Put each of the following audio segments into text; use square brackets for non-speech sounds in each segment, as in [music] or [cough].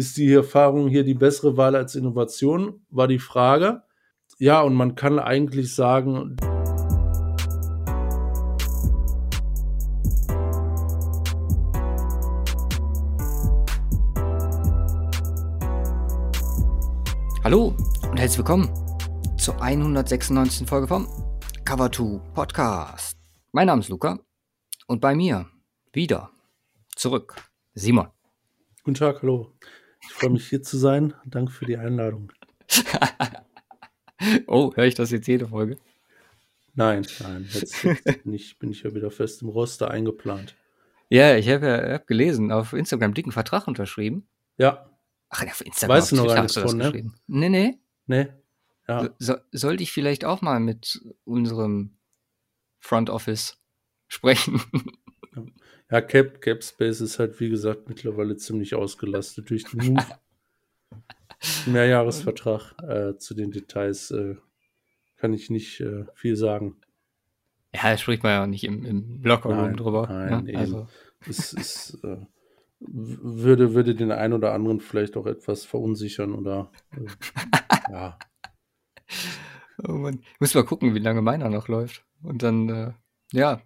ist die Erfahrung hier die bessere Wahl als Innovation, war die Frage. Ja, und man kann eigentlich sagen, Hallo und herzlich willkommen zur 196. Folge vom Cover 2 Podcast. Mein Name ist Luca und bei mir wieder zurück Simon. Guten Tag, hallo. Ich freue mich hier zu sein. Danke für die Einladung. [laughs] oh, höre ich das jetzt jede Folge? Nein, nein, jetzt, [laughs] jetzt nicht, bin ich ja wieder fest im Roster eingeplant. Ja, ich habe ja hab gelesen, auf Instagram dicken Vertrag unterschrieben. Ja, Ach, auf Instagram. Weißt du noch gar nichts von, ne? Nee, nee. Nee. Ja. So, sollte ich vielleicht auch mal mit unserem Front Office sprechen? [laughs] Ja, Cap, Cap Space ist halt, wie gesagt, mittlerweile ziemlich ausgelastet durch den Move. [laughs] Mehrjahresvertrag äh, zu den Details äh, kann ich nicht äh, viel sagen. Ja, da spricht man ja nicht im, im Blogger drüber. Nein, ja? also. es ist, äh, würde, würde den einen oder anderen vielleicht auch etwas verunsichern oder äh, ja. [laughs] Oh Mann. Ich muss mal gucken, wie lange meiner noch läuft. Und dann, äh, ja,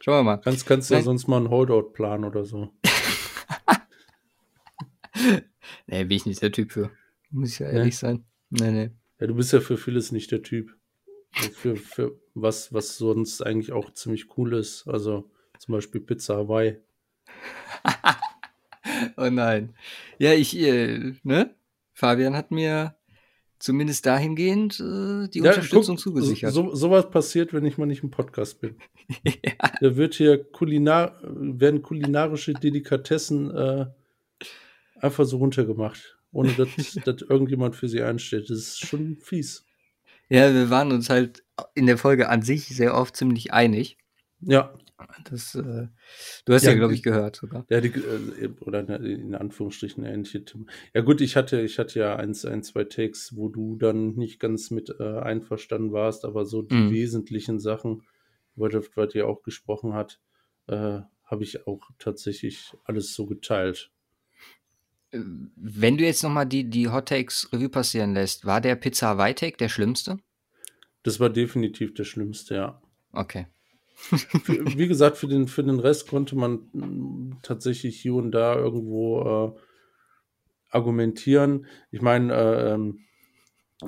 schauen wir mal. Kannst, kannst du ja sonst mal einen Holdout planen oder so. [laughs] nee, bin ich nicht der Typ für. Muss ich ja ehrlich nee. sein. Nee, nee. Ja, du bist ja für vieles nicht der Typ. Für, für was, was sonst eigentlich auch ziemlich cool ist. Also zum Beispiel Pizza Hawaii. [laughs] oh nein. Ja, ich, äh, ne? Fabian hat mir zumindest dahingehend äh, die ja, Unterstützung guck, zugesichert. So, sowas passiert, wenn ich mal nicht im Podcast bin. [laughs] ja. Da wird hier Kulinar, werden kulinarische Delikatessen äh, einfach so runtergemacht, ohne dass, [laughs] dass irgendjemand für sie einsteht. Das ist schon fies. Ja, wir waren uns halt in der Folge an sich sehr oft ziemlich einig. Ja. Das, äh, du hast ja, ja glaube ich, gehört sogar. Ja, die, äh, oder in Anführungsstrichen ähnliche Thema. Ja gut, ich hatte, ich hatte ja eins, ein, zwei Takes, wo du dann nicht ganz mit äh, einverstanden warst, aber so die mhm. wesentlichen Sachen, über die, über die auch gesprochen hat, äh, habe ich auch tatsächlich alles so geteilt. Äh, wenn du jetzt nochmal die, die Hot Takes Revue passieren lässt, war der Pizza Hawaii Take der schlimmste? Das war definitiv der schlimmste, ja. Okay wie gesagt, für den, für den Rest konnte man mm, tatsächlich hier und da irgendwo äh, argumentieren. Ich meine, äh, ähm,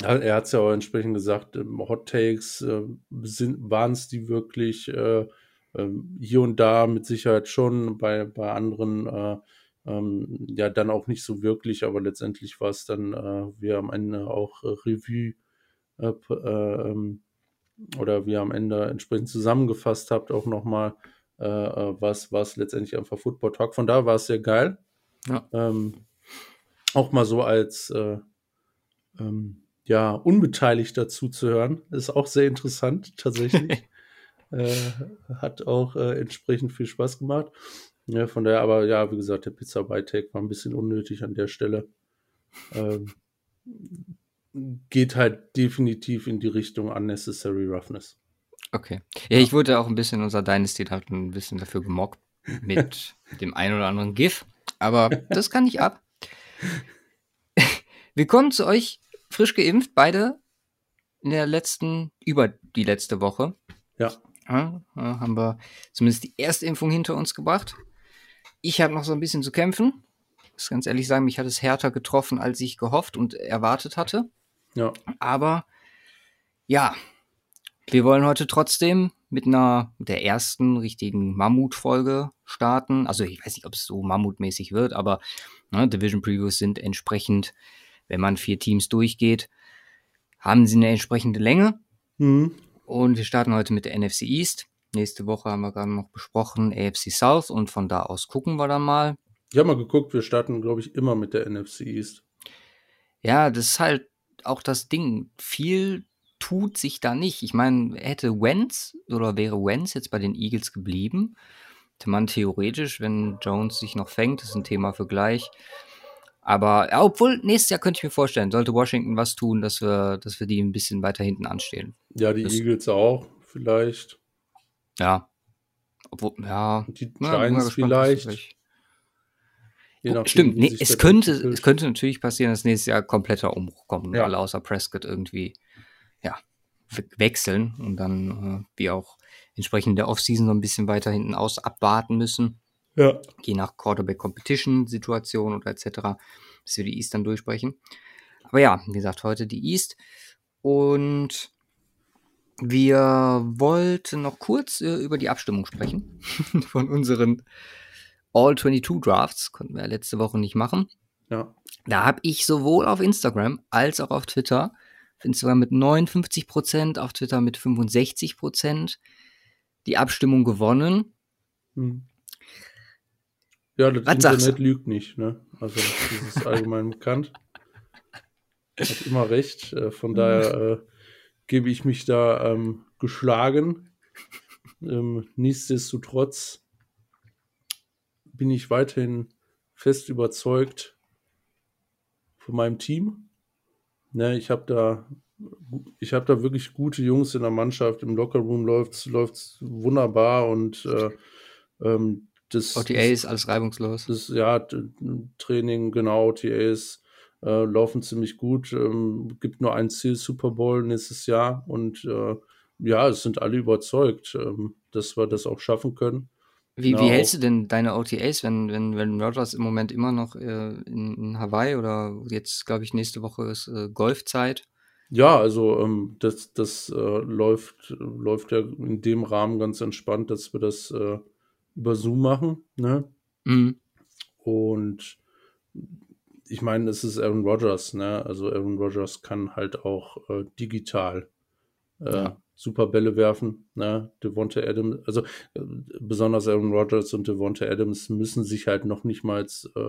er hat es ja auch entsprechend gesagt, Hot Takes äh, waren es die wirklich äh, ähm, hier und da mit Sicherheit schon, bei, bei anderen äh, ähm, ja dann auch nicht so wirklich, aber letztendlich war es dann, äh, wir am Ende auch Revue ähm, oder wie ihr am Ende entsprechend zusammengefasst habt, auch nochmal, äh, äh was, was letztendlich einfach Football Talk. Von da war es sehr geil. Ja. Ähm, auch mal so als äh, ähm, ja, unbeteiligt dazu zu hören, ist auch sehr interessant, tatsächlich. [laughs] äh, hat auch äh, entsprechend viel Spaß gemacht. Ja, von daher, aber ja, wie gesagt, der Pizza Beitek war ein bisschen unnötig an der Stelle. Ähm, geht halt definitiv in die Richtung Unnecessary Roughness. Okay. Ja, ich wurde auch ein bisschen, unser Dynasty hat ein bisschen dafür gemockt [laughs] mit dem ein oder anderen GIF, aber das kann ich ab. [laughs] Willkommen zu euch, frisch geimpft, beide in der letzten, über die letzte Woche. Ja. ja haben wir zumindest die erste Impfung hinter uns gebracht. Ich habe noch so ein bisschen zu kämpfen. Ich muss ganz ehrlich sagen, mich hat es härter getroffen, als ich gehofft und erwartet hatte. Ja. Aber ja, wir wollen heute trotzdem mit einer der ersten richtigen Mammut-Folge starten. Also ich weiß nicht, ob es so mammutmäßig wird, aber ne, Division Previews sind entsprechend, wenn man vier Teams durchgeht, haben sie eine entsprechende Länge. Mhm. Und wir starten heute mit der NFC East. Nächste Woche haben wir gerade noch besprochen AFC South und von da aus gucken wir dann mal. Ich habe mal geguckt, wir starten, glaube ich, immer mit der NFC East. Ja, das ist halt auch das Ding. Viel tut sich da nicht. Ich meine, hätte Wentz oder wäre Wentz jetzt bei den Eagles geblieben, hätte man theoretisch, wenn Jones sich noch fängt, das ist ein Thema für gleich. Aber ja, obwohl, nächstes Jahr könnte ich mir vorstellen, sollte Washington was tun, dass wir, dass wir die ein bisschen weiter hinten anstehen. Ja, die das, Eagles auch, vielleicht. Ja. Obwohl, ja. Die Giants ja, vielleicht. Nachdem, Stimmt, wie nee, es könnte, entwickelt. es könnte natürlich passieren, dass nächstes Jahr kompletter Umbruch kommt und Ja. alle außer Prescott irgendwie, ja, we- wechseln und dann äh, wir auch entsprechend der Offseason so ein bisschen weiter hinten aus abwarten müssen, Ja. je nach Quarterback Competition Situation oder etc., bis wir die East dann durchsprechen. Aber ja, wie gesagt, heute die East und wir wollten noch kurz äh, über die Abstimmung sprechen [laughs] von unseren All 22 Drafts. Konnten wir ja letzte Woche nicht machen. Ja. Da habe ich sowohl auf Instagram als auch auf Twitter, auf Instagram mit 59%, auf Twitter mit 65% die Abstimmung gewonnen. Hm. Ja, das Was sagst Internet lügt nicht, ne? Also das ist allgemein bekannt. Hat immer recht. Äh, von daher äh, gebe ich mich da ähm, geschlagen. Ähm, nichtsdestotrotz bin ich weiterhin fest überzeugt von meinem Team. Ne, ich habe da, ich habe da wirklich gute Jungs in der Mannschaft. Im Lockerroom läuft es wunderbar und äh, ähm, das, OTAs, alles reibungslos. das, ja, Training, genau, OTAs äh, laufen ziemlich gut. Ähm, gibt nur ein Ziel, Super Bowl nächstes Jahr. Und äh, ja, es sind alle überzeugt, ähm, dass wir das auch schaffen können. Wie, Genau. wie hältst du denn deine OTAs, wenn, wenn, wenn Rogers im Moment immer noch äh, in, in Hawaii oder jetzt, glaube ich, nächste Woche ist äh, Golfzeit? Ja, also ähm, das, das äh, läuft, läuft ja in dem Rahmen ganz entspannt, dass wir das äh, über Zoom machen. Ne? Mhm. Und ich meine, es ist Aaron Rodgers, ne? Also Aaron Rodgers kann halt auch äh, digital äh, Ja. Super Bälle werfen, ne? Devonta Adams, also äh, besonders Aaron Rodgers und Devonta Adams müssen sich halt noch nicht mal äh,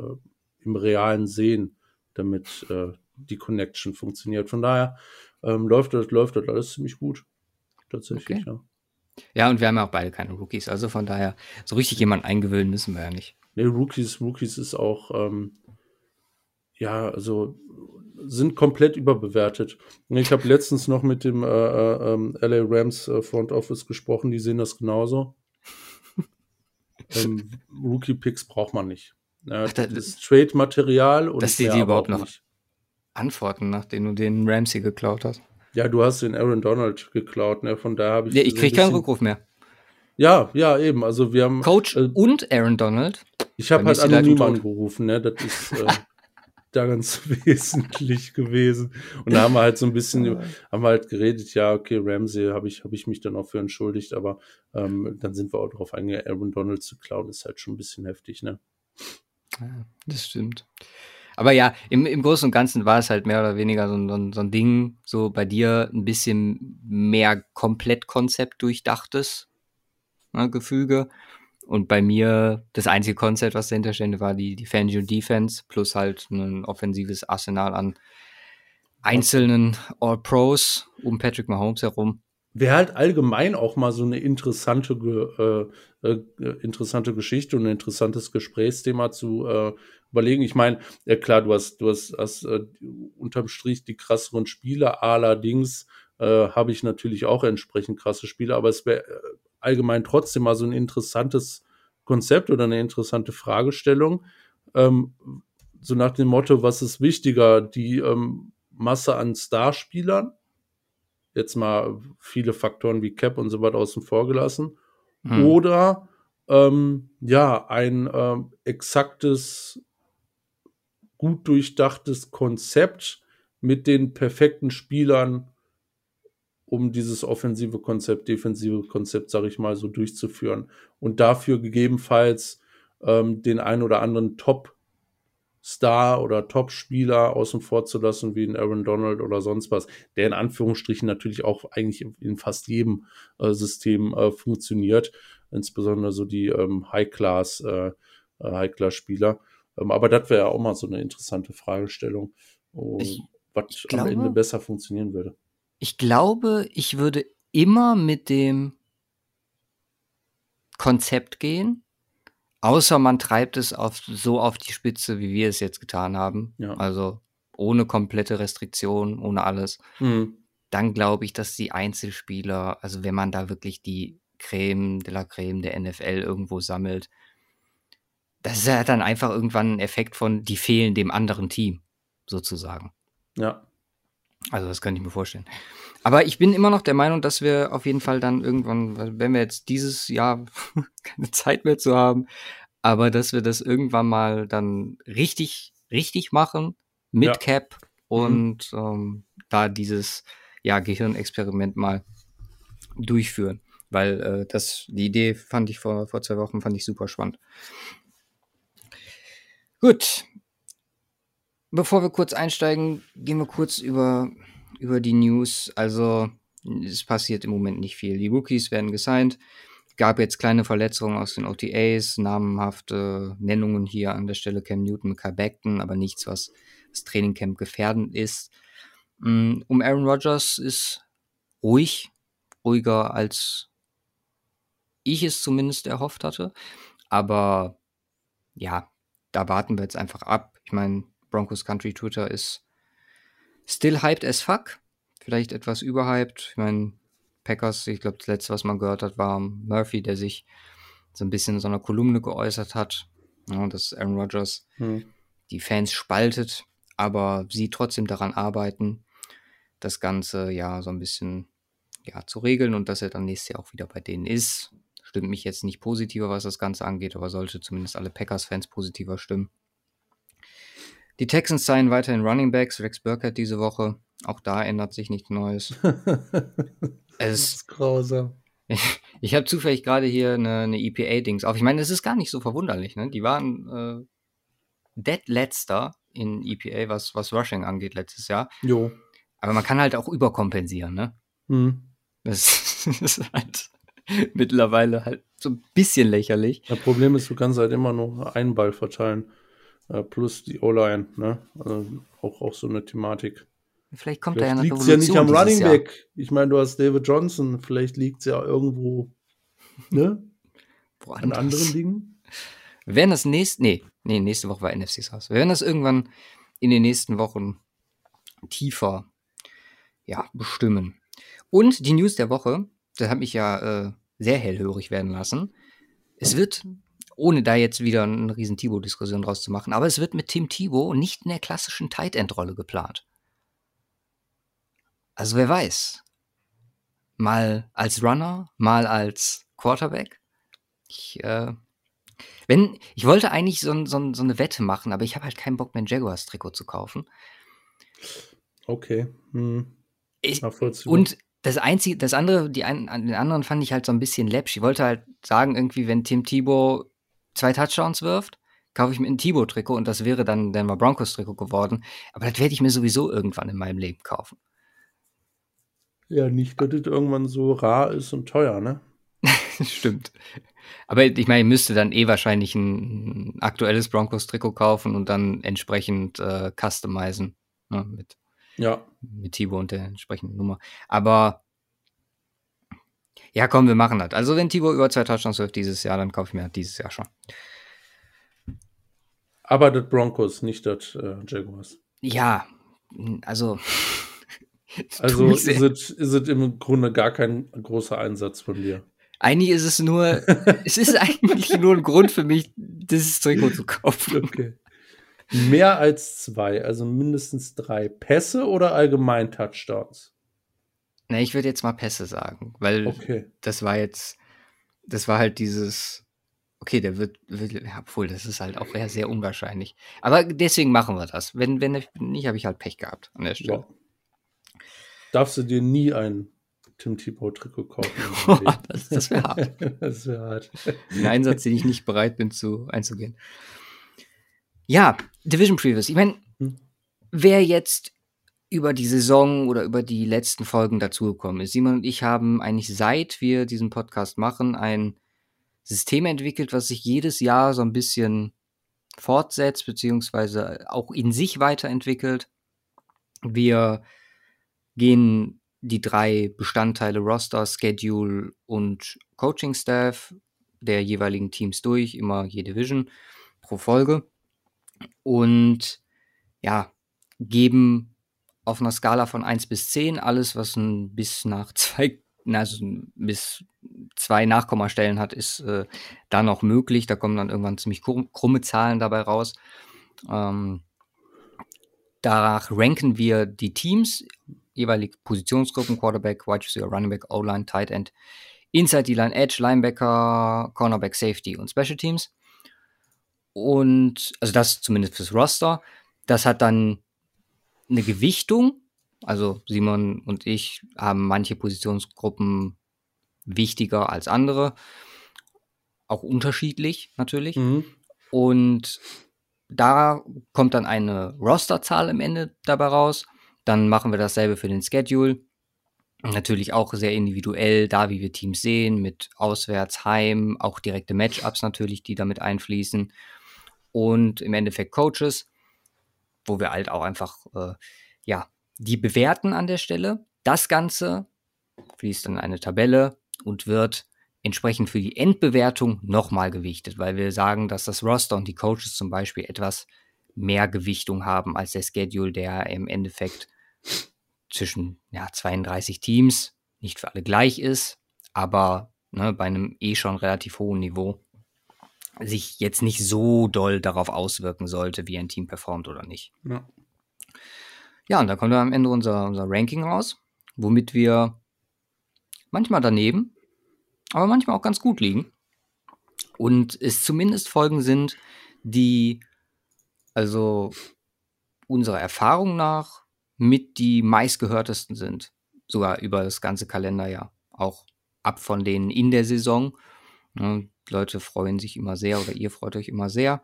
im Realen sehen, damit äh, die Connection funktioniert. Von daher ähm, läuft das, läuft das alles ziemlich gut. Tatsächlich, Okay. ja. Ja, und wir haben ja auch beide keine Rookies. Also von daher, so richtig jemanden eingewöhnen müssen wir ja nicht. Nee, Rookies, Rookies ist auch, ähm, ja, also sind komplett überbewertet. Ich habe letztens noch mit dem äh, äh, ähm, LA Rams äh, Front Office gesprochen, die sehen das genauso. ähm, Rookie-Picks braucht man nicht. Ja, Ach, da- das Trade-Material und Dass die die überhaupt noch- nicht. Antworten, nachdem du den Ramsey geklaut hast. Ja, du hast den Aaron Donald geklaut, ne? Von daher habe ich. Nee, ich so ein krieg keinen Rückruf mehr. Ja, ja, eben. Also wir haben. Coach äh, und Aaron Donald. Ich habe halt anonym angerufen, ne? Das ist äh, [laughs] da ganz [laughs] wesentlich gewesen. Und da haben wir halt so ein bisschen, über- haben wir halt geredet, ja, okay, Ramsey habe ich, habe ich mich dann auch für entschuldigt, aber ähm, dann sind wir auch darauf eingegangen, Aaron Donald zu klauen, ist halt schon ein bisschen heftig, ne? Ja, das stimmt. Aber ja, im, im Großen und Ganzen war es halt mehr oder weniger so, ein- so, ein- so ein Ding, so bei dir ein bisschen mehr Komplettkonzept durchdachtes ne, Gefüge. Und bei mir das einzige Konzept, was dahinter stand, war die, die Fangio Defense plus halt ein offensives Arsenal an einzelnen All-Pros um Patrick Mahomes herum. Wäre halt allgemein auch mal so eine interessante, äh, äh, interessante Geschichte und ein interessantes Gesprächsthema zu äh, überlegen. Ich meine, ja klar, du hast, du hast, hast äh, unterm Strich die krasseren Spiele, allerdings äh, habe ich natürlich auch entsprechend krasse Spiele, aber es wäre äh, allgemein trotzdem mal so ein interessantes Konzept oder eine interessante Fragestellung. Ähm, so nach dem Motto, was ist wichtiger, die ähm, Masse an Starspielern jetzt mal viele Faktoren wie Cap und so weiter außen vor gelassen. Hm. Oder ähm, ja, ein ähm, exaktes, gut durchdachtes Konzept mit den perfekten Spielern, um dieses offensive Konzept, defensive Konzept, sage ich mal, so durchzuführen. Und dafür gegebenenfalls ähm, den ein oder anderen Top- Star oder Top-Spieler außen vor zu lassen, wie ein Aaron Donald oder sonst was, der in Anführungsstrichen natürlich auch eigentlich in, fast jedem äh, System äh, funktioniert, insbesondere so die ähm, High-Class, äh, äh, High-Class-Spieler. Ähm, aber das wäre ja auch mal so eine interessante Fragestellung, Ich was am Ende besser funktionieren würde. Ich glaube, ich würde immer mit dem Konzept gehen, außer man treibt es auf, so auf die Spitze, wie wir es jetzt getan haben. Ja. Also ohne komplette Restriktion, ohne alles. Hm. Dann glaube ich, dass die Einzelspieler, also wenn man da wirklich die Creme de la Creme der NFL irgendwo sammelt, das ist ja dann einfach irgendwann ein Effekt von, die fehlen dem anderen Team, sozusagen. Ja. Also das könnte ich mir vorstellen. Aber ich bin immer noch der Meinung, dass wir auf jeden Fall dann irgendwann, wenn wir jetzt dieses Jahr [laughs] keine Zeit mehr zu haben, aber dass wir das irgendwann mal dann richtig, richtig machen mit Ja. Cap und ähm, da dieses ja, Gehirnexperiment mal durchführen. Weil äh, das, die Idee fand ich vor, vor zwei Wochen, fand ich super spannend. Gut. Bevor wir kurz einsteigen, gehen wir kurz über, über die News. Also, es passiert im Moment nicht viel. Die Rookies werden gesigned. Gab jetzt kleine Verletzungen aus den OTAs, namenhafte Nennungen hier an der Stelle Cam Newton, Kai Beckton, aber nichts, was das Trainingcamp gefährdend ist. Mm, Um Aaron Rodgers ist ruhig, ruhiger als ich es zumindest erhofft hatte. Aber ja, da warten wir jetzt einfach ab. Ich meine, Broncos Country Twitter ist still hyped as fuck. Vielleicht etwas überhyped. Ich meine, Packers, ich glaube, das letzte, was man gehört hat, war Murphy, der sich so ein bisschen in so einer Kolumne geäußert hat, ja, dass Aaron Rodgers Hm. die Fans spaltet, aber sie trotzdem daran arbeiten, das Ganze ja so ein bisschen ja, zu regeln und dass er dann nächstes Jahr auch wieder bei denen ist. Stimmt mich jetzt nicht positiver, was das Ganze angeht, aber sollte zumindest alle Packers-Fans positiver stimmen. Die Texans seien weiterhin Running Backs, Rex Burkhead diese Woche. Auch da ändert sich nichts Neues. [laughs] das Es, ist grausam. ich habe zufällig gerade hier eine, eine EPA-Dings auf. Ich meine, es ist gar nicht so verwunderlich. Ne? Die waren äh, dead letzter in EPA, was, was Rushing angeht letztes Jahr. Jo. Aber man kann halt auch überkompensieren. Ne? Hm. [laughs] Das ist halt mittlerweile halt so ein bisschen lächerlich. Das Problem ist, du kannst halt immer nur einen Ball verteilen. Äh, plus die O-Line, ne? Also auch, auch so eine Thematik. Vielleicht kommt da ja Vielleicht eine liegt es ja nicht am Revolution Running Jahr. Back. Ich meine, du hast David Johnson. Vielleicht liegt es ja irgendwo ne? an anderen Dingen. Wir werden das nächste, nee, nee, nächste Woche war NFCs Haus. Wir werden das irgendwann in den nächsten Wochen tiefer, ja, bestimmen. Und die News der Woche, das hat mich ja äh, sehr hellhörig werden lassen. Es wird, ohne da jetzt wieder eine riesen Thibaut-Diskussion draus zu machen, aber es wird mit Tim Thibaut nicht in der klassischen Tight End-Rolle geplant. Also wer weiß. Mal als Runner, mal als Quarterback. Ich, äh, wenn, ich wollte eigentlich so, so, so eine Wette machen, aber ich habe halt keinen Bock, mir ein Jaguars-Trikot zu kaufen. Okay. Hm. Ich, und das einzige, das andere, die ein, an den anderen fand ich halt so ein bisschen läppsch. Ich wollte halt sagen, irgendwie, wenn Tim Thibaut zwei Touchdowns wirft, kaufe ich mir ein Thibaut-Trikot und das wäre dann Denver Broncos-Trikot geworden. Aber das werde ich mir sowieso irgendwann in meinem Leben kaufen. ja, nicht, dass das irgendwann so rar ist und teuer, ne? [laughs] Stimmt. Aber ich meine, ich müsste dann eh wahrscheinlich ein aktuelles Broncos-Trikot kaufen und dann entsprechend äh, customizen. Ne, mit, Ja. mit Thibaut und der entsprechenden Nummer. Aber ja, komm, wir machen das. Also, wenn Thibaut über zwei Touchdowns wirft dieses Jahr, dann kaufe ich mir das dieses Jahr schon. Aber das Broncos, nicht das äh, Jaguars. Ja, also. [laughs] Also ist es im Grunde gar kein großer Einsatz von dir. eigentlich ist es nur, [laughs] es ist eigentlich nur ein Grund für mich, dieses Trikot zu kaufen. Okay. Mehr als zwei, also mindestens drei Pässe oder allgemein Touchdowns? Na, ich würde jetzt mal Pässe sagen, weil Okay. das war jetzt, das war halt dieses, okay, der wird, wird ja, obwohl, das ist halt auch eher sehr unwahrscheinlich. Aber deswegen machen wir das. Wenn, wenn nicht, habe ich halt Pech gehabt an der Stelle. Ja. Darfst du dir nie ein Tim Thibaut-Trikot kaufen? [laughs] das das wäre hart. [laughs] das wäre hart. Ein Einsatz, den ich nicht bereit bin zu einzugehen. Ja, Division Previews. Ich meine, Hm. wer jetzt über die Saison oder über die letzten Folgen dazugekommen ist, Simon und ich haben eigentlich seit wir diesen Podcast machen ein System entwickelt, was sich jedes Jahr so ein bisschen fortsetzt, beziehungsweise auch in sich weiterentwickelt. Wir gehen die drei Bestandteile Roster, Schedule und Coaching Staff der jeweiligen Teams durch, immer je Division pro Folge. Und ja, geben auf einer Skala von 1 bis 10 alles, was ein bis nach zwei, na, also ein bis zwei Nachkommastellen hat, ist äh, da noch möglich. Da kommen dann irgendwann ziemlich krumme Zahlen dabei raus. Ähm, danach ranken wir die Teams, jeweilige Positionsgruppen, Quarterback, Wide Receiver, Running Back, O-Line, Tight End, Inside D-Line, Edge, Linebacker, Cornerback, Safety und Special Teams. Und, also das zumindest fürs Roster. Das hat dann eine Gewichtung. Also Simon und ich haben manche Positionsgruppen wichtiger als andere. Auch unterschiedlich natürlich. Mhm. Und da kommt dann eine Rosterzahl am Ende dabei raus. Dann machen wir dasselbe für den Schedule. Natürlich auch sehr individuell, da wie wir Teams sehen, mit Auswärts, Heim, auch direkte Matchups natürlich, die damit einfließen. Und im Endeffekt Coaches, wo wir halt auch einfach, äh, ja, die bewerten an der Stelle. Das Ganze fließt dann eine Tabelle und wird entsprechend für die Endbewertung nochmal gewichtet, weil wir sagen, dass das Roster und die Coaches zum Beispiel etwas mehr Gewichtung haben als der Schedule, der im Endeffekt zwischen ja, 32 Teams nicht für alle gleich ist, aber ne, bei einem eh schon relativ hohen Niveau sich jetzt nicht so doll darauf auswirken sollte, wie ein Team performt oder nicht. Ja, ja und da kommt dann am Ende unser, unser Ranking raus, womit wir manchmal daneben, aber manchmal auch ganz gut liegen. Und es zumindest Folgen sind, die also unserer Erfahrung nach mit die meistgehörtesten sind. Sogar über das ganze Kalenderjahr. Auch ab von denen in der Saison. Ne, Leute freuen sich immer sehr oder ihr freut euch immer sehr.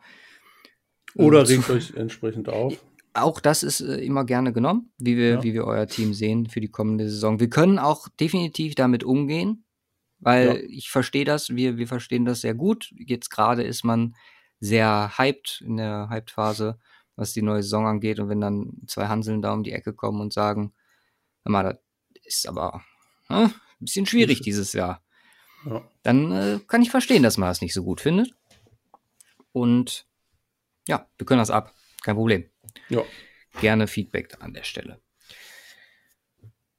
Oder regt euch entsprechend auf. [laughs] Auch das ist äh, immer gerne genommen, wie wir, ja. wie wir euer Team sehen für die kommende Saison. Wir können auch definitiv damit umgehen, weil ja. ich verstehe das, wir, wir verstehen das sehr gut. Jetzt gerade ist man sehr hyped in der Hyped-Phase, was die neue Saison angeht. Und wenn dann zwei Hanseln da um die Ecke kommen und sagen, hör mal, das ist aber äh, ein bisschen schwierig dieses Jahr. Ja. Dann äh, kann ich verstehen, dass man das nicht so gut findet. Und ja, wir können das ab. Kein Problem. Ja. Gerne Feedback an der Stelle.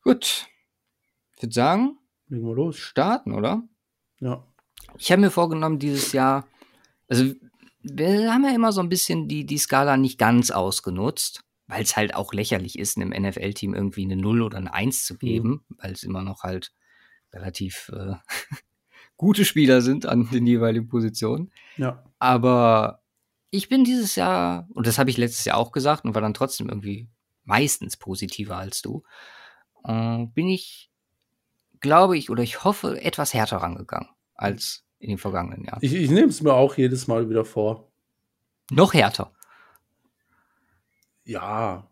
Gut. Ich würde sagen, Legen wir los. starten, oder? Ja. Ich habe mir vorgenommen, dieses Jahr, also wir haben ja immer so ein bisschen die, die Skala nicht ganz ausgenutzt, weil es halt auch lächerlich ist, einem NFL-Team irgendwie eine 0 oder eine 1 zu geben, mhm. weil es immer noch halt relativ äh, [laughs] gute Spieler sind an den jeweiligen Positionen. Ja. Aber ich bin dieses Jahr, und das habe ich letztes Jahr auch gesagt und war dann trotzdem irgendwie meistens positiver als du, äh, bin ich, glaube ich, oder ich hoffe, etwas härter rangegangen als in den vergangenen Jahren. Ich, ich nehme es mir auch jedes Mal wieder vor. Noch härter. Ja,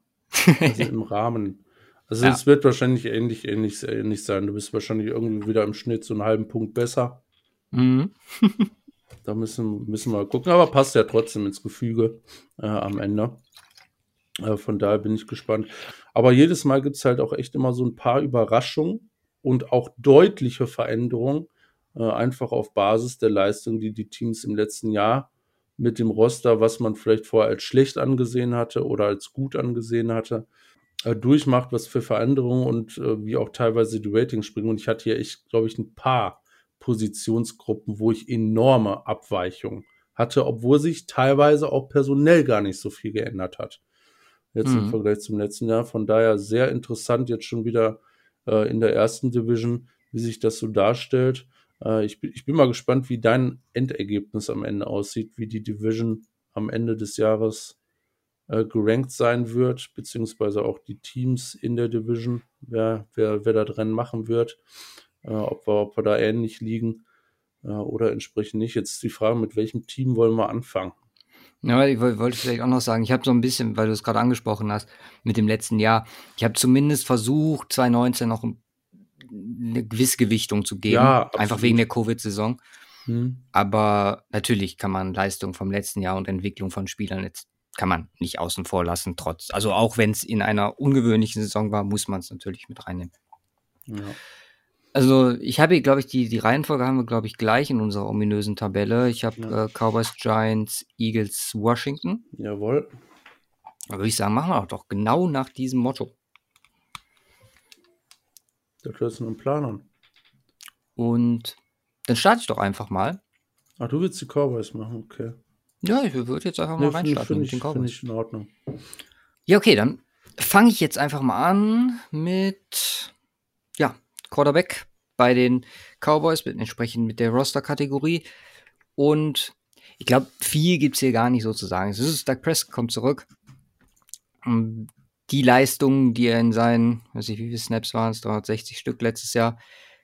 also im Rahmen. [laughs] Also ja. es wird wahrscheinlich ähnlich, ähnlich, ähnlich sein. Du bist wahrscheinlich irgendwie wieder im Schnitt so einen halben Punkt besser. Mhm. [laughs] da müssen, müssen wir gucken, aber passt ja trotzdem ins Gefüge äh, am Ende. Äh, von daher bin ich gespannt. Aber jedes Mal gibt es halt auch echt immer so ein paar Überraschungen und auch deutliche Veränderungen, äh, einfach auf Basis der Leistung, die die Teams im letzten Jahr mit dem Roster, was man vielleicht vorher als schlecht angesehen hatte oder als gut angesehen hatte, durchmacht, was für Veränderungen und äh, wie auch teilweise die Ratings springen. Und ich hatte hier echt, glaube ich, ein paar Positionsgruppen, wo ich enorme Abweichungen hatte, obwohl sich teilweise auch personell gar nicht so viel geändert hat. Jetzt mhm. im Vergleich zum letzten Jahr. Von daher sehr interessant jetzt schon wieder äh, in der ersten Division, wie sich das so darstellt. Äh, ich, bin, ich bin mal gespannt, wie dein Endergebnis am Ende aussieht, wie die Division am Ende des Jahres äh, gerankt sein wird, beziehungsweise auch die Teams in der Division, wer, wer, wer da drin machen wird, äh, ob, wir, ob wir da ähnlich liegen äh, oder entsprechend nicht. Jetzt die Frage, mit welchem Team wollen wir anfangen? Ja, ich wollte vielleicht auch noch sagen, ich habe so ein bisschen, weil du es gerade angesprochen hast, mit dem letzten Jahr, ich habe zumindest versucht, 2019 noch ein eine gewisse Gewichtung zu geben. Ja, einfach wegen der Covid-Saison. Hm. Aber natürlich kann man Leistung vom letzten Jahr und Entwicklung von Spielern jetzt kann man nicht außen vor lassen, trotz, also auch wenn es in einer ungewöhnlichen Saison war, muss man es natürlich mit reinnehmen. Ja. Also ich habe, glaube ich, die, die Reihenfolge haben wir, glaube ich, gleich in unserer ominösen Tabelle. Ich habe ja. äh, Cowboys, Giants, Eagles, Washington. Jawohl. Da würde ich sagen, machen wir doch genau nach diesem Motto. Da hört es einen Plan an. Und dann starte ich doch einfach mal. Ach, du willst die Cowboys machen, okay. Ja, ich würde jetzt einfach mal ich, reinstarten mit den Cowboys. ich in Ordnung. Ja, okay, dann fange ich jetzt einfach mal an mit, ja, Quarterback bei den Cowboys, mit, entsprechend mit der Roster-Kategorie. Und ich glaube, viel gibt's hier gar nicht so zu sagen. Es ist, Doug Prescott kommt zurück. Ähm, Die Leistungen, die er in seinen, weiß ich, wie viele Snaps waren es, 360 Stück letztes Jahr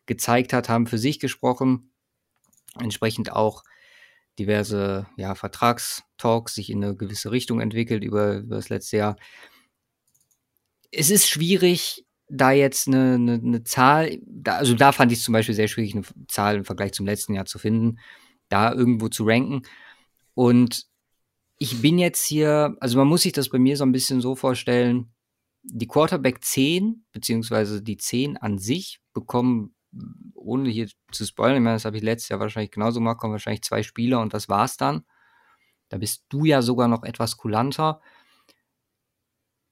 gezeigt hat, haben für sich gesprochen. Entsprechend auch diverse ja, Vertragstalks sich in eine gewisse Richtung entwickelt über, über das letzte Jahr. Es ist schwierig, da jetzt eine, eine, eine Zahl, da, also da fand ich es zum Beispiel sehr schwierig, eine Zahl im Vergleich zum letzten Jahr zu finden, da irgendwo zu ranken. Und ich bin jetzt hier, also man muss sich das bei mir so ein bisschen so vorstellen, die Quarterback 10, beziehungsweise die 10 an sich bekommen, ohne hier zu spoilern, ich meine, das habe ich letztes Jahr wahrscheinlich genauso gemacht, kommen wahrscheinlich zwei Spieler und das war's dann. Da bist du ja sogar noch etwas kulanter.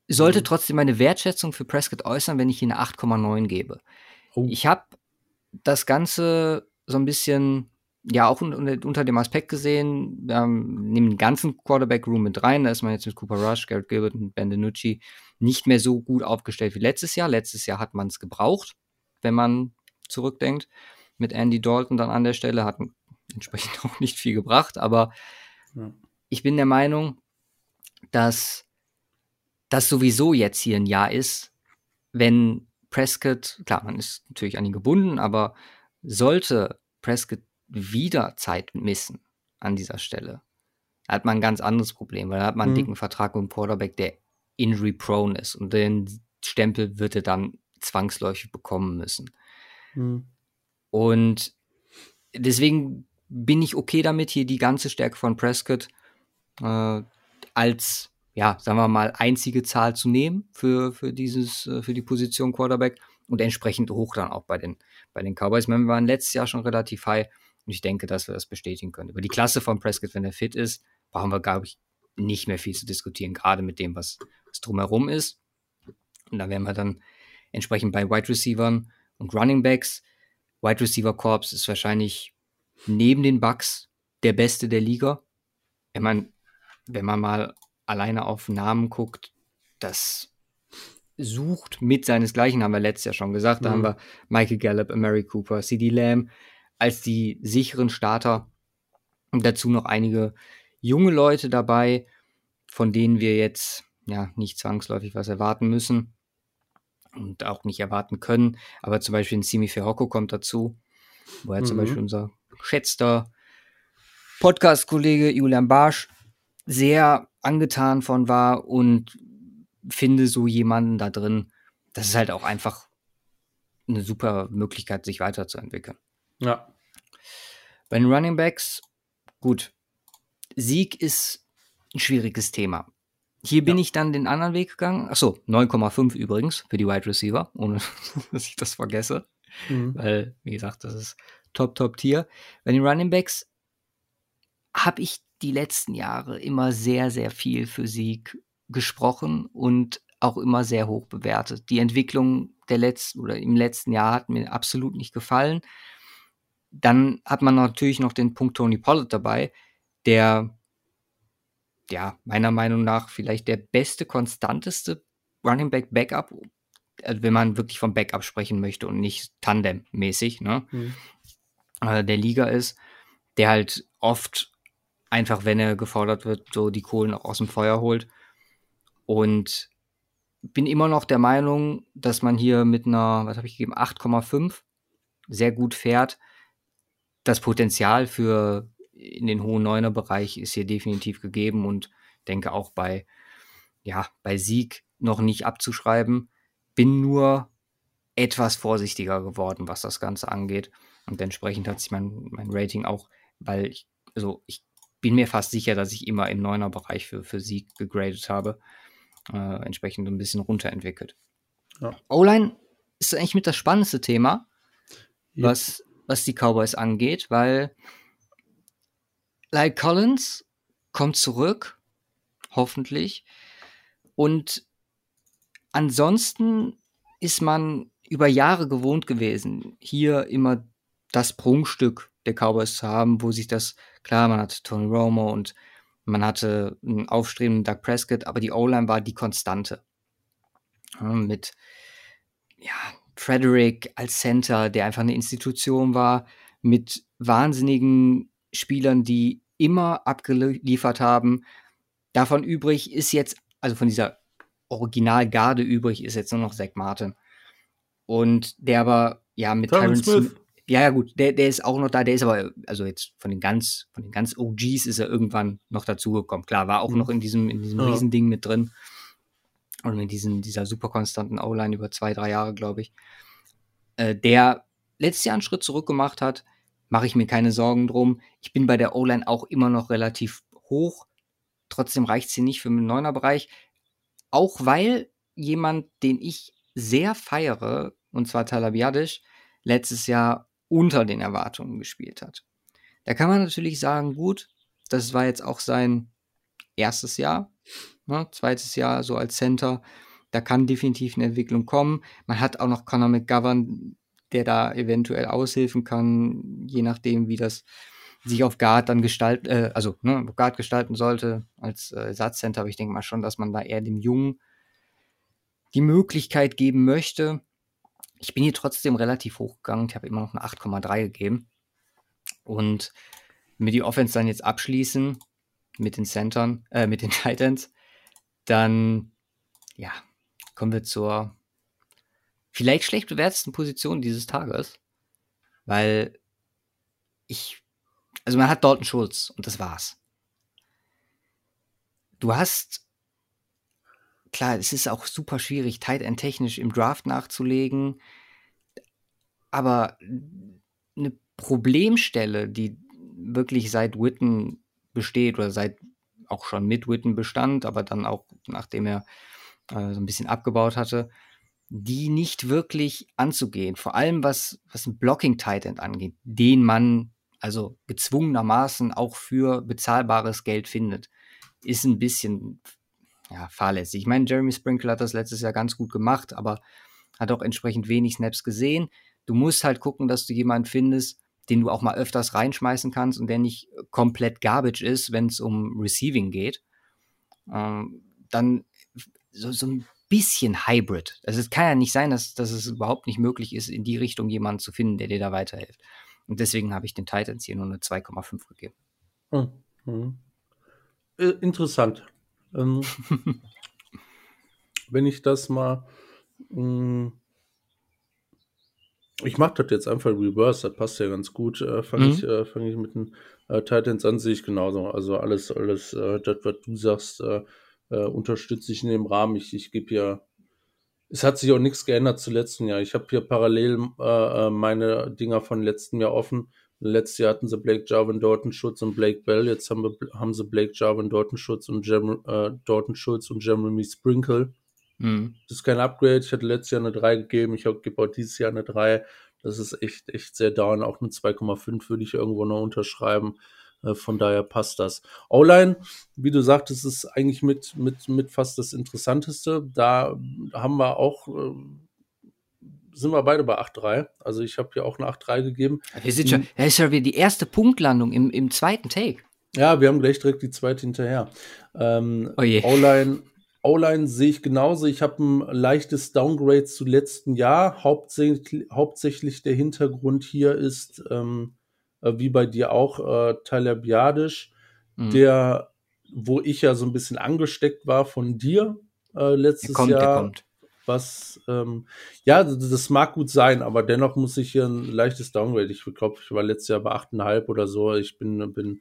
Sollte Mhm. trotzdem meine Wertschätzung für Prescott äußern, wenn ich hier eine 8,9 gebe. Oh. Ich habe das Ganze so ein bisschen, ja, auch un unter, dem Aspekt gesehen, haben, nehmen den ganzen Quarterback-Room mit rein, da ist man jetzt mit Cooper Rush, Garrett Gilbert und Ben DiNucci nicht mehr so gut aufgestellt wie letztes Jahr. Letztes Jahr hat man es gebraucht, wenn man zurückdenkt. Mit Andy Dalton dann an der Stelle hat entsprechend [laughs] auch nicht viel gebracht, aber Ja. ich bin der Meinung, dass das sowieso jetzt hier ein Jahr ist, wenn Prescott, klar, man ist natürlich an ihn gebunden, aber sollte Prescott wieder Zeit missen an dieser Stelle, hat man ein ganz anderes Problem, weil da hat man einen Mhm. dicken Vertrag mit einem Quarterback, der injury-prone ist und den Stempel wird er dann zwangsläufig bekommen müssen. Hm. Und deswegen bin ich okay damit, hier die ganze Stärke von Prescott äh, als, ja, sagen wir mal, einzige Zahl zu nehmen für, für dieses, äh, für die Position Quarterback und entsprechend hoch dann auch bei den, bei den Cowboys. Wir waren letztes Jahr schon relativ high und ich denke, dass wir das bestätigen können. Über die Klasse von Prescott, wenn er fit ist, brauchen wir, glaube ich, nicht mehr viel zu diskutieren, gerade mit dem, was, was drumherum ist. Und da wären wir dann entsprechend bei Wide Receivern und Running Backs. Wide Receiver Corps ist wahrscheinlich neben den Bucks der beste der Liga. Ich meine, wenn man mal alleine auf Namen guckt, das sucht mit seinesgleichen, haben wir letztes Jahr schon gesagt. Da Mhm. haben wir Michael Gallup, Mary Cooper, CD Lamb als die sicheren Starter. Und dazu noch einige junge Leute dabei, von denen wir jetzt ja nicht zwangsläufig was erwarten müssen und auch nicht erwarten können. Aber zum Beispiel ein Simi Ferrocco kommt dazu, wo er zum Mhm. Beispiel unser geschätzter Podcast-Kollege Julian Barsch sehr angetan von war und finde so jemanden da drin, das ist halt auch einfach eine super Möglichkeit, sich weiterzuentwickeln. Ja. Bei den Running Backs, gut, Sieg ist ein schwieriges Thema. Hier bin Ja. ich dann den anderen Weg gegangen. Achso, 9,5 übrigens für die Wide Receiver, ohne [laughs] dass ich das vergesse. Mhm. Weil, wie gesagt, das ist Top, Top Tier. Bei den Running Backs habe ich die letzten Jahre immer sehr, sehr viel für Sieg gesprochen und auch immer sehr hoch bewertet. Die Entwicklung der letzten oder im letzten Jahr hat mir absolut nicht gefallen. Dann hat man natürlich noch den Punkt Tony Pollard dabei, der ja meiner Meinung nach vielleicht der beste, konstanteste Running Back Backup, also wenn man wirklich vom Backup sprechen möchte und nicht Tandem-mäßig, ne? Mhm. äh, der Liga ist, der halt oft einfach, wenn er gefordert wird, so die Kohlen auch aus dem Feuer holt. Und bin immer noch der Meinung, dass man hier mit einer, was habe ich gegeben, 8,5 sehr gut fährt. Das Potenzial für in den hohen Neuner-Bereich ist hier definitiv gegeben und denke auch bei, ja, bei Sieg noch nicht abzuschreiben. Bin nur etwas vorsichtiger geworden, was das Ganze angeht. Und entsprechend hat sich mein, mein Rating auch, weil ich, also ich bin mir fast sicher, dass ich immer im Neuner-Bereich für, für Sieg gegradet habe, äh, entsprechend ein bisschen runterentwickelt. Ja. O-Line ist eigentlich mit das spannendste Thema, Ja. was, was die Cowboys angeht, weil Like Collins kommt zurück, hoffentlich. Und ansonsten ist man über Jahre gewohnt gewesen, hier immer das Prunkstück der Cowboys zu haben, wo sich das, klar, man hatte Tony Romo und man hatte einen aufstrebenden Doug Prescott, aber die O-Line war die Konstante. Mit, ja, Frederick als Center, der einfach eine Institution war, mit wahnsinnigen Spielern, die immer abgeliefert haben. Davon übrig ist jetzt, also von dieser Originalgarde übrig, ist jetzt nur noch Zach Martin. Und der aber, ja, mit Tyron Smith. Ja, ja, gut, der, der ist auch noch da, der ist aber, also jetzt von den ganz, von den ganz OGs ist er irgendwann noch dazugekommen. Klar, war auch mhm. noch in diesem, in diesem ja. Riesending mit drin. Und mit diesen, dieser super konstanten O-Line über zwei, drei Jahre, glaube ich. Äh, der letztes Jahr einen Schritt zurück gemacht hat, mache ich mir keine Sorgen drum. Ich bin bei der O-Line auch immer noch relativ hoch. Trotzdem reicht sie nicht für den Neuner-Bereich. Auch weil jemand, den ich sehr feiere, und zwar Talabiadisch, letztes Jahr unter den Erwartungen gespielt hat. Da kann man natürlich sagen, gut, das war jetzt auch sein erstes Jahr, ne, zweites Jahr so als Center. Da kann definitiv eine Entwicklung kommen. Man hat auch noch Conor McGovern, der da eventuell aushilfen kann, je nachdem, wie das sich auf Guard dann gestalten, äh, also ne, Guard gestalten sollte als äh, Ersatzcenter. Aber ich denke mal schon, dass man da eher dem Jungen die Möglichkeit geben möchte. Ich bin hier trotzdem relativ hochgegangen. Ich habe immer noch eine 8,3 gegeben. Und mit die Offense dann jetzt abschließen mit den Centern, äh, mit den [laughs] Titans, dann ja, kommen wir zur vielleicht schlecht bewertesten Position dieses Tages, weil ich, also man hat Dalton Schulz und das war's. Du hast klar, es ist auch super schwierig, Tight End technisch im Draft nachzulegen. Aber eine Problemstelle, die wirklich seit Witten besteht oder seit auch schon mit Witten bestand, aber dann auch nachdem er äh, so ein bisschen abgebaut hatte, die nicht wirklich anzugehen. Vor allem was, was ein Blocking Tight End angeht, den man also gezwungenermaßen auch für bezahlbares Geld findet, ist ein bisschen ja, fahrlässig. Ich meine, Jeremy Sprinkle hat das letztes Jahr ganz gut gemacht, aber hat auch entsprechend wenig Snaps gesehen. Du musst halt gucken, dass du jemanden findest, den du auch mal öfters reinschmeißen kannst und der nicht komplett garbage ist, wenn es um Receiving geht. Ähm, dann so, so ein bisschen Hybrid. Also es kann ja nicht sein, dass, dass es überhaupt nicht möglich ist, in die Richtung jemanden zu finden, der dir da weiterhilft. Und deswegen habe ich den Titans hier nur eine 2,5 gegeben. Hm. Hm. Äh, interessant. Ähm, [laughs] wenn ich das mal. Mh, hm, ich mache das jetzt einfach reverse, das passt ja ganz gut. Äh, Fange mhm. ich, äh, fang ich mit den äh, Titans an, sehe ich genauso. Also alles, alles, äh, das, was du sagst, äh, unterstütze ich in dem Rahmen. Ich, ich gebe ja. Es hat sich auch nichts geändert zu letzten Jahr. Ich habe hier parallel äh, äh meine Dinger von letzten Jahr offen. Letztes Jahr hatten sie Blake Jarvin, Dorton Schutz und Blake Bell. Jetzt haben, wir, haben sie Blake Jarvin, Dorton Schutz und Jem, äh, Dorton Schultz und Jeremy Sprinkle. Mhm. Das ist kein Upgrade. Ich hatte letztes Jahr eine 3 gegeben. Ich gebe auch dieses Jahr eine 3. Das ist echt, echt sehr down. Auch eine 2,5 würde ich irgendwo noch unterschreiben. Äh, von daher passt das. O-Line, wie du sagtest, ist eigentlich mit, mit, mit fast das Interessanteste. Da haben wir auch äh, sind wir beide bei 8-3. Also ich habe hier auch eine 8-3 gegeben. Wir sind schon, das ist ja wieder die erste Punktlandung im, im zweiten Take. Ja, wir haben gleich direkt die zweite hinterher. Ähm, oh O-Line, O-Line sehe ich genauso. Ich habe ein leichtes Downgrade zu letzten Jahr. Hauptsächlich, hauptsächlich der Hintergrund hier ist, ähm, äh, wie bei dir auch, äh, Tyler Biadisch, mhm. der, wo ich ja so ein bisschen angesteckt war von dir äh, letztes kommt, Jahr. Was, ähm, ja, das mag gut sein, aber dennoch muss ich hier ein leichtes Downgrade. Ich glaube, ich war letztes Jahr bei 8,5 oder so. Ich bin, bin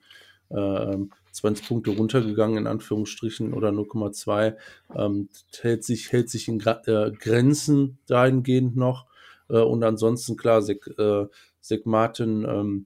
äh, 20 Punkte runtergegangen, in Anführungsstrichen, oder 0,2. Ähm, hält sich, hält sich in Gra äh, Grenzen dahingehend noch. Äh, und ansonsten, klar, Sek, äh, Sek Martin, ähm,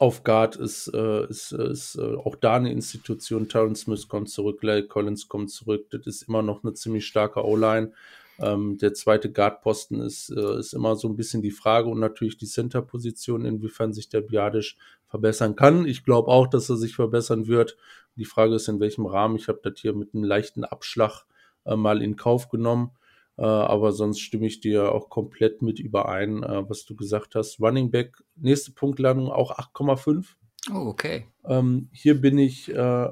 auf Guard ist, äh, ist, ist äh, auch da eine Institution. Terrence Smith kommt zurück, Larry Collins kommt zurück. Das ist immer noch eine ziemlich starke O-Line. Ähm, der zweite Guard-Posten ist, äh, ist immer so ein bisschen die Frage und natürlich die Center-Position, inwiefern sich der Biadisch verbessern kann. Ich glaube auch, dass er sich verbessern wird. Die Frage ist, in welchem Rahmen. Ich habe das hier mit einem leichten Abschlag äh, mal in Kauf genommen. Äh, aber sonst stimme ich dir auch komplett mit überein, äh, was du gesagt hast. Running Back, nächste Punktlandung auch 8,5. Oh, okay. Ähm, hier bin ich äh,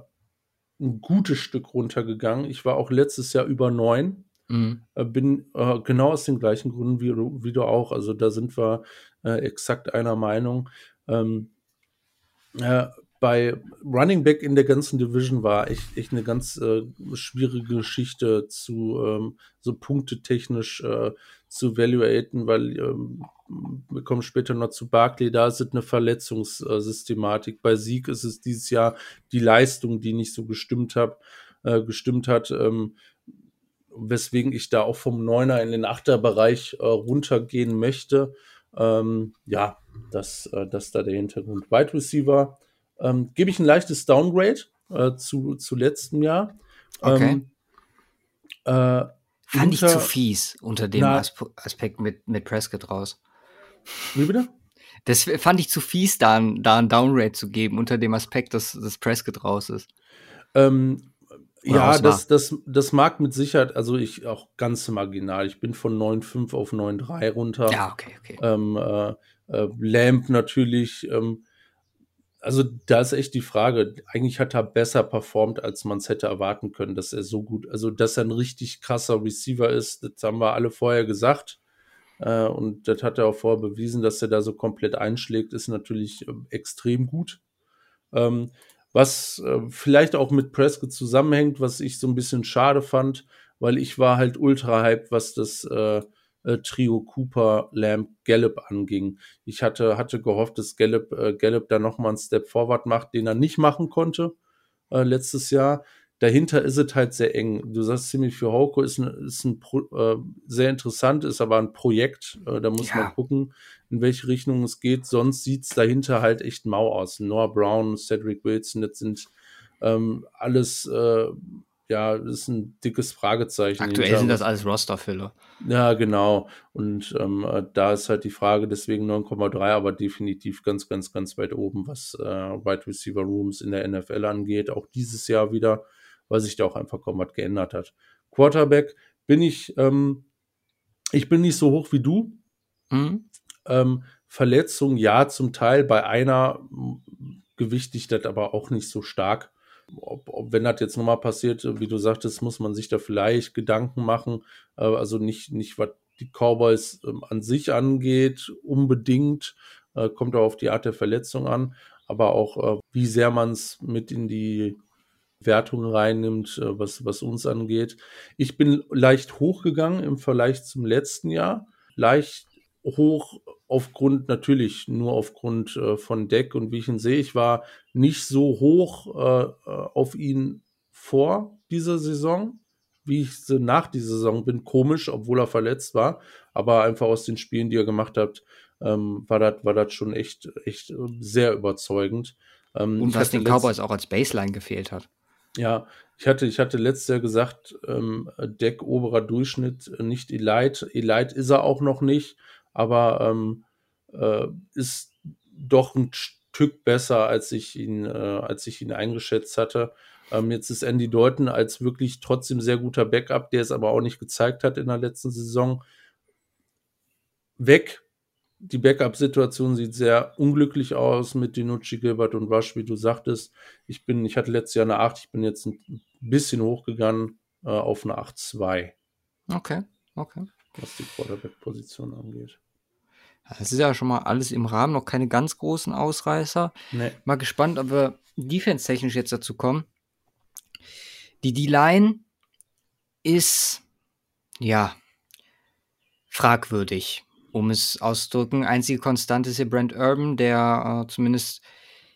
ein gutes Stück runtergegangen. Ich war auch letztes Jahr über 9. Mhm. Äh, bin äh, genau aus den gleichen Gründen wie, wie, du auch. Also da sind wir exakt einer Meinung. Ähm, bei Running Back in der ganzen Division war echt, echt eine ganz äh, schwierige Geschichte zu ähm, so punktetechnisch äh, zu evaluaten, weil ähm, wir kommen später noch zu Barkley, da ist es eine Verletzungssystematik. Bei Sieg ist es dieses Jahr die Leistung, die nicht so gestimmt hat, äh, gestimmt hat. Ähm, weswegen ich da auch vom Neuner in den Achterbereich äh, runtergehen möchte. Ähm, ja, das, äh, das da der Hintergrund. Wide Receiver ähm, gebe ich ein leichtes Downgrade äh, zu, zu letztem Jahr. Okay. Ähm, äh, Fand unter, ich zu fies unter dem na, Aspekt mit, mit Prescott raus. Wie bitte? Das fand ich zu fies, da ein, da ein Downgrade zu geben, unter dem Aspekt, dass, dass Prescott raus ist. Ähm, ja, das, das, das mag mit Sicherheit, also ich auch ganz marginal. Ich bin von 9,5 auf 9,3 runter. Ja, okay, okay. Ähm, äh, äh, Lamp natürlich, ähm, also da ist echt die Frage, eigentlich hat er besser performt, als man es hätte erwarten können, dass er so gut, also dass er ein richtig krasser Receiver ist, das haben wir alle vorher gesagt. Äh, und das hat er auch vorher bewiesen, dass er da so komplett einschlägt, ist natürlich äh, extrem gut. Ähm, was äh, vielleicht auch mit Prescott zusammenhängt, was ich so ein bisschen schade fand, weil ich war halt ultra hyped, was das äh, Trio Cooper, Lamb, Gallup anging. Ich hatte, hatte gehofft, dass Gallup, äh, Gallup da nochmal einen Step forward macht, den er nicht machen konnte äh, letztes Jahr. Dahinter ist es halt sehr eng. Du sagst ziemlich für Hauko ist ein, ist ein Pro, äh, sehr interessant, ist aber ein Projekt. Äh, da muss ja. man gucken, in welche Richtung es geht. Sonst sieht es dahinter halt echt mau aus. Noah Brown, Cedric Wilson, das sind ähm, alles äh, ja, das ist ein dickes Fragezeichen. Aktuell sind das alles Rosterfüller. Ja, genau. Und ähm, äh, da ist halt die Frage, deswegen 9,3, aber definitiv ganz, ganz, ganz weit oben, was äh, Wide Receiver Rooms in der NFL angeht. Auch dieses Jahr wieder, weil sich da auch einfach kaum was geändert hat. Quarterback bin ich, ähm, ich bin nicht so hoch wie du. Mhm. Ähm, Verletzung, ja, zum Teil bei einer gewichtig das aber auch nicht so stark ob, ob, wenn das jetzt nochmal passiert, wie du sagtest, muss man sich da vielleicht Gedanken machen. Äh, also nicht, nicht was die Cowboys ähm, an sich angeht, unbedingt. Äh, kommt auch auf die Art der Verletzung an, aber auch, äh, wie sehr man es mit in die Wertung reinnimmt, was, was uns angeht. Ich bin leicht hochgegangen im Vergleich zum letzten Jahr. Leicht hoch aufgrund, natürlich nur aufgrund äh, von Deck und wie ich ihn sehe. Ich war nicht so hoch äh, äh, auf ihn vor dieser Saison, wie ich sie nach dieser Saison bin. Komisch, obwohl er verletzt war. Aber einfach aus den Spielen, die er gemacht hat, ähm, war das war das schon echt, echt ähm, sehr überzeugend. Ähm, und was den Cowboys auch als Baseline gefehlt hat. Ja, ich hatte, ich hatte letztes Jahr gesagt, ähm, Deck oberer Durchschnitt, nicht Elite. Elite ist er auch noch nicht aber ähm, äh, ist doch ein Stück besser, als ich ihn, äh, als ich ihn eingeschätzt hatte. Ähm, jetzt ist Andy Dalton als wirklich trotzdem sehr guter Backup, der es aber auch nicht gezeigt hat in der letzten Saison, weg. Die Backup-Situation sieht sehr unglücklich aus mit Dinucci, Gilbert und Rush, wie du sagtest. Ich bin, ich hatte letztes Jahr eine 8, ich bin jetzt ein bisschen hochgegangen äh, auf eine 8-2. Okay, okay. Was die Quarterback-Position angeht. Das ist ja schon mal alles im Rahmen, noch keine ganz großen Ausreißer. Nee. Mal gespannt, ob wir defense-technisch jetzt dazu kommen. Die D-Line ist, ja, fragwürdig, um es auszudrücken. Einzige Konstante ist hier Brent Urban, der äh, zumindest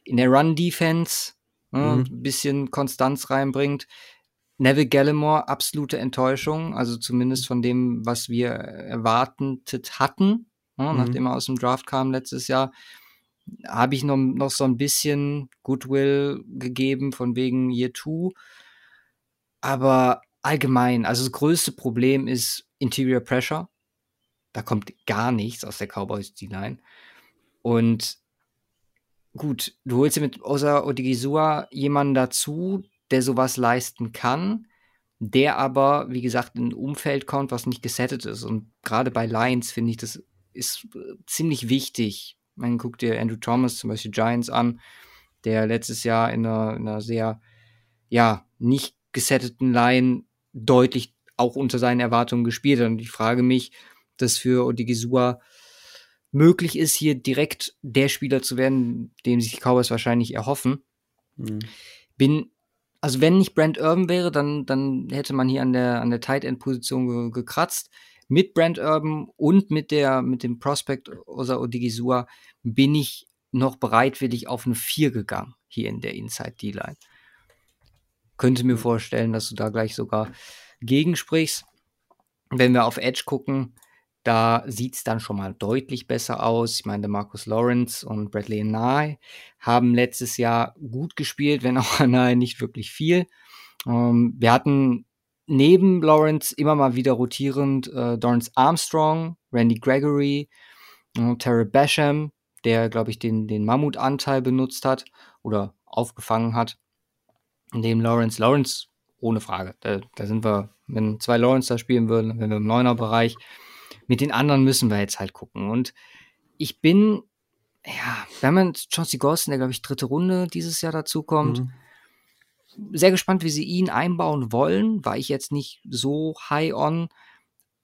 in der Run-Defense äh, mhm. ein bisschen Konstanz reinbringt. Neville Gallimore, absolute Enttäuschung, also zumindest von dem, was wir erwartet hatten ne, mhm. nachdem er aus dem Draft kam letztes Jahr, habe ich noch, noch so ein bisschen Goodwill gegeben von wegen Year Two. Aber allgemein, also das größte Problem ist Interior Pressure. Da kommt gar nichts aus der Cowboys D-Line. Und gut, du holst dir mit Osa Odigizua jemanden dazu, der sowas leisten kann, der aber, wie gesagt, in ein Umfeld kommt, was nicht gesettet ist. Und gerade bei Lions finde ich, das ist äh, ziemlich wichtig. Man guckt dir Andrew Thomas zum Beispiel Giants an, der letztes Jahr in einer, in einer sehr, ja, nicht gesetteten Line deutlich auch unter seinen Erwartungen gespielt hat. Und ich frage mich, dass für Odigizua möglich ist, hier direkt der Spieler zu werden, dem sich die Cowboys wahrscheinlich erhoffen. Mhm. Bin, also wenn nicht Brent Urban wäre, dann, dann hätte man hier an der, an der Tight End Position ge gekratzt. Mit Brent Urban und mit der, mit dem Prospect Osa Odigizua bin ich noch bereitwillig auf eine 4 gegangen, hier in der Inside D-Line. Könnte mir vorstellen, dass du da gleich sogar gegensprichst. Wenn wir auf Edge gucken, da sieht es dann schon mal deutlich besser aus. Ich meine, Marcus Lawrence und Bradley Nye haben letztes Jahr gut gespielt, wenn auch [laughs] Nye nicht wirklich viel. Ähm, wir hatten neben Lawrence immer mal wieder rotierend äh, Dorrance Armstrong, Randy Gregory, äh, Terry Basham, der, glaube ich, den, den Mammutanteil benutzt hat oder aufgefangen hat. Neben Lawrence. Lawrence, ohne Frage. Da, da sind wir, wenn zwei Lawrence da spielen würden, wenn wir im Neuner-Bereich mit den anderen müssen wir jetzt halt gucken. Und ich bin, ja, wenn man Chauncey Golston, der, glaube ich, dritte Runde dieses Jahr dazu kommt, mhm. Sehr gespannt, wie sie ihn einbauen wollen. War ich jetzt nicht so high on,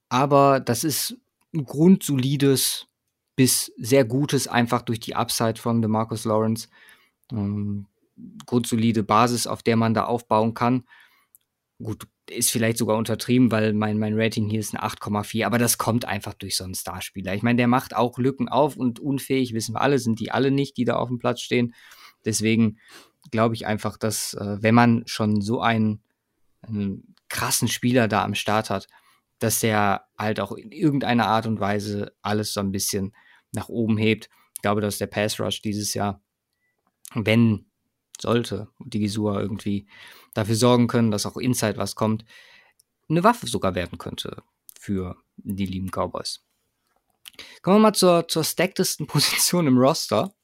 aber das ist ein grundsolides bis sehr gutes, einfach durch die Upside von DeMarcus Lawrence. Ähm, grundsolide Basis, auf der man da aufbauen kann. Gut, ist vielleicht sogar untertrieben, weil mein, mein Rating hier ist eine 8,4, aber das kommt einfach durch so einen Starspieler. Ich meine, der macht auch Lücken auf und unfähig, wissen wir alle, sind die alle nicht, die da auf dem Platz stehen. Deswegen glaube ich einfach, dass äh, wenn man schon so einen, einen krassen Spieler da am Start hat, dass der halt auch in irgendeiner Art und Weise alles so ein bisschen nach oben hebt. Ich glaube, dass der Pass Rush dieses Jahr, wenn sollte die Gisua irgendwie dafür sorgen können, dass auch Inside was kommt, eine Waffe sogar werden könnte für die lieben Cowboys. Kommen wir mal zur, zur stacktesten [laughs] Position im Roster.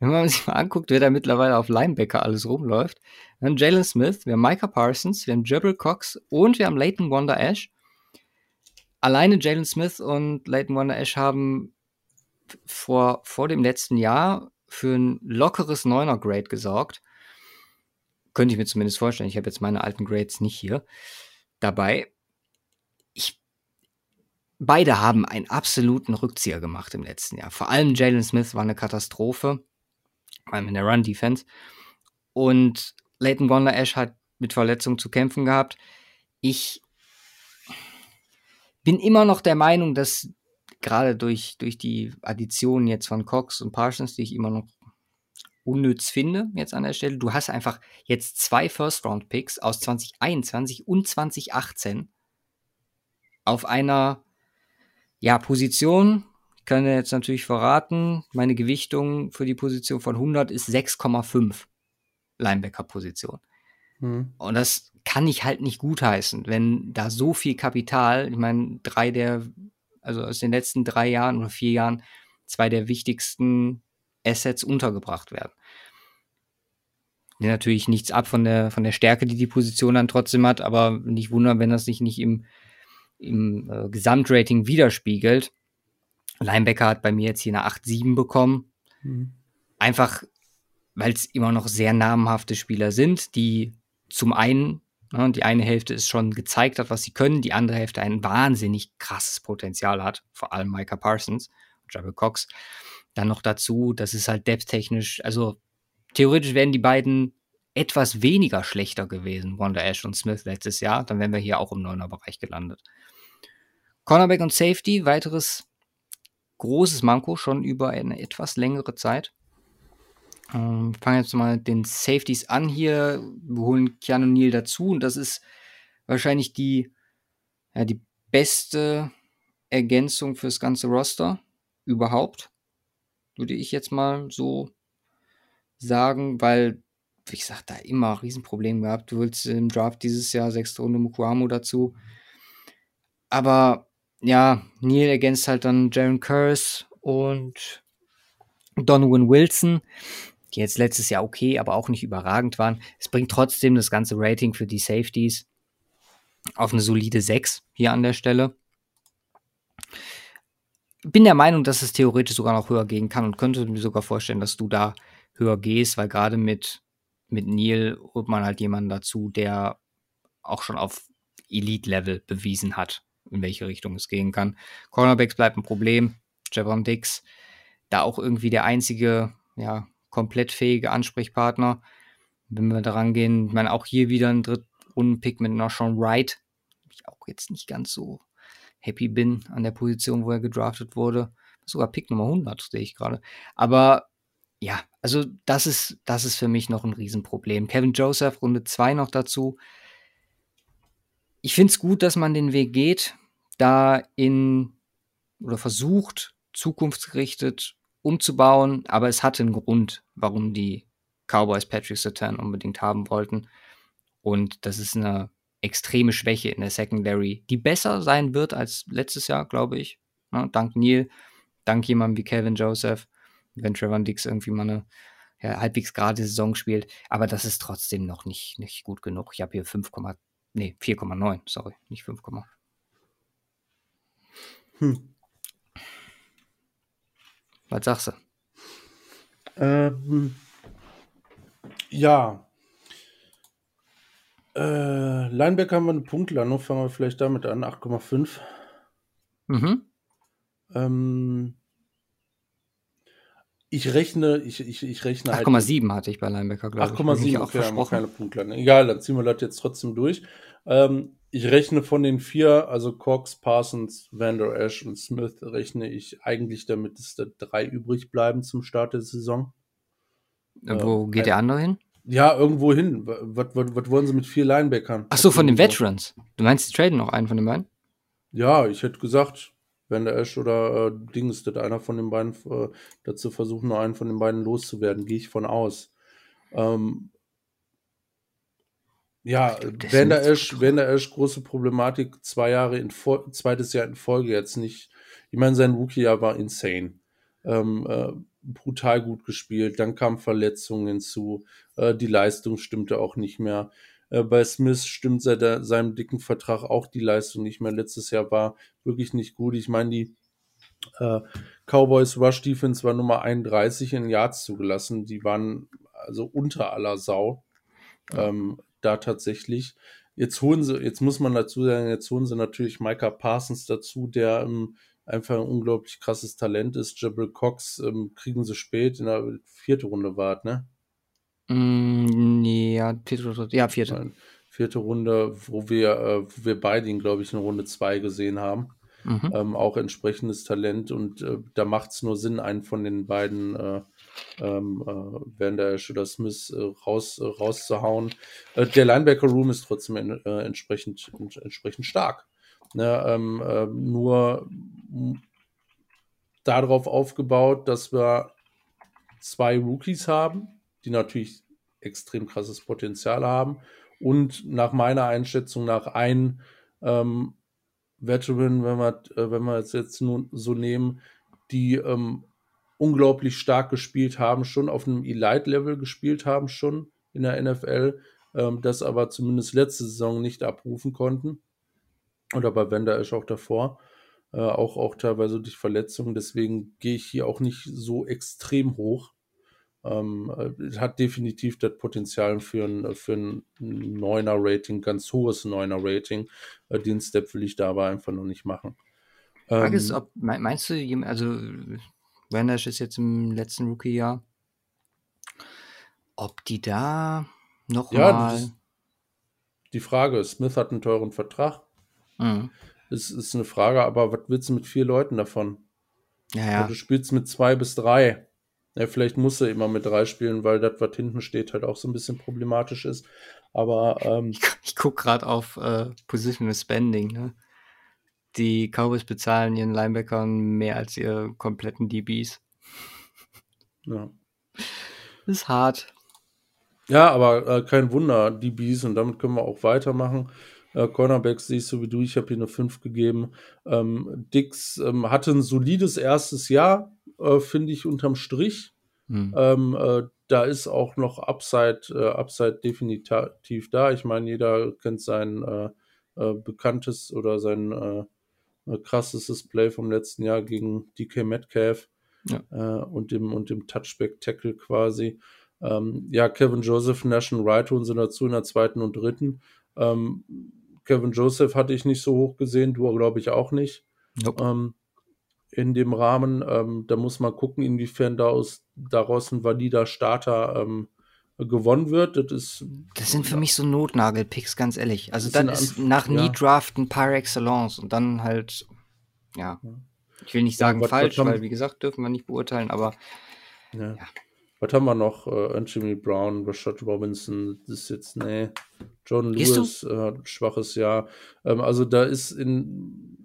Wenn man sich mal anguckt, wer da mittlerweile auf Linebacker alles rumläuft. Wir haben Jalen Smith, wir haben Micah Parsons, wir haben Jabril Cox und wir haben Leighton Wonder Ash. Alleine Jalen Smith und Leighton Wonder Ash haben vor, vor dem letzten Jahr für ein lockeres Neuner-Grade gesorgt. Könnte ich mir zumindest vorstellen. Ich habe jetzt meine alten Grades nicht hier dabei. Ich, beide haben einen absoluten Rückzieher gemacht im letzten Jahr. Vor allem Jalen Smith war eine Katastrophe, vor allem in der Run-Defense. Und Leighton Wonder Ash hat mit Verletzungen zu kämpfen gehabt. Ich bin immer noch der Meinung, dass gerade durch, durch die Addition jetzt von Cox und Parsons, die ich immer noch unnütz finde, jetzt an der Stelle. Du hast einfach jetzt zwei First-Round-Picks aus 2021 und 2018 auf einer ja, Position. Ich kann dir jetzt natürlich verraten, meine Gewichtung für die Position von 100 ist 6,5 Linebacker-Position. Mhm. Und das kann ich halt nicht gutheißen, wenn da so viel Kapital, ich meine, drei der, also aus den letzten drei Jahren oder vier Jahren, zwei der wichtigsten Assets untergebracht werden. Natürlich nichts ab von der, von der Stärke, die die Position dann trotzdem hat, aber nicht wundern, wenn das sich nicht im, im äh, Gesamtrating widerspiegelt. Linebacker hat bei mir jetzt hier eine 8-7 bekommen. Mhm. Einfach, weil es immer noch sehr namhafte Spieler sind, die zum einen, ne, die eine Hälfte ist schon gezeigt hat, was sie können, die andere Hälfte ein wahnsinnig krasses Potenzial hat, vor allem Micah Parsons und Javel Cox. Dann noch dazu, das ist halt depth-technisch, also theoretisch wären die beiden etwas weniger schlechter gewesen, Wanda Ash und Smith letztes Jahr, dann wären wir hier auch im neuner Bereich gelandet. Cornerback und Safety, weiteres großes Manko, schon über eine etwas längere Zeit. Ähm, fangen jetzt mal den Safeties an hier. Wir holen Keanu Neal dazu und das ist wahrscheinlich die, ja, die beste Ergänzung fürs ganze Roster überhaupt würde ich jetzt mal so sagen, weil, wie gesagt, da immer ein Riesenproblem gehabt. Du willst im Draft dieses Jahr sechste Runde Mukuamu dazu. Aber ja, Neil ergänzt halt dann Jaron Curse und Donovan Wilson. die jetzt letztes Jahr okay, aber auch nicht überragend waren. Es bringt trotzdem das ganze Rating für die Safeties auf eine solide 6 hier an der Stelle. Bin der Meinung, dass es theoretisch sogar noch höher gehen kann und könnte mir sogar vorstellen, dass du da höher gehst, weil gerade mit, mit Neil holt man halt jemanden dazu, der auch schon auf Elite-Level bewiesen hat, in welche Richtung es gehen kann. Cornerbacks bleibt ein Problem. Javon Dix, da auch irgendwie der einzige, ja, komplett fähige Ansprechpartner. Wenn wir daran gehen, ich meine, auch hier wieder ein Drittrunden-Pick mit Sean Wright. Ich auch jetzt nicht ganz so happy bin an der Position, wo er gedraftet wurde. Sogar Pick Nummer 100, sehe ich gerade. Aber ja, also das ist, das ist für mich noch ein Riesenproblem. Kevin Joseph, Runde 2 noch dazu. Ich finde es gut, dass man den Weg geht, da in oder versucht, zukunftsgerichtet umzubauen, aber es hatte einen Grund, warum die Cowboys Patrick Satan unbedingt haben wollten. Und das ist eine extreme Schwäche in der Secondary, die besser sein wird als letztes Jahr, glaube ich. Ja, dank Neil, dank jemandem wie Kevin Joseph, wenn Trevor Dix irgendwie mal eine ja, halbwegs gerade Saison spielt. Aber das ist trotzdem noch nicht, nicht gut genug. Ich habe hier 5, nee, 4,9, sorry, nicht 5, hm. Was sagst du? Ähm, ja. Äh, Linebacker haben wir eine Punktlandung, fangen wir vielleicht damit an, 8,5. Mhm. Ähm, ich rechne, ich, ich, ich rechne 8,7 halt, hatte ich bei Linebacker, glaube ich. 8,7, okay, haben wir keine Punktlandung. Egal, dann ziehen wir das jetzt trotzdem durch. Ähm, ich rechne von den vier, also Cox, Parsons, Vander Ash und Smith, rechne ich eigentlich damit, dass da drei übrig bleiben zum Start der Saison. Wo ähm, geht der andere hin? Ja, irgendwo hin. Was, was, was wollen sie mit vier Linebackern? Ach so, von den Veterans. Du meinst, sie traden noch einen von den beiden? Ja, ich hätte gesagt, Vander Ash oder äh, Dings, dass einer von den beiden äh, dazu versuchen, nur einen von den beiden loszuwerden, gehe ich von aus. Ähm, ja, Vander Esch, Vander Esch, große Problematik, zwei Jahre in zweites Jahr in Folge jetzt nicht. Ich meine, sein Rookie-Jahr war insane. Ähm, äh, brutal gut gespielt, dann kamen Verletzungen hinzu, äh, die Leistung stimmte auch nicht mehr. Äh, bei Smith stimmt seit der, seinem dicken Vertrag auch die Leistung nicht mehr. Letztes Jahr war wirklich nicht gut. Ich meine, die äh, Cowboys Rush Defense war Nummer 31 in Yards zugelassen. Die waren also unter aller Sau. Ähm, da tatsächlich. Jetzt holen sie, jetzt muss man dazu sagen, jetzt holen sie natürlich Micah Parsons dazu, der ähm, einfach ein unglaublich krasses Talent ist. Jabril Cox ähm, kriegen sie spät in der vierten Runde wart, ne? Mm, ja, vierte, ja, vierte. Vierte Runde, wo wir, äh, wo wir beide ihn, glaube ich, in Runde zwei gesehen haben. Mhm. Ähm, auch entsprechendes Talent und äh, da macht es nur Sinn, einen von den beiden äh, ähm, äh, während der Shooter Smith äh, raus, äh, rauszuhauen. Äh, der Linebacker-Room ist trotzdem in, äh, entsprechend, entsprechend stark. Ne, ähm, äh, nur darauf aufgebaut, dass wir zwei Rookies haben, die natürlich extrem krasses Potenzial haben und nach meiner Einschätzung nach ein ähm, Veteran, wenn wir, wenn wir es jetzt nun so nehmen, die ähm, unglaublich stark gespielt haben, schon auf einem Elite-Level gespielt haben, schon in der NFL, ähm, das aber zumindest letzte Saison nicht abrufen konnten. Oder bei Wender ist auch davor. Äh, auch, auch teilweise durch Verletzungen. Deswegen gehe ich hier auch nicht so extrem hoch. Ähm, äh, hat definitiv das Potenzial für ein, für ein neuner Rating, ganz hohes neuner Rating. Äh, den Step will ich da aber einfach noch nicht machen. Frage ähm, ist, ob, meinst du, also Vandash ist jetzt im letzten Rookie-Jahr. Ob die da noch ja, mal... Die Frage ist, Smith hat einen teuren Vertrag. Mhm. Das ist eine Frage, aber was willst du mit vier Leuten davon? Ja, ja. Du spielst mit zwei bis drei. Ja, vielleicht musst du immer mit drei spielen, weil das, was hinten steht, halt auch so ein bisschen problematisch ist. Aber ähm, ich, ich gucke gerade auf äh, Positional Spending. Ne? Die Cowboys bezahlen ihren Linebackern mehr als ihre kompletten DBs. Ja. Das ist hart. Ja, aber äh, kein Wunder, DBs, und damit können wir auch weitermachen. Äh, Cornerbacks siehst du wie du, ich habe hier eine 5 gegeben. Ähm, Dix ähm, hatte ein solides erstes Jahr, äh, finde ich, unterm Strich. Hm. Ähm, äh, da ist auch noch Upside, äh, Upside definitiv da. Ich meine, jeder kennt sein äh, äh, bekanntes oder sein äh, krassestes Play vom letzten Jahr gegen DK Metcalf ja. Äh, und dem, und dem Touchback-Tackle quasi. Ähm, ja, Kevin Joseph, National Right sie dazu in der zweiten und dritten. Ähm, Kevin Joseph hatte ich nicht so hoch gesehen, du glaube ich auch nicht. Nope. Ähm, in dem Rahmen, ähm, da muss man gucken, inwiefern daraus, daraus ein valider Starter ähm, gewonnen wird. Das, ist, das sind für mich so Notnagelpicks, ganz ehrlich. Also dann ist nach ja. Draften par excellence und dann halt, ja. Ich will nicht sagen ja, was, falsch, was weil wie gesagt, dürfen wir nicht beurteilen, aber ja. ja. Was haben wir noch? Äh, Anthony Brown, Rashad Robinson, das ist jetzt, nee. John Lewis äh, hat ein schwaches Jahr. Ähm, also da ist in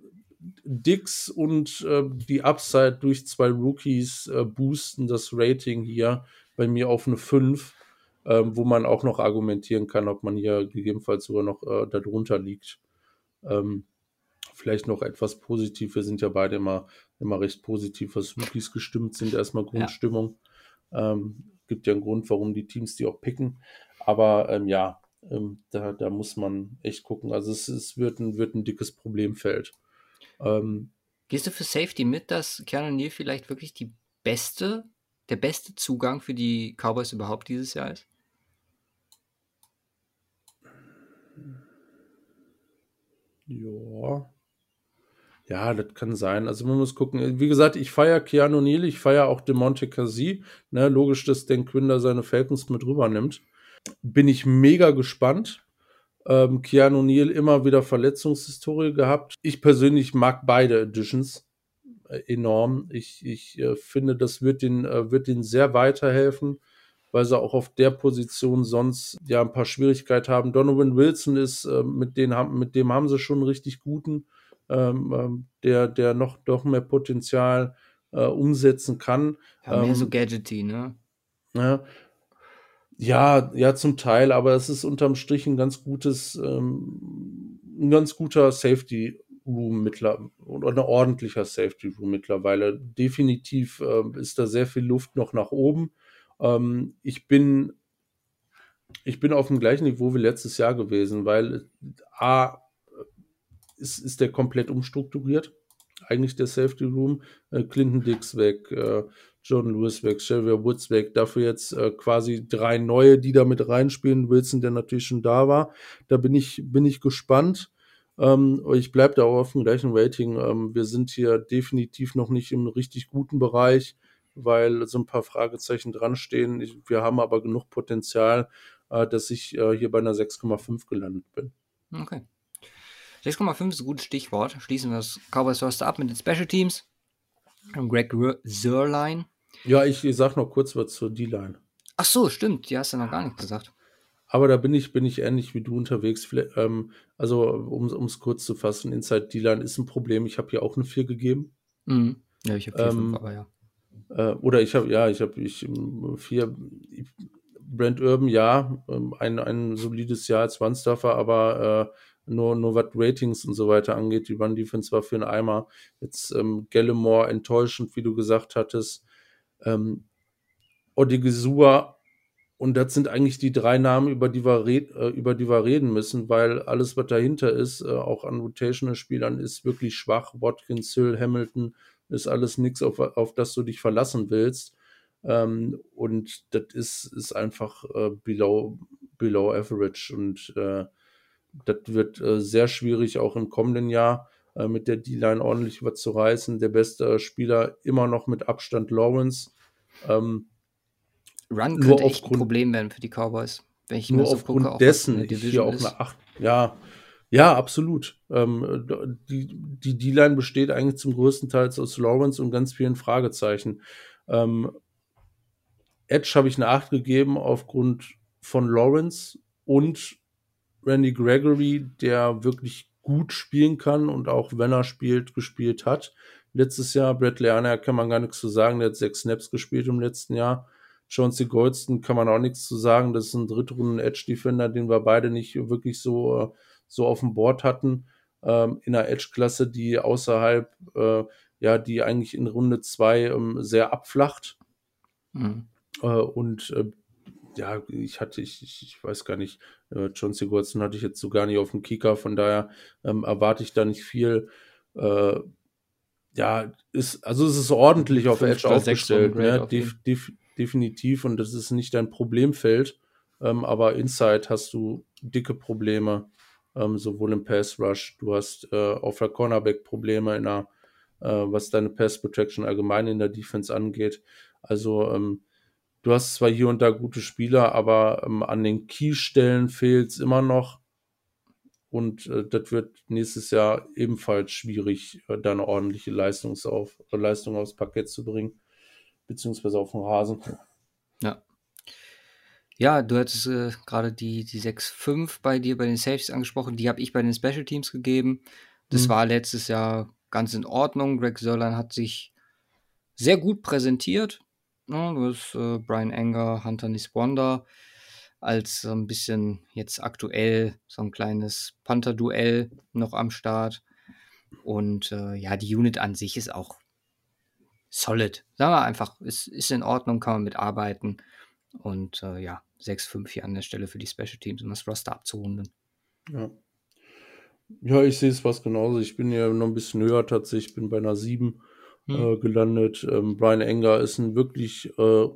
Dix und äh, die Upside durch zwei Rookies äh, boosten das Rating hier bei mir auf eine 5, ähm, wo man auch noch argumentieren kann, ob man hier gegebenenfalls sogar noch äh, darunter liegt. Ähm, vielleicht noch etwas positiv. Wir sind ja beide immer, immer recht positiv, was Rookies gestimmt sind. Erstmal Grundstimmung. Ja. Ähm, gibt ja einen Grund, warum die Teams die auch picken. Aber ähm, ja, ähm, da, da muss man echt gucken. Also es, es wird, ein, wird ein dickes Problemfeld. Ähm, Gehst du für Safety mit, dass Keanu Neal vielleicht wirklich die beste, der beste Zugang für die Cowboys überhaupt dieses Jahr ist? Ja. Ja, das kann sein. Also man muss gucken. Wie gesagt, ich feiere Keanu Neal, ich feiere auch Demonte Cassie. Ne, logisch, dass Dan Quinn da seine Falcons mit rübernimmt. Bin ich mega gespannt. Ähm, Keanu Neal immer wieder Verletzungshistorie gehabt. Ich persönlich mag beide Editions äh, enorm. Ich, ich äh, finde, das wird den, äh, wird den sehr weiterhelfen, weil sie auch auf der Position sonst ja ein paar Schwierigkeiten haben. Donovan Wilson ist, äh, mit, den mit dem haben sie schon einen richtig guten, ähm, ähm der, der noch, noch mehr Potenzial äh, umsetzen kann. Ja, mehr ähm, so Gadgety, ne? Ja, ja, ja, zum Teil, aber es ist unterm Strich ein ganz gutes, ähm, ein ganz guter Safety Room mittlerweile oder ein ordentlicher Safety Room mittlerweile. Definitiv äh, ist da sehr viel Luft noch nach oben. Ähm, ich bin, ich bin auf dem gleichen Niveau wie letztes Jahr gewesen, weil A ist, ist der komplett umstrukturiert. Eigentlich der Safety Room. Äh, Clinton Dix weg, äh, John Lewis weg, Xavier Woods weg, dafür jetzt äh, quasi drei neue, die da mit reinspielen. Wilson, der natürlich schon da war. Da bin ich, bin ich gespannt. Ähm, ich bleibe da auch auf dem gleichen Rating. Ähm, wir sind hier definitiv noch nicht im richtig guten Bereich, weil so ein paar Fragezeichen dran stehen. Ich, wir haben aber genug Potenzial, äh, dass ich äh, hier bei einer 6,5 gelandet bin. Okay. 6,5 ist ein gutes Stichwort. Schließen wir das Cowboys Roster ab mit den Special Teams. Greg Zerline ja, ich, sag noch kurz was zur D-Line. Ach so, stimmt. Die hast du noch gar nicht gesagt. Aber da bin ich, bin ich ähnlich wie du unterwegs. Ähm, also, um es kurz zu fassen, Inside D-Line ist ein Problem. Ich habe hier auch eine 4 gegeben. Mhm. Ja, ich habe 4, ähm, aber ja. Äh, oder ich habe, ja, ich habe ich, 4. Brent Urban, ja, ähm, ein, ein solides Jahr als One-Stuffer, aber äh, nur, nur was Ratings und so weiter angeht, die Run Defense war für einen Eimer. Jetzt ähm, Gallimore enttäuschend, wie du gesagt hattest ähm, Odigizua und das sind eigentlich die drei Namen, über die wir, red, äh, über die wir reden müssen, weil alles, was dahinter ist, äh, auch an Rotational-Spielern, ist wirklich schwach. Watkins, Hill, Hamilton, ist alles nichts, auf, auf das du dich verlassen willst. Ähm, und das ist, ist einfach äh, below, below average. Und äh, das wird äh, sehr schwierig, auch im kommenden Jahr äh, mit der D-Line ordentlich was zu reißen. Der beste Spieler immer noch mit Abstand Lawrence. Ähm, Run könnte echt ein Problem werden für die Cowboys. Wenn ich nur so aufgrund gucke, dessen ich hier auch eine 8. Ja, ja, absolut. Ähm, die D-Line besteht eigentlich zum größten Teil aus Lawrence und ganz vielen Fragezeichen. Ähm, Edge habe ich eine 8 gegeben aufgrund von Lawrence und Randy Gregory, der wirklich gut spielen kann und auch wenn er spielt, gespielt hat. Letztes Jahr, Brett Leaner kann man gar nichts zu sagen, der hat sechs Snaps gespielt im letzten Jahr. Chauncey Goldston kann man auch nichts zu sagen, das ist ein Drittrunden-Edge-Defender, den wir beide nicht wirklich so, äh, so auf dem Board hatten. Ähm, in der Edge-Klasse, die außerhalb, äh, ja, die eigentlich in Runde zwei ähm, sehr abflacht. Mhm. Äh, und äh, ja, ich hatte, ich, ich weiß gar nicht, äh, John Sigurdsson hatte ich jetzt so gar nicht auf dem Kicker, von daher ähm, erwarte ich da nicht viel. Äh, ja, ist, also es ist ordentlich auf Edge aufgestellt, ne? Def, def, definitiv, und das ist nicht dein Problemfeld, ähm, aber Inside hast du dicke Probleme, ähm, sowohl im Pass Rush, du hast äh, auf der Cornerback Probleme in der, äh, was deine Pass Protection allgemein in der Defense angeht. Also ähm, Du hast zwar hier und da gute Spieler, aber ähm, an den Key-Stellen fehlt es immer noch. Und äh, das wird nächstes Jahr ebenfalls schwierig, äh, da eine ordentliche Leistungsauf Leistung aufs Parkett zu bringen, beziehungsweise auf den Rasen. Ja. Ja, du hattest äh, gerade die, die 6-5 bei dir bei den Safes angesprochen. Die habe ich bei den Special Teams gegeben. Das mhm. war letztes Jahr ganz in Ordnung. Greg Sörlein hat sich sehr gut präsentiert. Ne, du hast äh, Brian Enger, Hunter Niswander als so ein bisschen jetzt aktuell so ein kleines Panther-Duell noch am Start. Und äh, ja, die Unit an sich ist auch solid. Sagen wir einfach, ist, ist in Ordnung, kann man mitarbeiten. Und äh, ja, 6-5 hier an der Stelle für die Special Teams, um das Roster abzurunden. Ja. Ja, ich sehe es fast genauso. Ich bin ja noch ein bisschen höher tatsächlich. Ich bin bei einer 7 hm. äh, gelandet. Ähm, Brian Enger ist ein wirklich äh,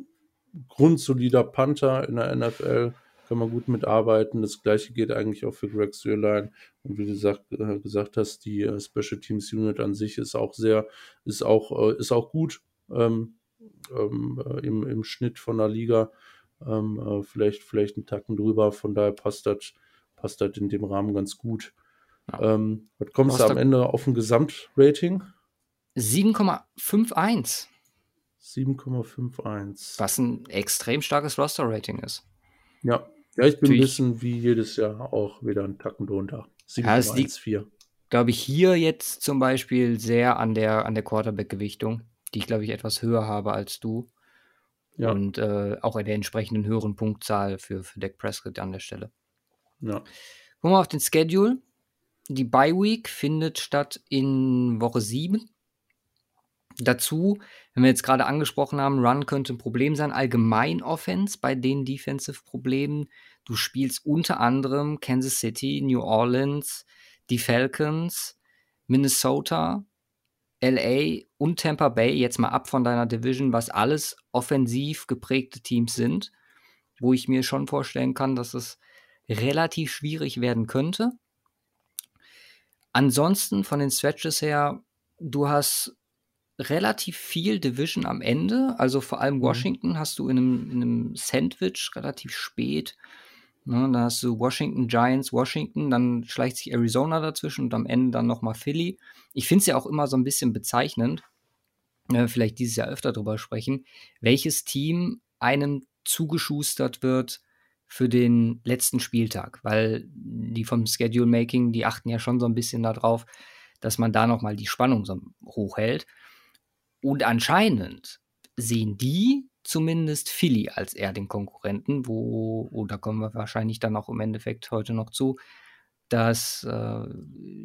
grundsolider Panther in der NFL. Kann man gut mitarbeiten. Das gleiche geht eigentlich auch für Greg Sörlein. Und wie du gesagt, äh, gesagt hast, die äh, Special Teams Unit an sich ist auch sehr, ist auch, äh, ist auch gut ähm, ähm, äh, im, im Schnitt von der Liga. Ähm, vielleicht, vielleicht einen Tacken drüber. Von daher passt das, passt das in dem Rahmen ganz gut. Ja. Ähm, was kommst du am Ende auf ein Gesamtrating? 7,51. 7,51. Was ein extrem starkes Roster-Rating ist. Ja. Ja, ich bin Natürlich. ein bisschen wie jedes Jahr auch wieder einen Tacken drunter. 7,14. Ja, glaube ich, hier jetzt zum Beispiel sehr an der, an der Quarterback-Gewichtung, die ich, glaube ich, etwas höher habe als du. Ja. Und äh, auch in der entsprechenden höheren Punktzahl für, für Dak Prescott an der Stelle. Ja. Gucken wir auf den Schedule. Die Bye Week findet statt in Woche 7. Dazu, wenn wir jetzt gerade angesprochen haben, Run könnte ein Problem sein, allgemein Offense bei den Defensive-Problemen. Du spielst unter anderem Kansas City, New Orleans, die Falcons, Minnesota, LA und Tampa Bay, jetzt mal ab von deiner Division, was alles offensiv geprägte Teams sind, wo ich mir schon vorstellen kann, dass es relativ schwierig werden könnte. Ansonsten von den Stretches her, du hast relativ viel Division am Ende. Also vor allem mhm. Washington mhm. hast du in einem, in einem Sandwich relativ spät. Ne, dann hast du Washington, Giants, Washington, dann schleicht sich Arizona dazwischen und am Ende dann nochmal Philly. Ich finde es ja auch immer so ein bisschen bezeichnend, äh, vielleicht dieses Jahr öfter drüber sprechen, welches Team einem zugeschustert wird für den letzten Spieltag, weil die vom Schedule Making, die achten ja schon so ein bisschen darauf, dass man da nochmal die Spannung so hoch hält. Und anscheinend sehen die zumindest Philly als eher den Konkurrenten, wo, wo da kommen wir wahrscheinlich dann auch im Endeffekt heute noch zu, dass äh,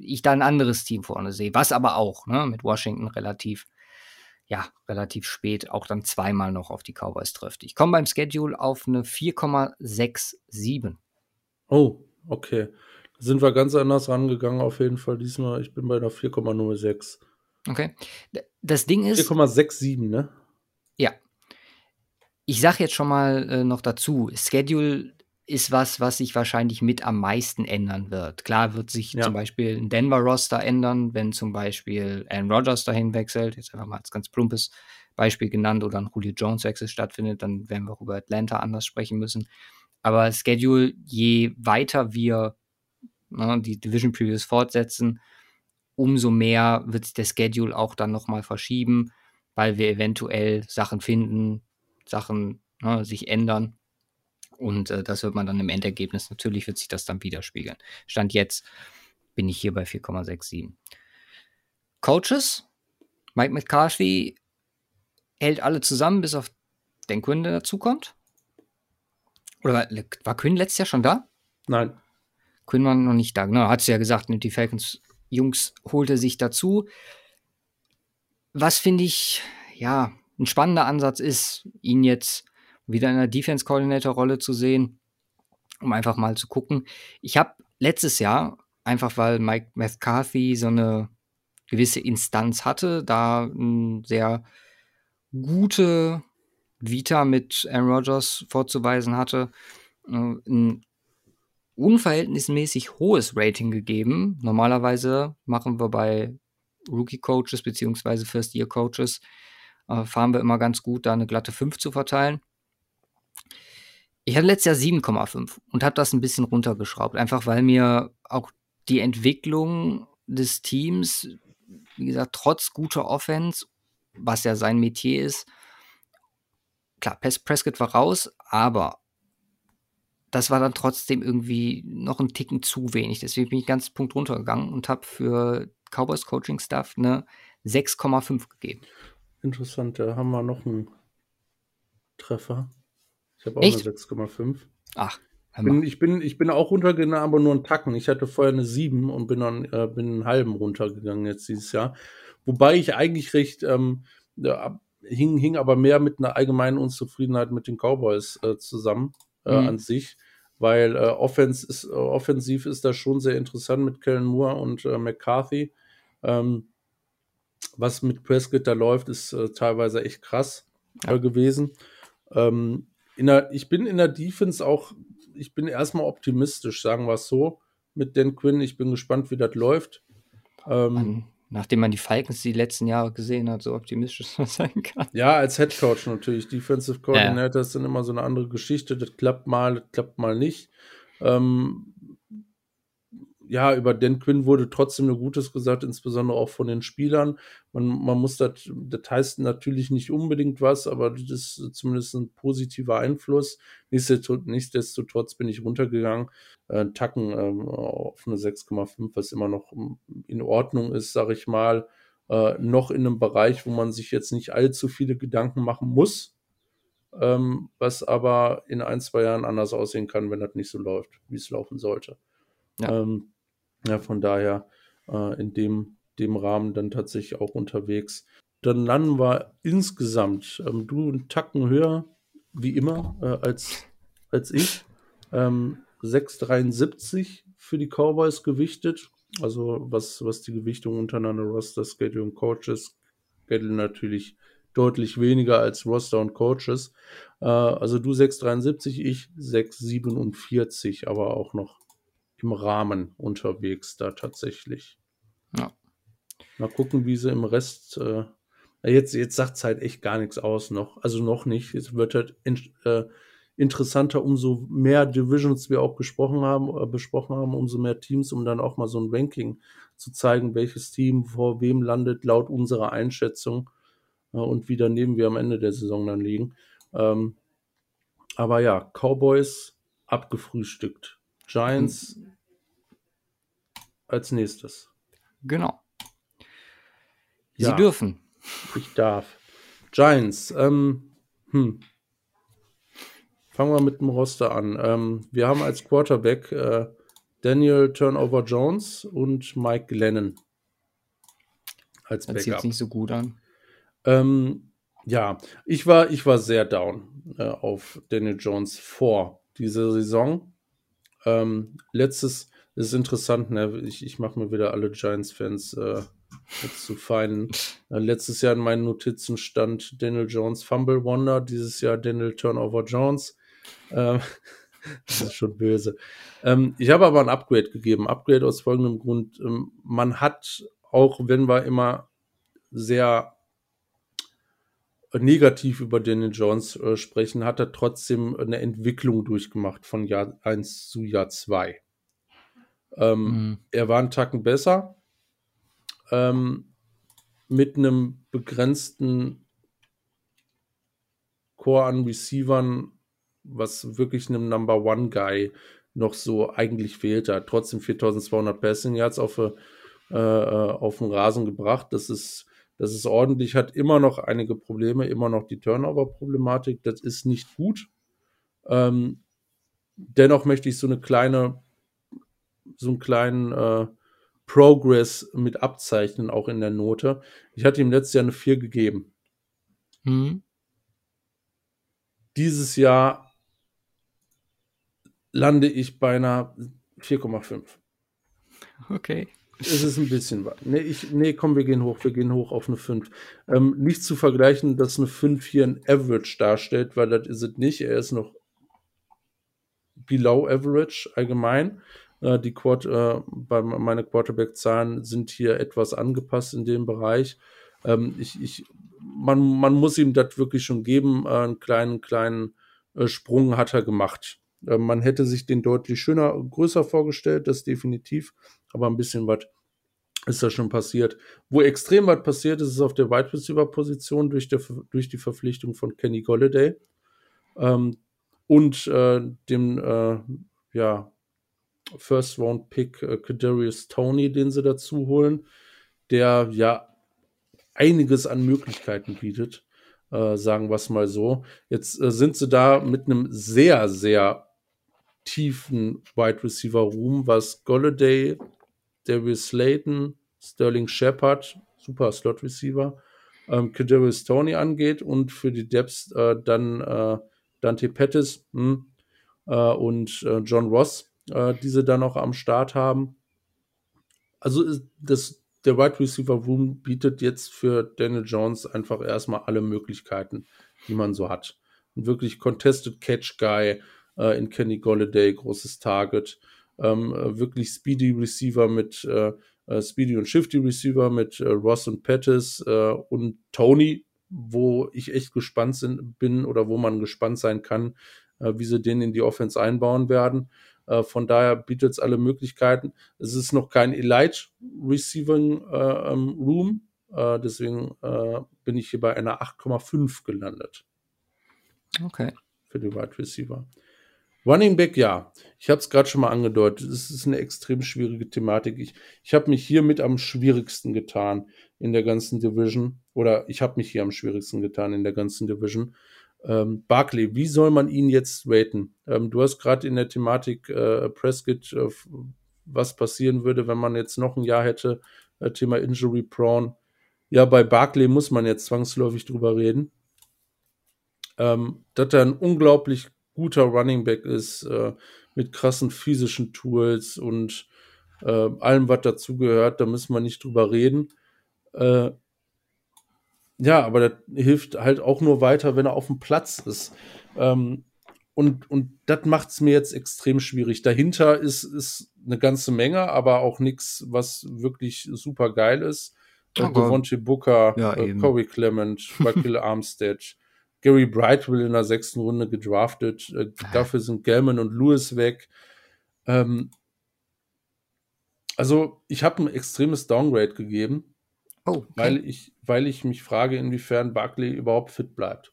ich da ein anderes Team vorne sehe, was aber auch ne, mit Washington relativ, ja, relativ spät auch dann zweimal noch auf die Cowboys trifft. Ich komme beim Schedule auf eine 4,67. Oh, okay. Da sind wir ganz anders rangegangen auf jeden Fall diesmal. Ich bin bei einer 4,06. Okay. Das Ding ist. 4,67, ne? Ich sag jetzt schon mal äh, noch dazu: Schedule ist was, was sich wahrscheinlich mit am meisten ändern wird. Klar wird sich ja. zum Beispiel ein Denver-Roster ändern, wenn zum Beispiel Aaron Rodgers dahin wechselt. Jetzt einfach mal als ganz plumpes Beispiel genannt oder ein Julio Jones-Wechsel stattfindet, dann werden wir auch über Atlanta anders sprechen müssen. Aber Schedule, je weiter wir ne, die Division Previews fortsetzen, umso mehr wird sich der Schedule auch dann nochmal verschieben, weil wir eventuell Sachen finden, Sachen ne, sich ändern. Und äh, das wird man dann im Endergebnis, natürlich wird sich das dann widerspiegeln. Stand jetzt bin ich hier bei 4,67. Coaches, Mike McCarthy hält alle zusammen, bis auf den Quinn, der dazukommt. Oder war, war Quinn letztes Jahr schon da? Nein. Quinn war noch nicht da. Genau, hat es ja gesagt, nimmt die Falcons Jungs holt er sich dazu. Was finde ich, ja, ein spannender Ansatz ist, ihn jetzt, wieder in der Defense-Coordinator-Rolle zu sehen, um einfach mal zu gucken. Ich habe letztes Jahr, einfach weil Mike McCarthy so eine gewisse Instanz hatte, da eine sehr gute Vita mit Aaron Rodgers vorzuweisen hatte, äh, ein unverhältnismäßig hohes Rating gegeben. Normalerweise machen wir bei Rookie-Coaches beziehungsweise First-Year-Coaches, äh, fahren wir immer ganz gut, da eine glatte 5 zu verteilen. Ich hatte letztes Jahr 7,5 und habe das ein bisschen runtergeschraubt, einfach weil mir auch die Entwicklung des Teams, wie gesagt, trotz guter Offense, was ja sein Metier ist, klar, Prescott war raus, aber das war dann trotzdem irgendwie noch ein Ticken zu wenig. Deswegen bin ich ganz Punkt runtergegangen und habe für Cowboys Coaching Staff eine 6,5 gegeben. Interessant, da haben wir noch einen Treffer. Ich habe auch Echt? eine 6,5. Ach, Bin, ich, bin, ich bin auch runtergegangen, aber nur einen Tacken. Ich hatte vorher eine 7 und bin dann äh, bin einen halben runtergegangen jetzt dieses Jahr. Wobei ich eigentlich recht ähm, ja, hing, hing aber mehr mit einer allgemeinen Unzufriedenheit mit den Cowboys äh, zusammen äh, Mhm. an sich. Weil äh, Offense ist, äh, offensiv ist das schon sehr interessant mit Kellen Moore und äh, McCarthy. Ähm, was mit Prescott da läuft, ist äh, teilweise echt krass Ja. äh, gewesen. Ähm, in der, ich bin in der Defense auch, ich bin erstmal optimistisch, sagen wir es so, mit Dan Quinn. Ich bin gespannt, wie das läuft. Ähm, Man, nachdem man die Falcons die letzten Jahre gesehen hat, so optimistisch [laughs] man sein kann. ja, als Head Coach natürlich. Defensive Coordinator sind immer so eine andere Geschichte. Das klappt mal, das klappt mal nicht. Ähm, ja, über Dan Quinn wurde trotzdem nur Gutes gesagt, insbesondere auch von den Spielern. Man, man muss das, das heißt natürlich nicht unbedingt was, aber das ist zumindest ein positiver Einfluss. Nichtsdestotrotz, bin ich runtergegangen, äh, Tacken ähm, auf eine 6,5, was immer noch in Ordnung ist, sage ich mal. Äh, noch in einem Bereich, wo man sich jetzt nicht allzu viele Gedanken machen muss, ähm, was aber in ein, zwei Jahren anders aussehen kann, wenn das nicht so läuft, wie es laufen sollte. Ja. Ähm, ja, von daher äh, in dem, dem Rahmen dann tatsächlich auch unterwegs. Dann landen wir insgesamt, ähm, du einen Tacken höher, wie immer, äh, als, als ich. Ähm, 6,73 für die Cowboys gewichtet. Also was, was die Gewichtung untereinander Roster, Schedule und Coaches, Schedule natürlich deutlich weniger als Roster und Coaches. Äh, also du 6,73, ich 6,47, aber auch noch im Rahmen unterwegs da tatsächlich. Ja. Mal gucken, wie sie im Rest. Äh, jetzt jetzt sagt es halt echt gar nichts aus noch. Also noch nicht. Es wird halt in, äh, interessanter, umso mehr Divisions wir auch gesprochen haben, äh, besprochen haben, umso mehr Teams, um dann auch mal so ein Ranking zu zeigen, welches Team vor wem landet, laut unserer Einschätzung äh, und wie daneben wir am Ende der Saison dann liegen. Ähm, aber ja, Cowboys abgefrühstückt. Giants als nächstes. Genau. Sie Ja. dürfen. Ich darf. Giants, ähm, hm. Fangen wir mit dem Roster an. Ähm, wir haben als Quarterback äh, Daniel Turnover Jones und Mike Glennon als Hört sich jetzt Backup. nicht so gut an. Ähm, ja, ich war, ich war sehr down äh, auf Daniel Jones vor dieser Saison. Ähm, letztes ist interessant, ne? ich, ich mache mir wieder alle Giants-Fans äh, zu feinen. Äh, letztes Jahr in meinen Notizen stand Daniel Jones Fumble Wonder, dieses Jahr Daniel Turnover Jones. Ähm, [laughs] das ist schon böse. Ähm, ich habe aber ein Upgrade gegeben. Upgrade aus folgendem Grund. Ähm, man hat, auch wenn wir immer sehr negativ über Daniel Jones äh, sprechen, hat er trotzdem eine Entwicklung durchgemacht von Jahr 1 zu Jahr 2. Ähm, Mhm. Er war einen Tacken besser. Ähm, mit einem begrenzten Core an Receivern, was wirklich einem Number One Guy noch so eigentlich fehlt. Er hat trotzdem 4200 Passing Yards auf, äh, äh, auf den Rasen gebracht. Das ist, das ist ordentlich, hat immer noch einige Probleme, immer noch die Turnover-Problematik. Das ist nicht gut. Ähm, dennoch möchte ich so eine kleine, so einen kleinen äh, Progress mit abzeichnen, auch in der Note. Ich hatte ihm letztes Jahr eine 4 gegeben. Mhm. Dieses Jahr lande ich bei einer 4,5. Okay. Es ist ein bisschen. Nee, ich, nee, komm, wir gehen hoch. Wir gehen hoch auf eine 5. Ähm, nicht zu vergleichen, dass eine 5 hier ein Average darstellt, weil das ist es nicht. Er ist noch below average allgemein. Äh, die Quad, äh, bei meine Quarterback-Zahlen sind hier etwas angepasst in dem Bereich. Ähm, ich, ich, man, man muss ihm das wirklich schon geben. Äh, einen kleinen, kleinen äh, Sprung hat er gemacht. Äh, man hätte sich den deutlich schöner, größer vorgestellt, das definitiv. Aber ein bisschen was ist da schon passiert. Wo extrem was passiert ist, ist auf der Wide Receiver Position durch, der, durch die Verpflichtung von Kenny Golladay ähm, und äh, dem äh, ja, First Round Pick äh, Kadarius Tony, den sie dazu holen, der ja einiges an Möglichkeiten bietet, äh, sagen wir es mal so. Jetzt äh, sind sie da mit einem sehr, sehr tiefen Wide Receiver Room, was Golladay, Darius Slayton, Sterling Shepard, super Slot Receiver, ähm, Kadarius Tony angeht und für die Depths äh, dann äh, Dante Pettis hm, äh, und äh, John Ross, äh, die sie dann noch am Start haben. Also das, der Wide Receiver Room bietet jetzt für Daniel Jones einfach erstmal alle Möglichkeiten, die man so hat. Ein wirklich Contested Catch Guy äh, in Kenny Golladay, großes Target. Ähm, äh, wirklich Speedy Receiver mit äh, äh, Speedy und Shifty Receiver mit äh, Ross und Pettis äh, und Tony, wo ich echt gespannt sind, bin oder wo man gespannt sein kann, wie sie den in die Offense einbauen werden. von daher bietet es alle Möglichkeiten. Es ist noch kein Elite Receiving ähm, Room, deswegen bin ich hier bei einer 8,5 gelandet. Okay. Für die Wide Receiver. Running Back, ja. Ich habe es gerade schon mal angedeutet. Es ist eine extrem schwierige Thematik. Ich, ich habe mich hier mit am schwierigsten getan in der ganzen Division. Oder ich habe mich hier am schwierigsten getan in der ganzen Division. Ähm, Barkley, wie soll man ihn jetzt raten? Ähm, du hast gerade in der Thematik äh, Prescott, äh, was passieren würde, wenn man jetzt noch ein Jahr hätte, äh, Thema Injury Prone. Ja, bei Barkley muss man jetzt zwangsläufig drüber reden. Ähm, dass er ein unglaublich guter Running Back ist, äh, mit krassen physischen Tools und äh, allem, was dazugehört, da müssen wir nicht drüber reden. Äh, ja, aber das hilft halt auch nur weiter, wenn er auf dem Platz ist. Ähm, und, und das macht es mir jetzt extrem schwierig. Dahinter ist, ist eine ganze Menge, aber auch nichts, was wirklich super geil ist. Äh, Devontae Booker, ja, äh, Corey Clement, [laughs] Michael Armstead, Gary Brightwell in der sechsten Runde gedraftet. Äh, dafür sind Gelman und Lewis weg. Ähm, also, ich habe ein extremes Downgrade gegeben, oh, okay. weil, ich, weil ich mich frage, inwiefern Barkley überhaupt fit bleibt.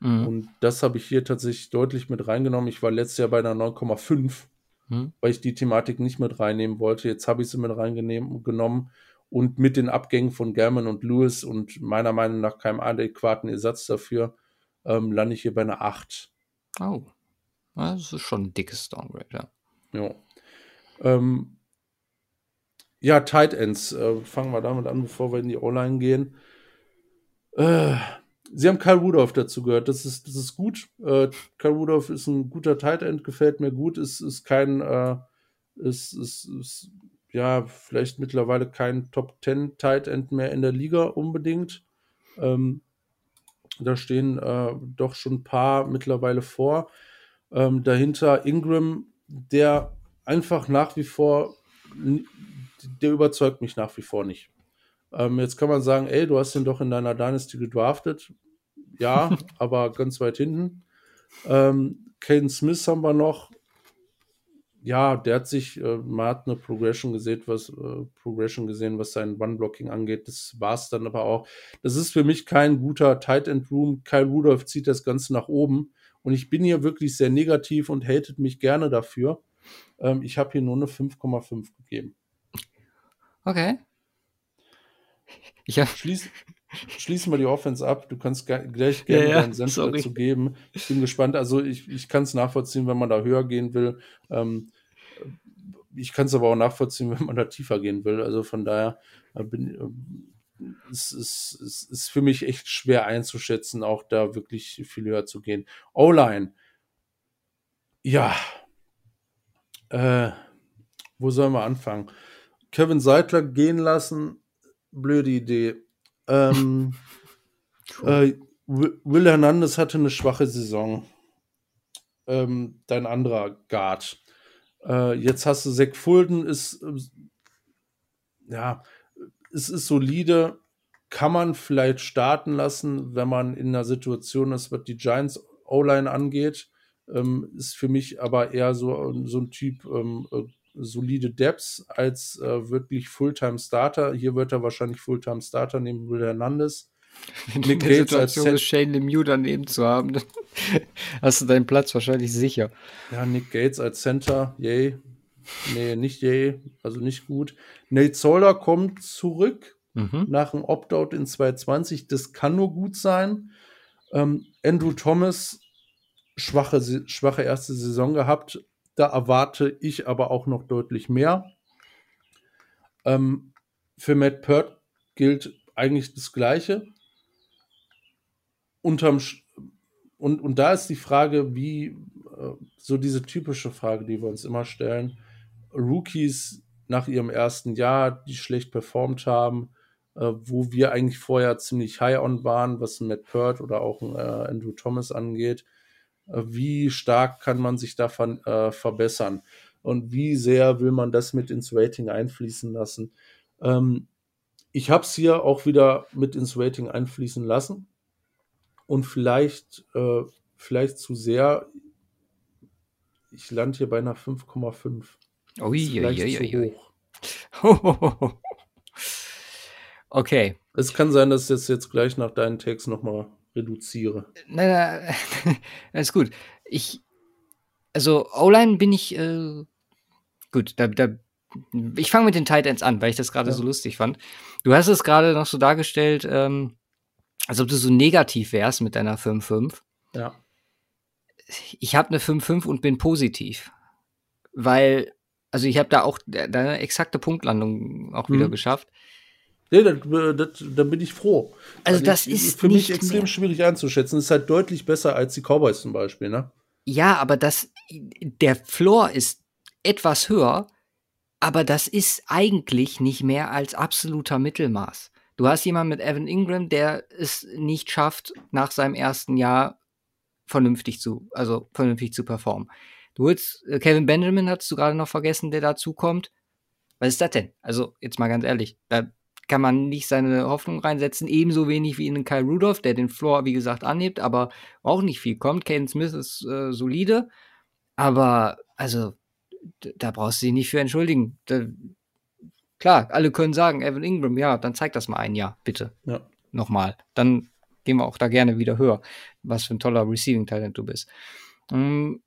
Mhm. Und das habe ich hier tatsächlich deutlich mit reingenommen. Ich war letztes Jahr bei einer 9,5, mhm. weil ich die Thematik nicht mit reinnehmen wollte. Jetzt habe ich sie mit reingenommen und mit den Abgängen von German und Lewis und meiner Meinung nach keinem adäquaten Ersatz dafür, ähm, lande ich hier bei einer 8. Oh, das ist schon ein dickes Downgrade, ja. Ja, ähm, ja Tight Ends, äh, fangen wir damit an, bevor wir in die O-Line gehen. Äh, sie haben Kyle Rudolph dazu gehört, das ist, das ist gut. Äh, Kyle Rudolph ist ein guter Tight End, gefällt mir gut, ist, ist kein, äh, ist, ist, ist ja, vielleicht mittlerweile kein Top 10 Tight End mehr in der Liga unbedingt. Ähm, da stehen äh, doch schon ein paar mittlerweile vor. Ähm, dahinter Ingram, der einfach nach wie vor, der überzeugt mich nach wie vor nicht. Ähm, jetzt kann man sagen, ey, du hast ihn doch in deiner Dynasty gedraftet. Ja, [laughs] aber ganz weit hinten. Ähm, Caden Smith haben wir noch ja, der hat sich, äh, man hat eine Progression gesehen, was äh, Progression gesehen, was sein One-Blocking angeht. Das war es dann aber auch. Das ist für mich kein guter Tight End Room. Kyle Rudolph zieht das Ganze nach oben. Und ich bin hier wirklich sehr negativ und hatet mich gerne dafür. Ähm, ich habe hier nur eine 5,5 gegeben. Okay. Ich hab... Schließ, schließen wir die Offense ab. Du kannst gleich gerne ja, ja, deinen Senf dazu geben. Ich bin gespannt. Also ich, ich kann es nachvollziehen, wenn man da höher gehen will. Ähm, ich kann es aber auch nachvollziehen, [laughs] wenn man da tiefer gehen will. Also von daher äh, bin, äh, es, es, es ist für mich echt schwer einzuschätzen, auch da wirklich viel höher zu gehen. O-Line. Ja. Äh, wo sollen wir anfangen? Kevin Seidler gehen lassen, blöde Idee. Ähm, [laughs] äh, Will Hernandez hatte eine schwache Saison. Ähm, dein anderer Guard. Äh, jetzt hast du Zach Fulton, ist äh, ja, es ist solide, kann man vielleicht starten lassen, wenn man in einer Situation ist, was die Giants O-Line angeht. Ähm, ist für mich aber eher so, so ein Typ ähm, äh, solide Depths als äh, wirklich Fulltime Starter. Hier wird er wahrscheinlich Fulltime Starter neben Will Hernandez. [laughs] Nick der Situation ist Shane Lemieux daneben zu haben, dann [laughs] hast du deinen Platz wahrscheinlich sicher. Ja, Nick Gates als Center, yay. Nee, nicht yay, also nicht gut. Nate Zoller kommt zurück mhm. nach einem Opt-out in 2020. Das kann nur gut sein. Ähm, Andrew Thomas, schwache, schwache erste Saison gehabt. Da erwarte ich aber auch noch deutlich mehr. Ähm, für Matt Pert gilt eigentlich das Gleiche. Unterm und, und da ist die Frage, wie äh, so diese typische Frage, die wir uns immer stellen. Rookies nach ihrem ersten Jahr, die schlecht performt haben, äh, wo wir eigentlich vorher ziemlich high on waren, was Matt Pert oder auch äh, Andrew Thomas angeht. Wie stark kann man sich davon verbessern und wie sehr will man das mit ins Rating einfließen lassen. Ähm, ich habe es hier auch wieder mit ins Rating einfließen lassen und vielleicht, äh, vielleicht zu sehr. Ich lande hier bei einer 5,5. Ui, ui, ui, ui. Hoch. [laughs] okay. Es kann sein, dass ich das jetzt gleich nach deinen Takes nochmal reduziere. Nein, nein, [laughs] alles gut. Ich, also O-Line bin ich, äh, gut, da, da, ich fange mit den Titans an, weil ich das gerade ja. so lustig fand. Du hast es gerade noch so dargestellt, ähm, als ob du so negativ wärst mit deiner 5-5. Ja. Ich habe eine 5-5 und bin positiv. Weil, also ich habe da auch deine exakte Punktlandung auch wieder mhm. geschafft. Nee, da, da, bin ich froh. Also, das ich, ist für mich extrem mehr. schwierig einzuschätzen. Das ist halt deutlich besser als die Cowboys zum Beispiel, ne? Ja, aber das, der Floor ist etwas höher, aber das ist eigentlich nicht mehr als absoluter Mittelmaß. Du hast jemanden mit Evan Ingram, der es nicht schafft, nach seinem ersten Jahr vernünftig zu, also vernünftig zu performen. Du holst, äh, Kevin Benjamin hattest du gerade noch vergessen, der dazu kommt. Was ist das denn? Also, jetzt mal ganz ehrlich, da kann man nicht seine Hoffnung reinsetzen. Ebenso wenig wie in den Kyle Rudolph, der den Floor, wie gesagt, anhebt, aber auch nicht viel kommt. Kane Smith ist äh, solide, aber also da brauchst du dich nicht für entschuldigen. Da, klar, alle können sagen, Evan Ingram, ja, dann zeig das mal ein Jahr, bitte. Ja. Nochmal. Dann gehen wir auch da gerne wieder höher, was für ein toller Receiving-Talent du bist. Um,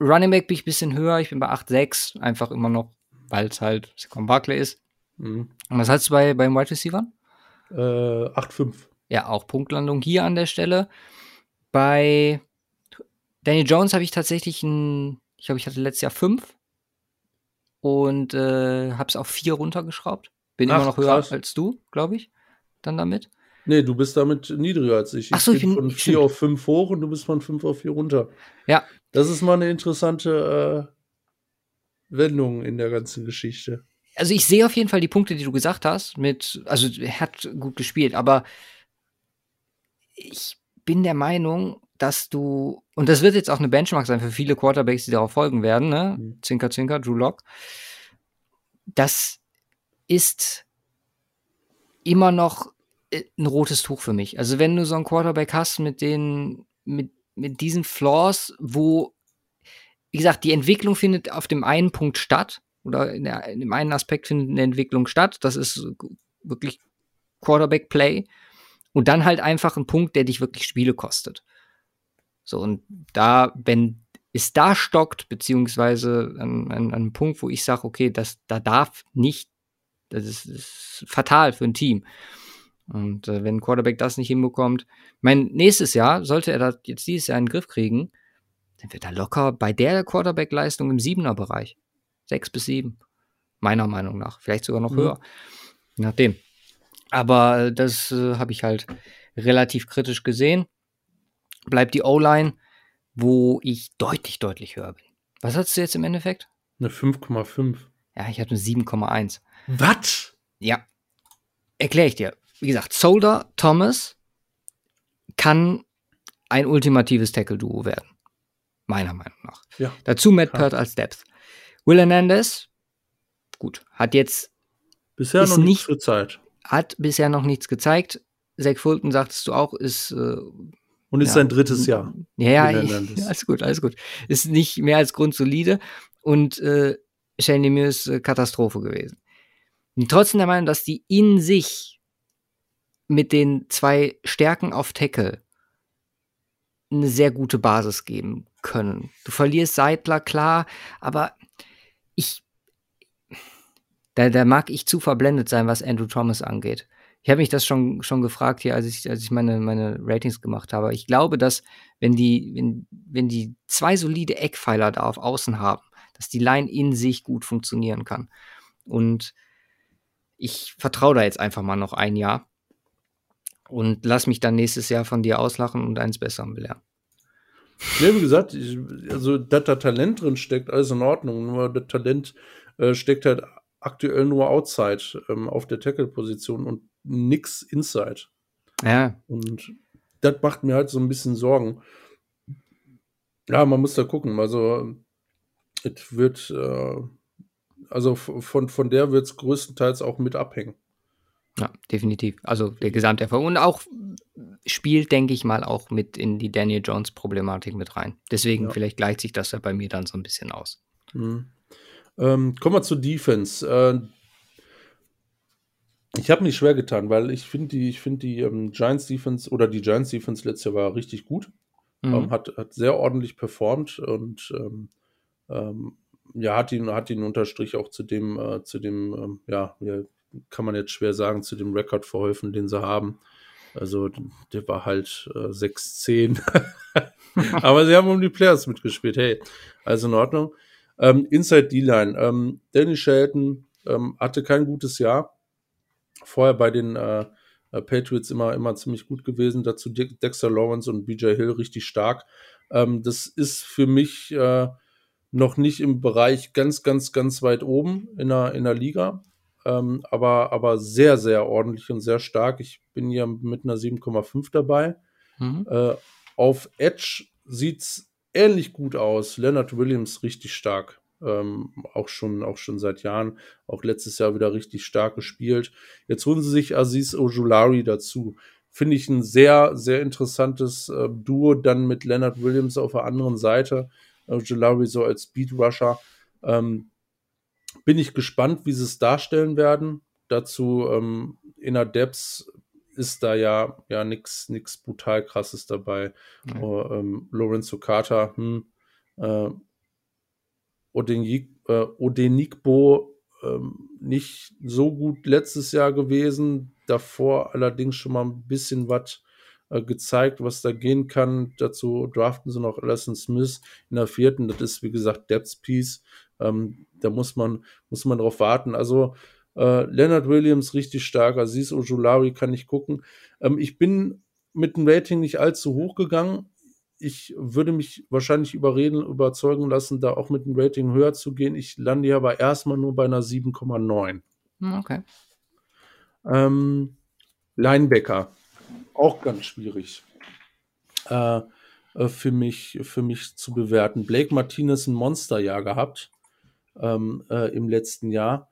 Running Back bin ich ein bisschen höher, ich bin bei 8,6, einfach immer noch, weil es halt Saquon Barkley ist. Mhm. Und was hast du bei, beim Wide Receiver? Äh, 8,5. Ja, auch Punktlandung hier an der Stelle. Bei Daniel Jones habe ich tatsächlich ein, ich glaube, ich hatte letztes Jahr 5 und äh, habe es auf 4 runtergeschraubt. Bin Ach, immer noch höher krass. als du, glaube ich, dann damit. Nee, du bist damit niedriger als ich. Ach so, ich bin von 4 auf 5 hoch und du bist von 5 auf 4 runter. Ja. Das ist mal eine interessante äh, Wendung in der ganzen Geschichte also ich sehe auf jeden Fall die Punkte, die du gesagt hast, mit, also er hat gut gespielt, aber ich bin der Meinung, dass du, und das wird jetzt auch eine Benchmark sein für viele Quarterbacks, die darauf folgen werden, ne? Mhm. Zinker, Zinker, Drew Lock. Das ist immer noch äh, ein rotes Tuch für mich. Also wenn du so einen Quarterback hast mit den, mit, mit diesen Flaws, wo, wie gesagt, die Entwicklung findet auf dem einen Punkt statt, oder in, der, in dem einen Aspekt findet eine Entwicklung statt. Das ist wirklich Quarterback-Play. Und dann halt einfach ein Punkt, der dich wirklich Spiele kostet. So, und da, wenn es da stockt, beziehungsweise an, an, an einem Punkt, wo ich sage, okay, das, da darf nicht, das ist, ist fatal für ein Team. Und äh, wenn ein Quarterback das nicht hinbekommt, mein nächstes Jahr, sollte er das jetzt dieses Jahr in den Griff kriegen, dann wird er locker bei der Quarterback-Leistung im Siebener-Bereich. Sechs bis sieben. Meiner Meinung nach. Vielleicht sogar noch mhm. höher. Nachdem. Aber das äh, habe ich halt relativ kritisch gesehen. Bleibt die O-Line, wo ich deutlich, deutlich höher bin. Was hast du jetzt im Endeffekt? Eine 5,5. Ja, ich hatte eine 7,1. Was? Ja. Erkläre ich dir. Wie gesagt, Solder Thomas kann ein ultimatives Tackle-Duo werden. Meiner Meinung nach. Ja. Dazu Matt Peart als Depth. Will Hernandez, gut, hat jetzt Bisher noch nicht- nicht für Zeit. hat bisher noch nichts gezeigt. Zach Fulton, sagtest du auch, ist äh, Und ist Ja. sein drittes Jahr. Ja, ja, Hernandez. [laughs] alles gut, alles gut. Ist nicht mehr als grundsolide und äh, Shane Lemieux ist äh, Katastrophe gewesen. Und trotzdem der Meinung, dass die in sich mit den zwei Stärken auf Tackle eine sehr gute Basis geben können. Du verlierst Seidler, klar, aber ich, da, da mag ich zu verblendet sein, was Andrew Thomas angeht. Ich habe mich das schon, schon gefragt hier, als ich, als ich meine, meine Ratings gemacht habe. Ich glaube, dass wenn die, wenn, wenn die zwei solide Eckpfeiler da auf Außen haben, dass die Line in sich gut funktionieren kann. Und ich vertraue da jetzt einfach mal noch ein Jahr und lass mich dann nächstes Jahr von dir auslachen und eins Besseren belehren. Ja, wie gesagt, ich, also, dass da Talent drin steckt, alles in Ordnung. Nur das Talent äh, steckt halt aktuell nur outside ähm, auf der Tackle-Position und nix inside. Ja, Und das macht mir halt so ein bisschen Sorgen. Ja, man muss da gucken. Also, es wird, äh, also von, von der wird es größtenteils auch mit abhängen. ja, definitiv. Also der Gesamterfolg. Und auch spielt, denke ich mal, auch mit in die Daniel Jones-Problematik mit rein. Deswegen Ja. vielleicht gleicht sich das ja bei mir dann so ein bisschen aus. Mhm. Ähm, kommen wir zur Defense. Äh, ich habe mich schwer getan, weil ich finde die, ich finde die ähm, Giants Defense oder die Giants Defense letztes Jahr war richtig gut. Mhm. Ähm, hat, hat sehr ordentlich performt und ähm, ähm, ja, hat ihn, hat ihn unterstrich auch zu dem, äh, zu dem, ähm, ja, ja, kann man jetzt schwer sagen, zu dem Rekord verholfen, den sie haben. Also der war halt äh, 6-10. [laughs] Aber sie haben um die Players mitgespielt. Hey, also in Ordnung. Ähm, Inside D-Line. Ähm, Danny Shelton ähm, hatte kein gutes Jahr. Vorher bei den äh, äh, Patriots immer, immer ziemlich gut gewesen. Dazu De Dexter Lawrence und BJ Hill richtig stark. Ähm, das ist für mich äh, noch nicht im Bereich ganz, ganz, ganz weit oben in der, in der Liga. Ähm, aber, aber sehr, sehr ordentlich und sehr stark. Ich bin hier mit einer 7,5 dabei. Mhm. Äh, auf Edge sieht's ähnlich gut aus. Leonard Williams richtig stark. Ähm, auch, schon, auch schon seit Jahren. Auch letztes Jahr wieder richtig stark gespielt. Jetzt holen sie sich Aziz Ojulari dazu. Finde ich ein sehr, sehr interessantes äh, Duo dann mit Leonard Williams auf der anderen Seite. Ojulari so als Speed Rusher. Ähm, bin ich gespannt, wie sie es darstellen werden. Dazu ähm, in der Depths ist da ja, ja nichts nix brutal krasses dabei. Oh, ähm, Lorenzo Carter, hm, äh, Äh, Odenikbo ähm, nicht so gut letztes Jahr gewesen. Davor allerdings schon mal ein bisschen was äh, gezeigt, was da gehen kann. Dazu draften sie noch Alison Smith in der vierten. Das ist, wie gesagt, Depth Piece. Ähm, da muss man, muss man drauf warten. Also äh, Leonard Williams richtig stark, Aziz Ojulari kann ich gucken. Ähm, ich bin mit dem Rating nicht allzu hoch gegangen. Ich würde mich wahrscheinlich überreden, überzeugen lassen, da auch mit dem Rating höher zu gehen. Ich lande hier aber erstmal nur bei einer 7,9. Hm, Okay. Ähm, Linebacker, auch ganz schwierig äh, äh, für, mich, für mich zu bewerten. Blake Martinez ein Monsterjahr gehabt ähm, äh, im letzten Jahr,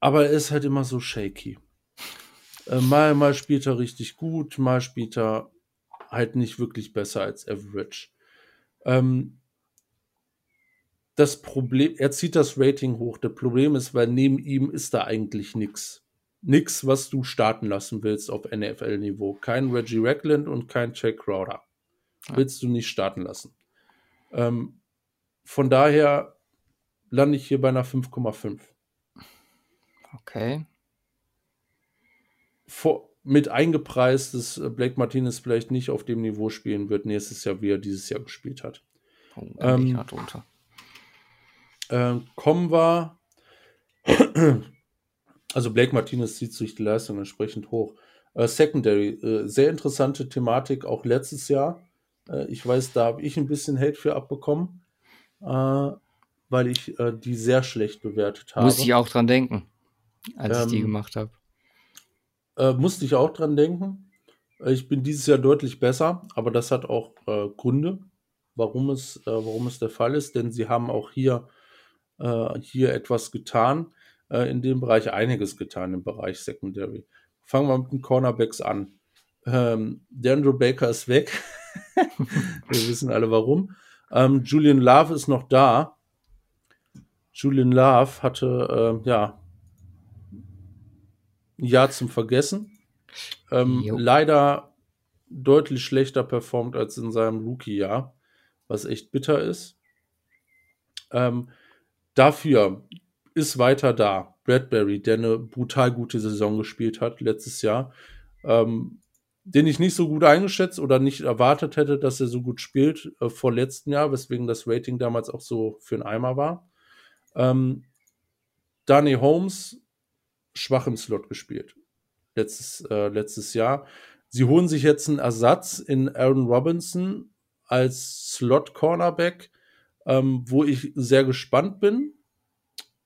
aber er ist halt immer so shaky. Äh, mal, mal spielt er richtig gut, mal spielt er halt nicht wirklich besser als Average. Ähm, das Problem, er zieht das Rating hoch. Das Problem ist, weil neben ihm ist da eigentlich nichts. Nix, was du starten lassen willst auf NFL-Niveau. Kein Reggie Ragland und kein Jack Crowder. Willst du nicht starten lassen. Ähm, von daher lande ich hier bei einer 5,5. Okay. Vor, mit eingepreist, dass äh, Blake Martinez vielleicht nicht auf dem Niveau spielen wird nächstes Jahr, wie er dieses Jahr gespielt hat. Oh, Ähm, noch drunter. Ähm, kommen wir [clears throat] Also Blake Martinez zieht sich die Leistung entsprechend hoch. Äh, Secondary, äh, sehr interessante Thematik, auch letztes Jahr. Äh, ich weiß, da habe ich ein bisschen Hate für abbekommen, äh, weil ich äh, die sehr schlecht bewertet habe. Muss ich auch dran denken, als ähm, ich die ähm, gemacht habe. Äh, musste ich auch dran denken. Ich bin dieses Jahr deutlich besser, aber das hat auch Gründe, warum es, warum es der Fall ist, denn sie haben auch hier, hier etwas getan in dem Bereich, einiges getan im Bereich Secondary. Fangen wir mit den Cornerbacks an. Ähm, Andrew Baker ist weg. [laughs] wir wissen alle warum. Ähm, Julian Love ist noch da. Julian Love hatte, äh, ja, Jahr zum Vergessen. Ähm, leider deutlich schlechter performt als in seinem Rookie-Jahr, was echt bitter ist. Ähm, dafür ist weiter da. Bradbury, der eine brutal gute Saison gespielt hat letztes Jahr, ähm, den ich nicht so gut eingeschätzt oder nicht erwartet hätte, dass er so gut spielt äh, vor letztem Jahr, weswegen das Rating damals auch so für einen Eimer war. Ähm, Danny Holmes schwach im Slot gespielt letztes, äh, letztes Jahr. Sie holen sich jetzt einen Ersatz in Aaron Robinson als Slot-Cornerback, ähm, wo ich sehr gespannt bin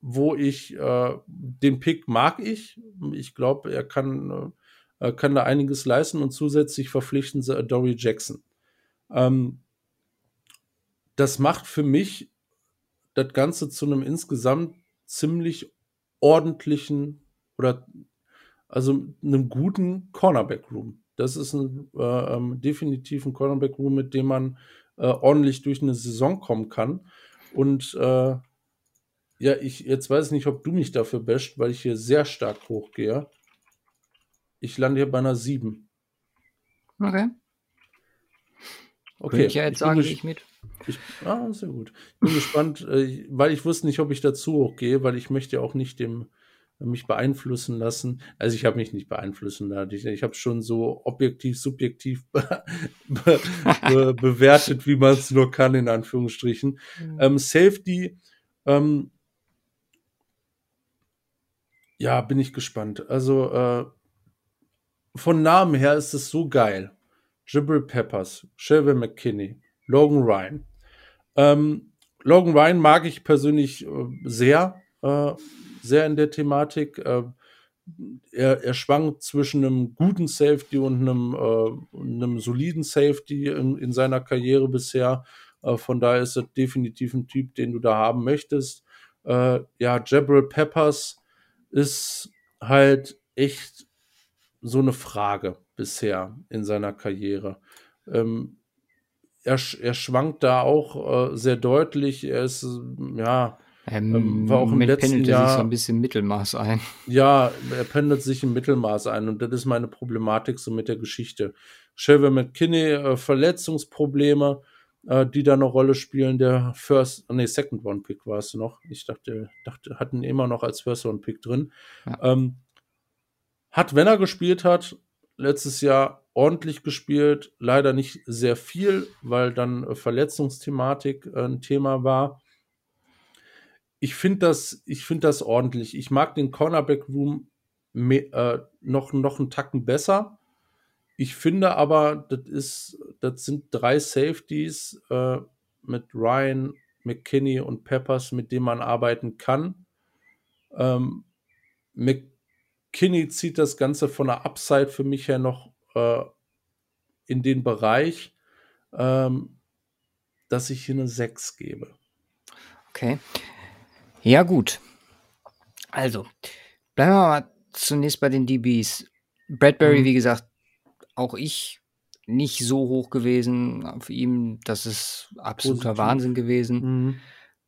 wo ich äh, den Pick mag ich. Ich glaube, er kann, äh, kann da einiges leisten und zusätzlich verpflichten sie Dory Jackson. Ähm, das macht für mich das Ganze zu einem insgesamt ziemlich ordentlichen oder also einem guten Cornerback-Room. Das ist ein, äh, ähm, definitiv ein Cornerback-Room, mit dem man äh, ordentlich durch eine Saison kommen kann. Und äh, ja, ich jetzt weiß ich nicht, ob du mich dafür basht, weil ich hier sehr stark hochgehe. Ich lande hier bei einer 7. Okay. Okay. ich ja jetzt ich sagen, ich mit. Ich, ah, sehr gut. Ich bin gespannt, äh, weil ich wusste nicht, ob ich dazu hochgehe, weil ich möchte ja auch nicht dem mich beeinflussen lassen. Also ich habe mich nicht beeinflussen lassen. Ich, ich habe schon so objektiv, subjektiv [laughs] be be bewertet, wie man es nur kann, in Anführungsstrichen. Mhm. Ähm, Safety ähm, ja, bin ich gespannt. Also äh, von Namen her ist es so geil. Jibril Peppers, Shelby McKinney, Logan Ryan. Ähm, Logan Ryan mag ich persönlich äh, sehr, äh, sehr in der Thematik. Äh, er, er schwankt zwischen einem guten Safety und einem, äh, einem soliden Safety in, in, seiner Karriere bisher. Äh, von daher ist er definitiv ein Typ, den du da haben möchtest. Äh, ja, Jabril Peppers ist halt echt so eine Frage bisher in seiner Karriere. Ähm, er, er schwankt da auch äh, sehr deutlich. Er ist, ja, ähm, ähm war auch im letzten Jahr sich so ein bisschen Mittelmaß ein. Ja, er pendelt sich im Mittelmaß ein und das ist meine Problematik so mit der Geschichte. Shelby McKinney, äh, Verletzungsprobleme, äh, die da eine Rolle spielen. Der First, nee, Second Round Pick war es noch. Ich dachte, dachte, hatten immer noch als First Round Pick drin. Ja. Ähm, hat, wenn er gespielt hat, letztes Jahr ordentlich gespielt, leider nicht sehr viel, weil dann Verletzungsthematik äh, ein Thema war. Ich finde das, ich das ordentlich. Ich mag den Cornerback Room äh, noch, noch einen Tacken besser. Ich finde aber, das das sind drei Safeties äh, mit Ryan, McKinney und Peppers, mit denen man arbeiten kann. Ähm, McKinney zieht das Ganze von der Upside für mich her noch äh, in den Bereich, ähm, dass ich hier eine 6 gebe. Okay. Ja, gut. Also, bleiben wir mal zunächst bei den DBs. Bradbury, mhm. wie gesagt, auch ich nicht so hoch gewesen auf ihm. Das ist absoluter Positiv. Wahnsinn gewesen, mhm.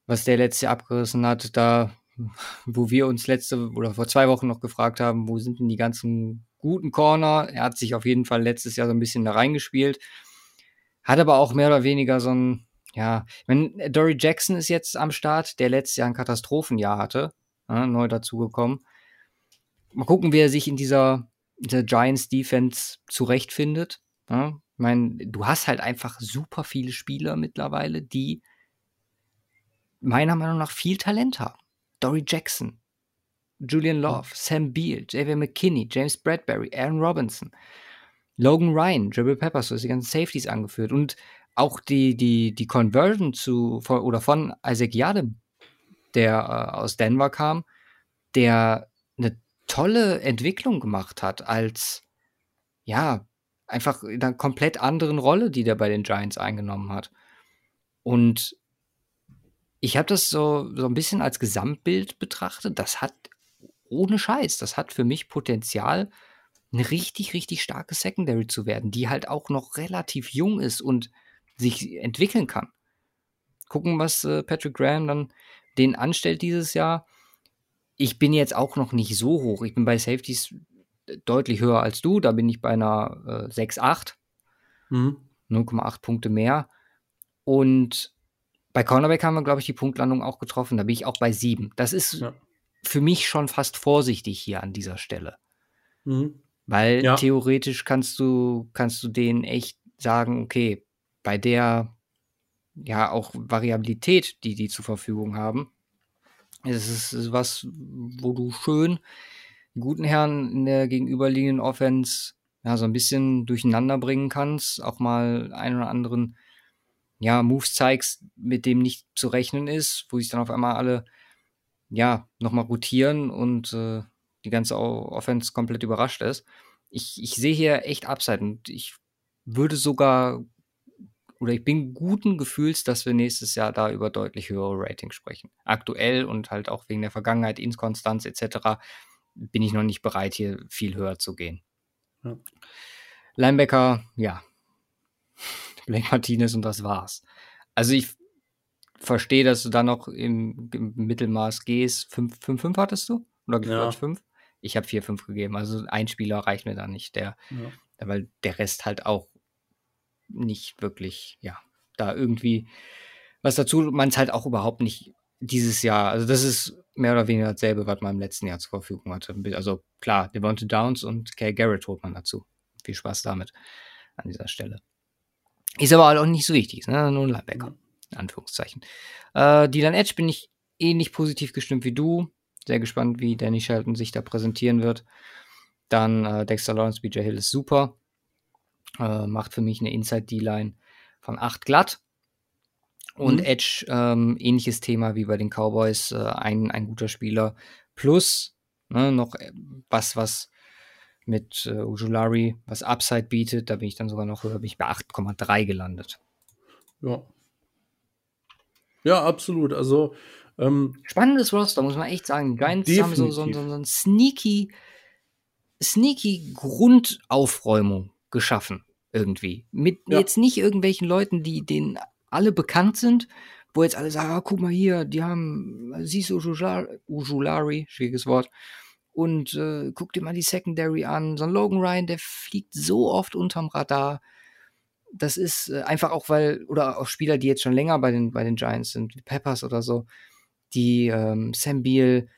was der letzte Jahr abgerissen hat. Da, wo wir uns letzte oder vor zwei Wochen noch gefragt haben, wo sind denn die ganzen guten Corner? Er hat sich auf jeden Fall letztes Jahr so ein bisschen da reingespielt. Hat aber auch mehr oder weniger so ein, ja, wenn Dory Jackson ist jetzt am Start, der letztes Jahr ein Katastrophenjahr hatte, ja, neu dazugekommen. Mal gucken, wie er sich in dieser der Giants Defense zurechtfindet. Ja, ich meine, du hast halt einfach super viele Spieler mittlerweile, die meiner Meinung nach viel Talent haben. Dory Jackson, Julian Love, Sam Beal, J.W. McKinney, James Bradbury, Aaron Robinson, Logan Ryan, Dribble Peppers, du hast die ganzen Safeties angeführt und auch die, die, die Conversion zu von, oder von Isaac Yadem, der äh, aus Denver kam, der eine tolle Entwicklung gemacht hat als ja, einfach in einer komplett anderen Rolle, die der bei den Giants eingenommen hat. Und ich habe das so, so ein bisschen als Gesamtbild betrachtet. Das hat ohne Scheiß, das hat für mich Potenzial, eine richtig, richtig starke Secondary zu werden, die halt auch noch relativ jung ist und sich entwickeln kann. Gucken, was äh, Patrick Graham dann den anstellt dieses Jahr. Ich bin jetzt auch noch nicht so hoch. Ich bin bei Safeties deutlich höher als du. Da bin ich bei einer äh, 6,8. Mhm. 0,8 Punkte mehr. Und bei Cornerback haben wir, glaube ich, die Punktlandung auch getroffen. Da bin ich auch bei 7. Das ist ja. für mich schon fast vorsichtig hier an dieser Stelle. Mhm. Weil ja. theoretisch kannst du, kannst du denen echt sagen, okay, bei der ja auch Variabilität, die die zur Verfügung haben, ist es was, wo du schön guten Herren in der gegenüberliegenden Offense ja so ein bisschen durcheinander bringen kannst, auch mal einen oder anderen ja, Moves zeigst, mit dem nicht zu rechnen ist, wo sich dann auf einmal alle ja nochmal rotieren und äh, die ganze Offense komplett überrascht ist. Ich, ich sehe hier echt Upside und ich würde sogar oder ich bin guten Gefühls, dass wir nächstes Jahr da über deutlich höhere Ratings sprechen. Aktuell und halt auch wegen der Vergangenheit, Inkonstanz etc. bin ich noch nicht bereit, hier viel höher zu gehen. Ja. Linebacker, ja. [laughs] Blake Martinez und das war's. Also ich verstehe, dass du da noch im, im Mittelmaß gehst. 5-5 hattest du? Oder ja. 5? Ich habe 4-5 gegeben. Also ein Spieler reicht mir da nicht. Der, ja. Weil der Rest halt auch nicht wirklich, ja, da irgendwie was dazu, man es halt auch überhaupt nicht dieses Jahr, also das ist mehr oder weniger dasselbe, was man im letzten Jahr zur Verfügung hatte. Also klar, Devonta Downs und Kay Garrett holt man dazu. Viel Spaß damit an dieser Stelle. Ist aber auch nicht so wichtig, ne? nur ein Linebacker, in Anführungszeichen. Äh, Dylan Edge bin ich ähnlich positiv gestimmt wie du. Sehr gespannt, wie Danny Shelton sich da präsentieren wird. Dann äh, Dexter Lawrence, BJ Hill ist super. Äh, macht für mich eine Inside-D-Line von 8 glatt. Und mhm. Edge, ähm, ähnliches Thema wie bei den Cowboys, äh, ein, ein guter Spieler. Plus ne, noch äh, was, was mit äh, Ujulari, was Upside bietet. Da bin ich dann sogar noch höher, bin ich bei 8,3 gelandet. Ja. Ja, absolut. Also ähm, spannendes Roster, muss man echt sagen. Die Giants definitiv. haben so, so, so, so ein sneaky, sneaky Grundaufräumung geschaffen irgendwie. Mit ja. jetzt nicht irgendwelchen Leuten, die denen alle bekannt sind, wo jetzt alle sagen, ah, guck mal hier, die haben siehst du Ujulari, schwieriges Wort, und äh, guck dir mal die Secondary an. So ein Logan Ryan, der fliegt so oft unterm Radar. Das ist äh, einfach auch, weil, oder auch Spieler, die jetzt schon länger bei den, bei den Giants sind, wie Peppers oder so, die ähm, Sam Beal,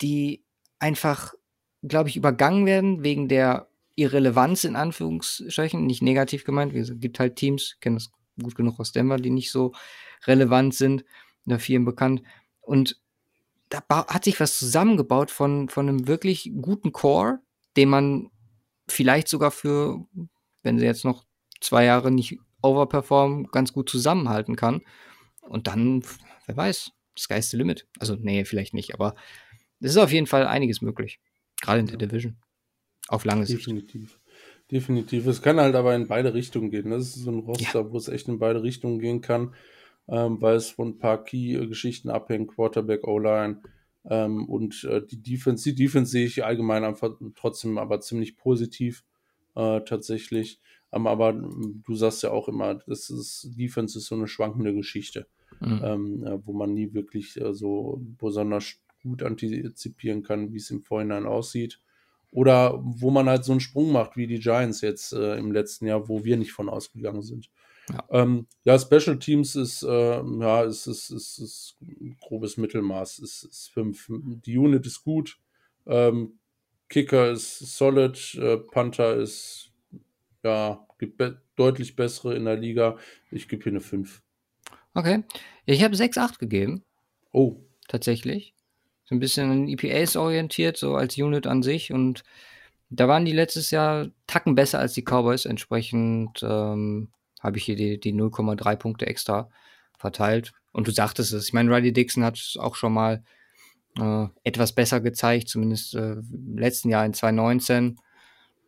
die einfach, glaube ich, übergangen werden wegen der Irrelevanz in Anführungsstrichen, nicht negativ gemeint. Es gibt halt Teams, kennen das gut genug aus Denver, die nicht so relevant sind, da vielen bekannt. Und da hat sich was zusammengebaut von, von einem wirklich guten Core, den man vielleicht sogar für, wenn sie jetzt noch zwei Jahre nicht overperformen, ganz gut zusammenhalten kann. Und dann, wer weiß, sky's the limit. Also, nee, vielleicht nicht, aber es ist auf jeden Fall einiges möglich. Gerade in der Division. Auf lange Sicht. Definitiv. Definitiv. Es kann halt aber in beide Richtungen gehen. Das ist so ein Roster, ja. wo es echt in beide Richtungen gehen kann ähm, weil es von ein paar Key-Geschichten abhängt, Quarterback, O-Line ähm, und äh, die Defense. Die Defense sehe ich allgemein einfach trotzdem aber ziemlich positiv äh, tatsächlich. Ähm, aber du sagst ja auch immer, das ist, Defense ist so eine schwankende Geschichte, mhm. ähm, äh, wo man nie wirklich äh, so besonders gut antizipieren kann, wie es im Vorhinein aussieht. Oder wo man halt so einen Sprung macht, wie die Giants jetzt äh, im letzten Jahr, wo wir nicht von ausgegangen sind. Ja, ähm, ja Special Teams ist, äh, ja, ist, ist, ist, ist grobes Mittelmaß, ist, ist fünf. Die Unit ist gut, ähm, Kicker ist solid, äh, Panther ist, ja, gibt be deutlich bessere in der Liga. Ich gebe hier eine 5. Okay. Ich habe 6-8 gegeben. Oh. Tatsächlich. So ein bisschen an EPAs orientiert, so als Unit an sich. Und da waren die letztes Jahr Tacken besser als die Cowboys. Entsprechend ähm, habe ich hier die, die 0,3 Punkte extra verteilt. Und du sagtest es, ich meine, Riley Dixon hat es auch schon mal äh, etwas besser gezeigt, zumindest äh, im letzten Jahr in 2019.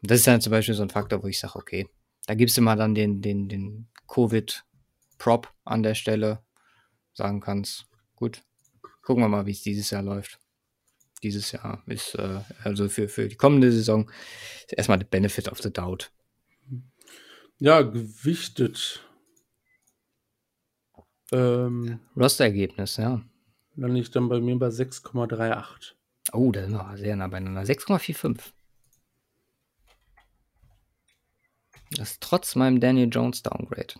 Das ist dann zum Beispiel so ein Faktor, wo ich sage, okay, da gibst du mal dann den, den, den Covid-Prop an der Stelle, sagen kannst, gut, gucken wir mal, wie es dieses Jahr läuft. Dieses Jahr ist, äh, also für, für die kommende Saison, erstmal der Benefit of the Doubt. Ja, gewichtet. Ähm, Rosterergebnis, ja. Dann ich dann bei mir bei 6,38. Oh, das ist noch sehr nah beieinander. 6,45. Das ist trotz meinem Daniel Jones Downgrade.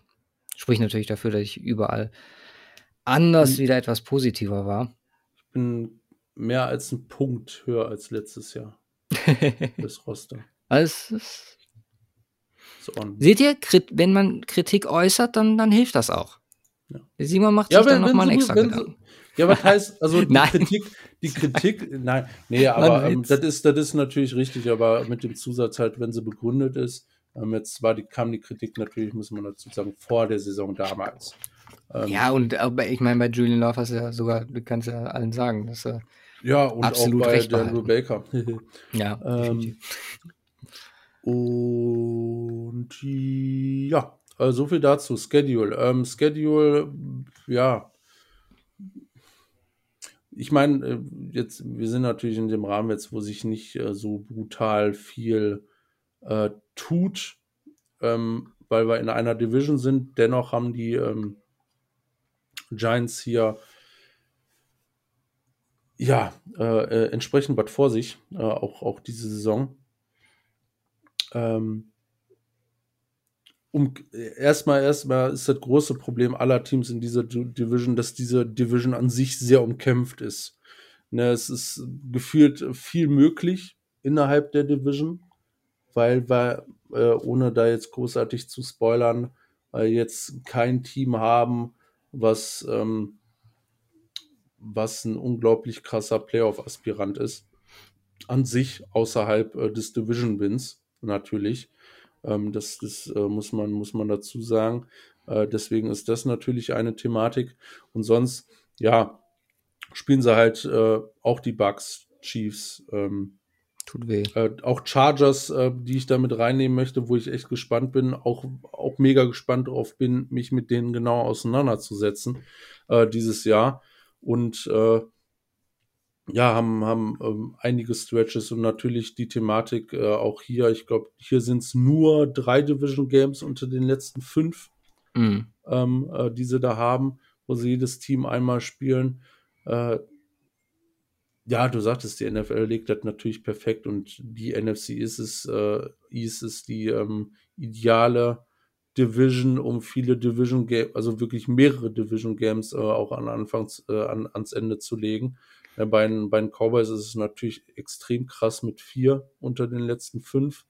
Spricht natürlich dafür, dass ich überall anders hm. wieder etwas positiver war. Ich bin mehr als ein Punkt höher als letztes Jahr. [laughs] das Roster. Also Seht ihr, wenn man Kritik äußert, dann, dann hilft das auch. Ja. Simon macht ja, sich wenn, dann nochmal ein extra Gedanken. Ja, was heißt, also [laughs] die Kritik, die [laughs] Kritik, nein, nee, aber ähm, das, ist, das ist natürlich richtig, aber mit dem Zusatz halt, wenn sie begründet ist, ähm, jetzt war die, kam die Kritik natürlich, muss man dazu sagen, vor der Saison damals. Ähm, ja, und aber ich meine, bei Julian Love hast du ja sogar, du kannst ja allen sagen, dass er ja, und absolut auch bei Daniel Baker. [laughs] ja, ähm, und ja, äh, so viel dazu. Schedule. Ähm, Schedule, ja. Ich meine, äh, jetzt, wir sind natürlich in dem Rahmen jetzt, wo sich nicht äh, so brutal viel äh, tut, ähm, weil wir in einer Division sind. Dennoch haben die ähm, Giants hier ja äh, äh entsprechend was vor sich, äh, auch, auch diese Saison. Ähm, um erstmal erstmal ist das große Problem aller Teams in dieser Division, dass diese Division an sich sehr umkämpft ist. Ne, es ist gefühlt viel möglich innerhalb der Division, weil wir, äh, ohne da jetzt großartig zu spoilern, äh, jetzt kein Team haben, was, ähm, was ein unglaublich krasser Playoff-Aspirant ist. An sich außerhalb äh, des Division-Wins natürlich. Ähm, das das äh, muss, man, muss man dazu sagen. Äh, deswegen ist das natürlich eine Thematik. Und sonst, ja, spielen sie halt äh, auch die Bugs, Chiefs. Ähm, Tut weh. Äh, auch Chargers, äh, die ich da mit reinnehmen möchte, wo ich echt gespannt bin, auch, auch mega gespannt drauf bin, mich mit denen genau auseinanderzusetzen äh, dieses Jahr. Und äh, ja, haben, haben ähm, einige Stretches und natürlich die Thematik äh, auch hier. Ich glaube, hier sind es nur drei Division Games unter den letzten fünf, mhm. ähm, äh, die sie da haben, wo sie jedes Team einmal spielen. Äh, ja, du sagtest, die NFL legt das natürlich perfekt und die NFC ist es, äh, ist es die ähm, ideale Division, um viele Division Games, also wirklich mehrere Division Games äh, auch an Anfangs, äh, an, ans Ende zu legen. Ja, bei, den, bei den Cowboys ist es natürlich extrem krass mit vier unter den letzten fünf,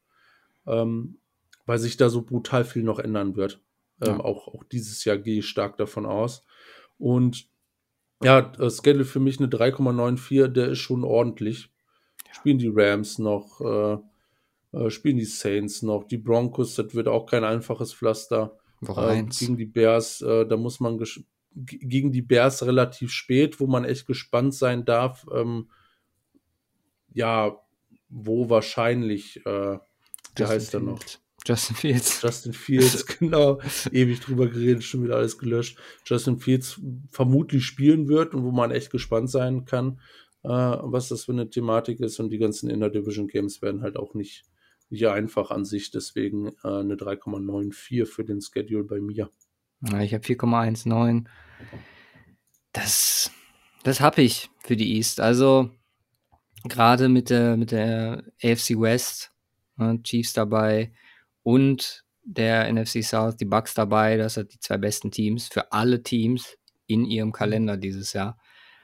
ähm, weil sich da so brutal viel noch ändern wird. Ähm, ja. auch, auch dieses Jahr gehe ich stark davon aus. Und ja, äh, Schedule für mich eine 3,94, der ist schon ordentlich. Spielen die Rams noch, äh, äh, spielen die Saints noch, die Broncos, das wird auch kein einfaches Pflaster. Äh, gegen die Bears, äh, da muss man gegen die Bears relativ spät, wo man echt gespannt sein darf. Ähm, ja, wo wahrscheinlich, äh, wie heißt er noch? Justin Fields. Justin Fields, [laughs] genau. Ewig drüber geredet, schon wieder alles gelöscht. Justin Fields vermutlich spielen wird und wo man echt gespannt sein kann, äh, was das für eine Thematik ist. Und die ganzen Inner Division Games werden halt auch nicht, nicht einfach an sich. Deswegen äh, eine 3,94 für den Schedule bei mir. Ja, ich habe 4,19. Das, das habe ich für die East. Also gerade mit der, mit der AFC West, ne, Chiefs dabei und der NFC South, die Bucks dabei, das sind die zwei besten Teams für alle Teams in ihrem Kalender dieses Jahr.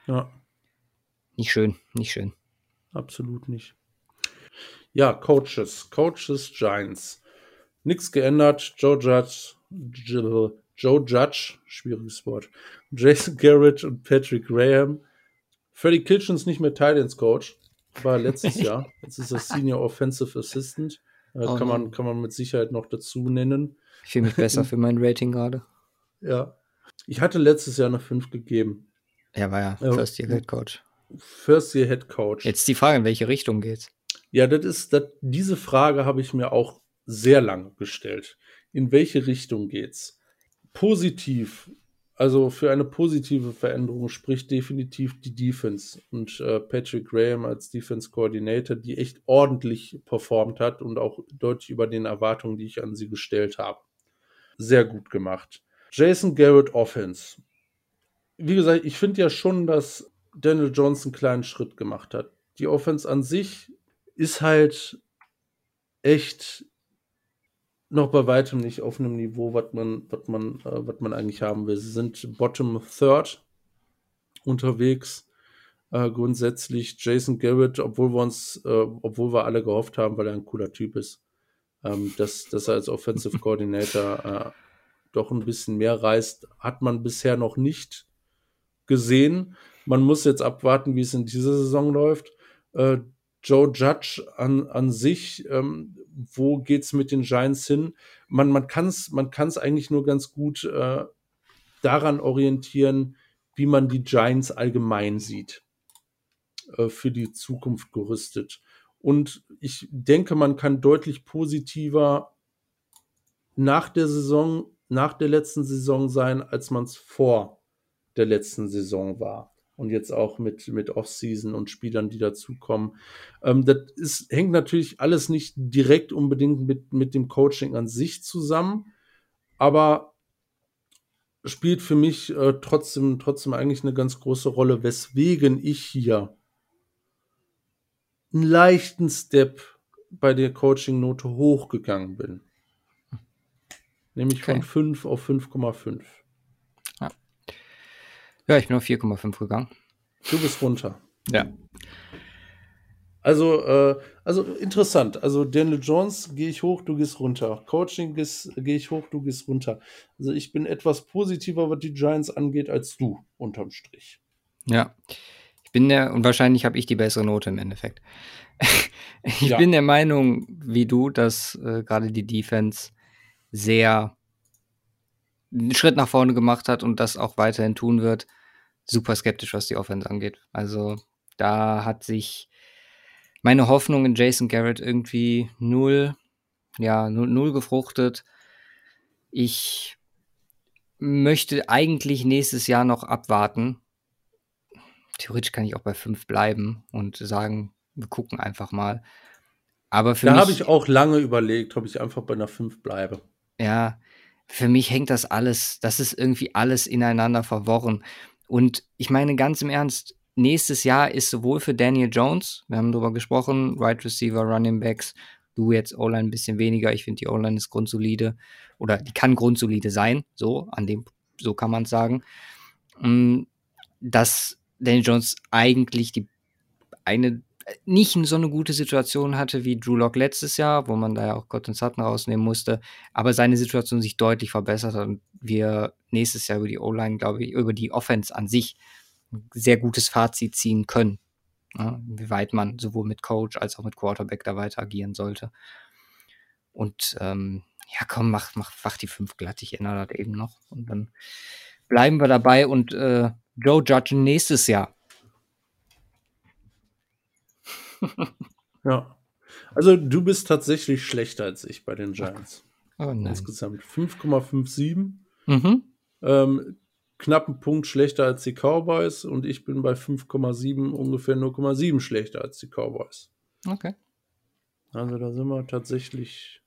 Ja. Nicht schön, nicht schön. Absolut nicht. Ja, Coaches, Coaches Giants. Nichts geändert. Joe Judge, Joe Judge, schwieriges Wort, Jason Garrett und Patrick Graham Freddy Kitchens nicht mehr Titans Coach, war letztes [laughs] Jahr. Jetzt ist er Senior Offensive Assistant. Äh, oh, kann, man, kann man mit Sicherheit noch dazu nennen. Ich fühle mich besser [laughs] für mein Rating gerade. Ja. Ich hatte letztes Jahr eine 5 gegeben. Er war ja, ja First Year Head Coach. First Year Head Coach. Jetzt die Frage, in welche Richtung geht's? Ja, das ist, das, diese Frage habe ich mir auch sehr lange gestellt. In welche Richtung geht's? Positiv, also für eine positive Veränderung spricht definitiv die Defense und äh, Patrick Graham als Defense Coordinator, die echt ordentlich performt hat und auch deutlich über den Erwartungen, die ich an sie gestellt habe. Sehr gut gemacht. Jason Garrett Offense. Wie gesagt, ich finde ja schon, dass Daniel Jones einen kleinen Schritt gemacht hat. Die Offense an sich ist halt echt noch bei weitem nicht auf einem Niveau, was man, was man, äh, was man eigentlich haben will. Sie sind Bottom Third unterwegs. Äh, grundsätzlich Jason Garrett, obwohl wir uns, äh, obwohl wir alle gehofft haben, weil er ein cooler Typ ist, ähm, dass, dass er als Offensive Coordinator äh, doch ein bisschen mehr reißt, hat man bisher noch nicht gesehen. Man muss jetzt abwarten, wie es in dieser Saison läuft. Joe Judge an, an sich, ähm, wo geht's mit den Giants hin? Man, man kann es man kann's eigentlich nur ganz gut äh, daran orientieren, wie man die Giants allgemein sieht, äh, für die Zukunft gerüstet. Und ich denke, man kann deutlich positiver nach der Saison, nach der letzten Saison sein, als man es vor der letzten Saison war und jetzt auch mit, mit Offseason und Spielern, die dazukommen. Ähm, das ist, hängt natürlich alles nicht direkt unbedingt mit, mit dem Coaching an sich zusammen, aber spielt für mich äh, trotzdem, trotzdem eigentlich eine ganz große Rolle, weswegen ich hier einen leichten Step bei der Coaching-Note hochgegangen bin. Nämlich okay. von 5 auf 5,5. Ja, ich bin auf 4,5 gegangen. Du bist runter. Ja. Also, äh, also interessant. Also Daniel Jones gehe ich hoch, du gehst runter. Coaching gehe ich hoch, du gehst runter. Also ich bin etwas positiver, was die Giants angeht, als du unterm Strich. Ja. Ich bin der, und wahrscheinlich habe ich die bessere Note im Endeffekt. [laughs] ich ja. bin der Meinung, wie du, dass äh, gerade die Defense sehr einen Schritt nach vorne gemacht hat und das auch weiterhin tun wird super skeptisch, was die Offense angeht. Also da hat sich meine Hoffnung in Jason Garrett irgendwie null, ja, null, null gefruchtet. Ich möchte eigentlich nächstes Jahr noch abwarten. Theoretisch kann ich auch bei fünf bleiben und sagen, wir gucken einfach mal. Aber für da habe ich auch lange überlegt, ob ich einfach bei einer fünf bleibe. Ja, für mich hängt das alles, das ist irgendwie alles ineinander verworren. Und ich meine ganz im Ernst, nächstes Jahr ist sowohl für Daniel Jones, wir haben darüber gesprochen, Right Receiver, Running Backs, du jetzt O-Line ein bisschen weniger. Ich finde, die O-Line ist grundsolide oder die kann grundsolide sein, so, an dem, so kann man es sagen. Mm, dass Daniel Jones eigentlich die eine nicht so eine gute Situation hatte wie Drew Lock letztes Jahr, wo man da ja auch Gott Sutton rausnehmen musste, aber seine Situation sich deutlich verbessert hat und wir nächstes Jahr über die O-Line, glaube ich, über die Offense an sich ein sehr gutes Fazit ziehen können. Ja, wie weit man sowohl mit Coach als auch mit Quarterback da weiter agieren sollte. Und ähm, ja, komm, mach, mach, mach die fünf glatt, ich erinnere das eben noch. Und dann bleiben wir dabei und äh, Joe Judge nächstes Jahr. [laughs] ja. Also du bist tatsächlich schlechter als ich bei den Giants. Oh nein. Insgesamt 5,57. Mhm. Ähm, knappen Punkt schlechter als die Cowboys und ich bin bei 5,7 ungefähr 0,7 schlechter als die Cowboys. Okay. Also da sind wir tatsächlich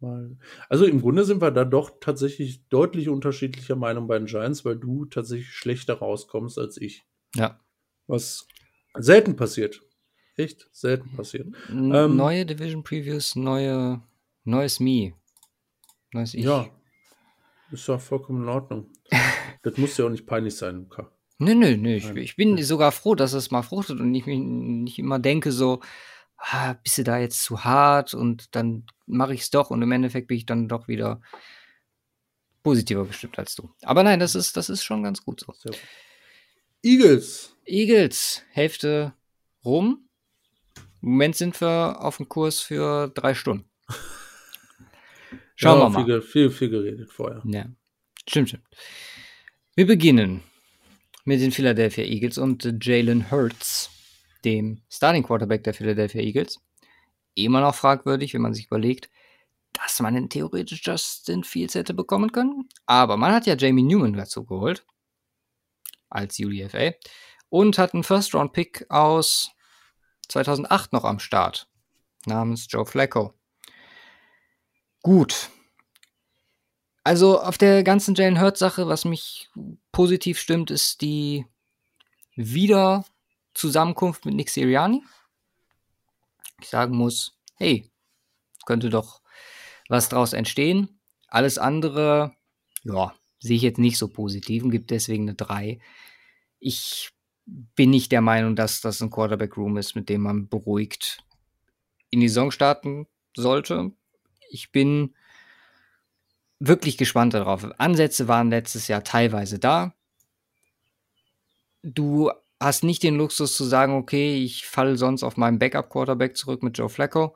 mal. Also im Grunde sind wir da doch tatsächlich deutlich unterschiedlicher Meinung bei den Giants, weil du tatsächlich schlechter rauskommst als ich. Ja. Was selten passiert. Echt selten passiert. Ähm, neue Division Previews, neue, neues Me. Neues Ich. Ja, ist doch vollkommen in Ordnung. [laughs] das muss ja auch nicht peinlich sein, Luca. Nö, nö, nö. Ich, ich, bin sogar froh, dass es mal fruchtet und ich nicht immer denke so, ah, bist du da jetzt zu hart und dann mache ich es doch und im Endeffekt bin ich dann doch wieder positiver bestimmt als du. Aber nein, das ist, das ist schon ganz gut so. Eagles. Eagles, Hälfte rum. Im Moment sind wir auf dem Kurs für drei Stunden. [laughs] Schauen Ja, wir mal. Viel, viel, viel geredet vorher. Ja, stimmt, stimmt. Wir beginnen mit den Philadelphia Eagles und Jalen Hurts, dem Starting Quarterback der Philadelphia Eagles. Immer noch fragwürdig, wenn man sich überlegt, dass man ihn theoretisch Justin Fields hätte bekommen können. Aber man hat ja Jamie Newman dazu geholt als UDFA und hat einen First-Round-Pick aus 2008 noch am Start namens Joe Flacco. Gut, also auf der ganzen Jalen Hurts-Sache, was mich positiv stimmt, ist die Wiederzusammenkunft mit Nick Sirianni. Ich sagen muss, hey, könnte doch was draus entstehen. Alles andere, ja, sehe ich jetzt nicht so positiv und gibt deswegen eine 3. Ich bin nicht der Meinung, dass das ein Quarterback-Room ist, mit dem man beruhigt in die Saison starten sollte. Ich bin wirklich gespannt darauf. Ansätze waren letztes Jahr teilweise da. Du hast nicht den Luxus zu sagen, okay, ich falle sonst auf meinen Backup-Quarterback zurück mit Joe Flacco.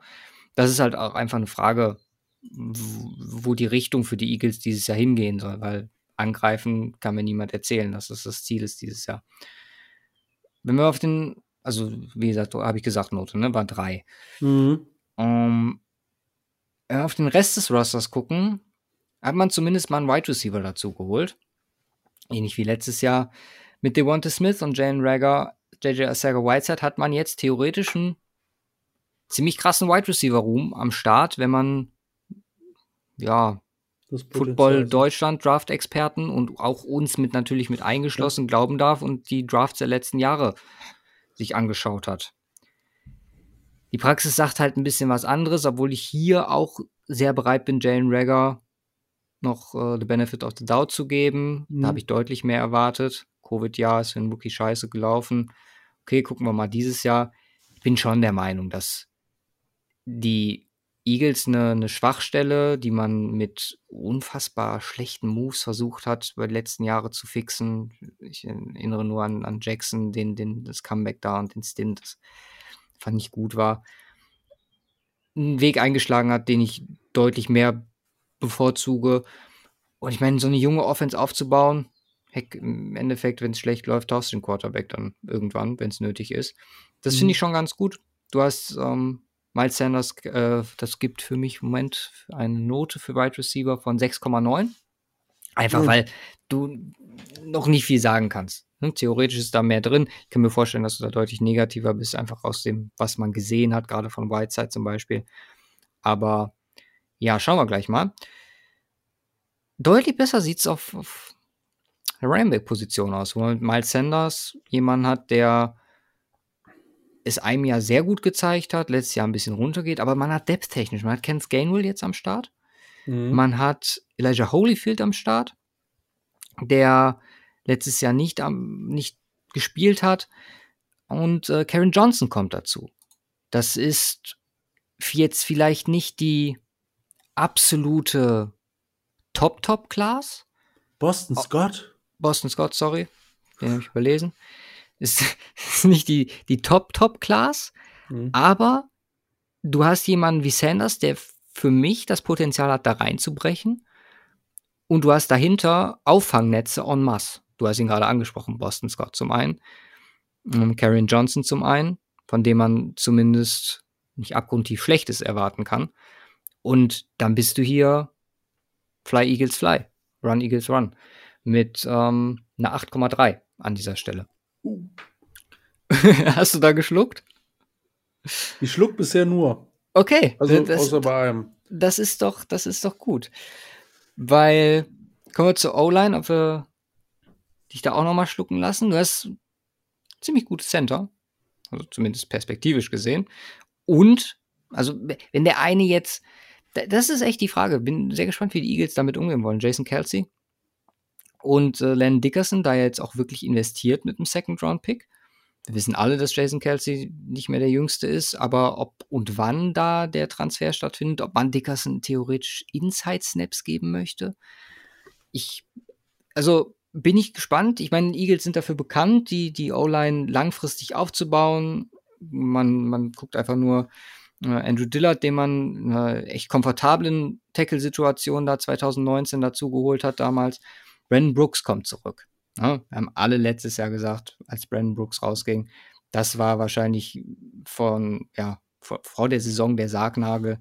Das ist halt auch einfach eine Frage, wo die Richtung für die Eagles dieses Jahr hingehen soll, weil angreifen kann mir niemand erzählen, dass das das Ziel ist dieses Jahr. Wenn wir auf den, also wie gesagt, habe ich gesagt, Note, ne, war drei. Mhm. Ähm, wenn wir auf den Rest des Rosters gucken, hat man zumindest mal einen Wide Receiver dazu geholt. Ähnlich wie letztes Jahr mit Devonta Smith und Jalen Rager, JJ Asaga Whiteside hat man jetzt theoretisch einen ziemlich krassen Wide Receiver Room am Start, wenn man ja Football. Deutschland Draft Experten und auch uns mit natürlich mit eingeschlossen glauben darf und die Drafts der letzten Jahre sich angeschaut hat. Die Praxis sagt halt ein bisschen was anderes, obwohl ich hier auch sehr bereit bin, Jalen Rager noch äh, the benefit of the doubt zu geben. Mhm. Da habe ich deutlich mehr erwartet. Covid-Jahr ist für einen Rookie scheiße gelaufen. Okay, gucken wir mal dieses Jahr. Ich bin schon der Meinung, dass die Eagles eine, eine Schwachstelle, die man mit unfassbar schlechten Moves versucht hat, über die letzten Jahre zu fixen. Ich erinnere nur an, an Jackson, den, den, das Comeback da und den Stint, das fand ich gut war. Einen Weg eingeschlagen hat, den ich deutlich mehr bevorzuge. Und ich meine, so eine junge Offense aufzubauen, heck, im Endeffekt, wenn es schlecht läuft, tauschst du den Quarterback dann irgendwann, wenn es nötig ist. Das Mhm. finde ich schon ganz gut. Du hast ähm, Miles Sanders, äh, das gibt für mich im Moment eine Note für Wide Receiver von 6,9. Einfach Mhm. weil du noch nicht viel sagen kannst. Ne? Theoretisch ist da mehr drin. Ich kann mir vorstellen, dass du da deutlich negativer bist, einfach aus dem, was man gesehen hat, gerade von Whiteside zum Beispiel. Aber ja, schauen wir gleich mal. Deutlich besser sieht es auf, auf der Running Back-Position aus, wo man mit Miles Sanders jemanden hat, der es einem Jahr sehr gut gezeigt hat, letztes Jahr ein bisschen runtergeht, aber man hat depth-technisch. Man hat Kenneth Gainwell jetzt am Start. Mhm. Man hat Elijah Holyfield am Start, der letztes Jahr nicht, am, nicht gespielt hat. Und äh, Karen Johnson kommt dazu. Das ist jetzt vielleicht nicht die absolute Top-Top-Class. Boston Oh. Scott. Boston Scott, sorry, den habe ich überlesen. Ist, [laughs] ist nicht die, die Top-Top-Class, Mhm. aber du hast jemanden wie Sanders, der für mich das Potenzial hat, da reinzubrechen. Und du hast dahinter Auffangnetze en masse. Du hast ihn gerade angesprochen, Boston Scott zum einen, ähm, Karen Johnson zum einen, von dem man zumindest nicht abgrundtief Schlechtes erwarten kann. Und dann bist du hier Fly Eagles Fly, Run Eagles Run mit ähm, einer 8,3 an dieser Stelle. [laughs] Hast du da geschluckt? Ich schluck bisher nur. Okay, Also das, außer bei einem. das ist doch, das ist doch gut. Weil, kommen wir zur O-Line, ob wir dich da auch nochmal schlucken lassen. Du hast ziemlich gutes Center. Also zumindest perspektivisch gesehen. Und, also, wenn der eine jetzt, da- das ist echt die Frage. Bin sehr gespannt, wie die Eagles damit umgehen wollen. Jason Kelsey und äh, Len Dickerson, da jetzt auch wirklich investiert mit dem Second-Round-Pick. Wir wissen alle, dass Jason Kelsey nicht mehr der Jüngste ist, aber ob und wann da der Transfer stattfindet, ob man Dickerson theoretisch Inside-Snaps geben möchte. Ich, also, bin ich gespannt. Ich meine, Eagles sind dafür bekannt, die, die O-Line langfristig aufzubauen. Man, man guckt einfach nur äh, Andrew Dillard, den man in einer echt komfortablen Tackle-Situation da 2019 dazu geholt hat damals. Brandon Brooks kommt zurück. Ja, wir haben alle letztes Jahr gesagt, als Brandon Brooks rausging, das war wahrscheinlich von, ja, vor, vor der Saison der Sargnagel.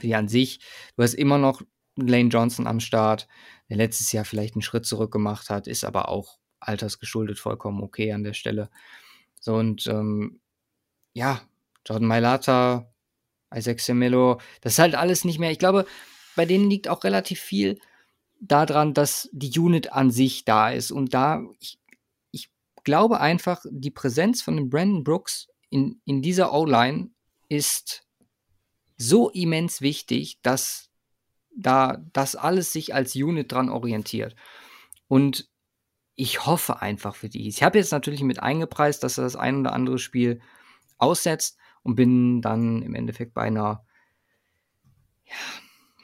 Wie an sich. Du hast immer noch Lane Johnson am Start, der letztes Jahr vielleicht einen Schritt zurück gemacht hat, ist aber auch altersgeschuldet vollkommen okay an der Stelle. So und ähm, ja, Jordan Mailata, Isaac Semelo, das ist halt alles nicht mehr. Ich glaube, bei denen liegt auch relativ viel daran, dass die Unit an sich da ist. Und da, ich, ich glaube einfach, die Präsenz von dem Brandon Brooks in, in dieser O-Line ist so immens wichtig, dass da das alles sich als Unit dran orientiert. Und ich hoffe einfach für die. Ich habe jetzt natürlich mit eingepreist, dass er das ein oder andere Spiel aussetzt und bin dann im Endeffekt bei einer, ja,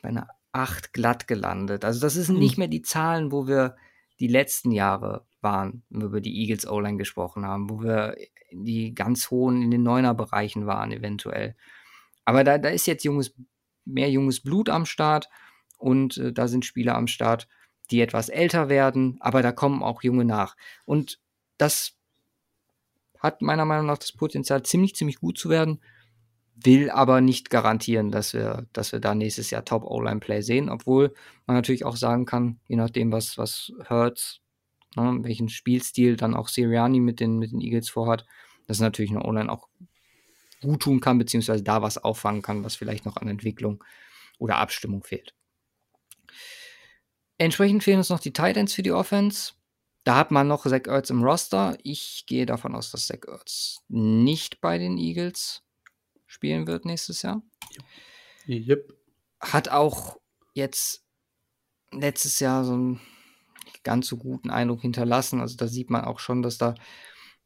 bei einer 8 glatt gelandet. Also das sind mhm. nicht mehr die Zahlen, wo wir die letzten Jahre waren, wenn wir über die Eagles O-Line gesprochen haben, wo wir die ganz hohen in den Neuner-Bereichen waren eventuell. Aber da, da ist jetzt junges, mehr junges Blut am Start und äh, da sind Spieler am Start, die etwas älter werden, aber da kommen auch junge nach. Und das hat meiner Meinung nach das Potenzial, ziemlich, ziemlich gut zu werden, will aber nicht garantieren, dass wir, dass wir da nächstes Jahr Top O-Line-Play sehen, obwohl man natürlich auch sagen kann, je nachdem, was, was Hurts, ne, welchen Spielstil dann auch Siriani mit den, mit den Eagles vorhat, dass natürlich eine O-Line auch gut tun kann, beziehungsweise da was auffangen kann, was vielleicht noch an Entwicklung oder Abstimmung fehlt. Entsprechend fehlen uns noch die Titans für die Offense. Da hat man noch Zach Ertz im Roster. Ich gehe davon aus, dass Zach Ertz nicht bei den Eagles spielen wird nächstes Jahr. Yep. Hat auch jetzt letztes Jahr so einen ganz so guten Eindruck hinterlassen. Also da sieht man auch schon, dass da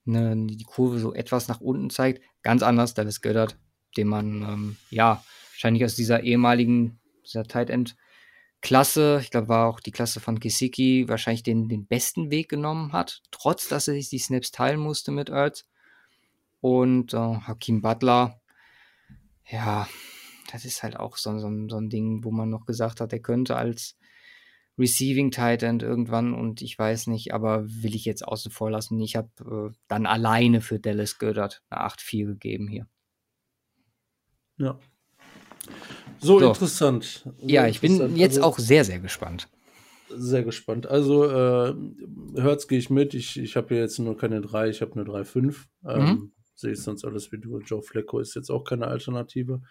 eine, die Kurve so etwas nach unten zeigt. Ganz anders, Dallas Göttert, den man ähm, ja wahrscheinlich aus dieser ehemaligen, dieser Tight End Klasse, ich glaube, war auch die Klasse von Kisiki, wahrscheinlich den, den besten Weg genommen hat, trotz dass er sich die Snaps teilen musste mit Ertz. Und äh, Hakim Butler, ja, das ist halt auch so, so, so ein Ding, wo man noch gesagt hat, er könnte als Receiving Tight End irgendwann und ich weiß nicht, aber will ich jetzt außen vor lassen. Ich habe äh, dann alleine für Dallas Goddard eine 8-4 gegeben hier. Ja. So, so. interessant. So ja, ich interessant. bin jetzt also, auch sehr, sehr gespannt. Sehr gespannt. Also, äh, Hört's gehe ich mit. Ich, ich habe jetzt nur keine 3, ich habe eine 3-5. Ähm, mhm. Sehe ich sonst alles wie du. Joe Flecko ist jetzt auch keine Alternative.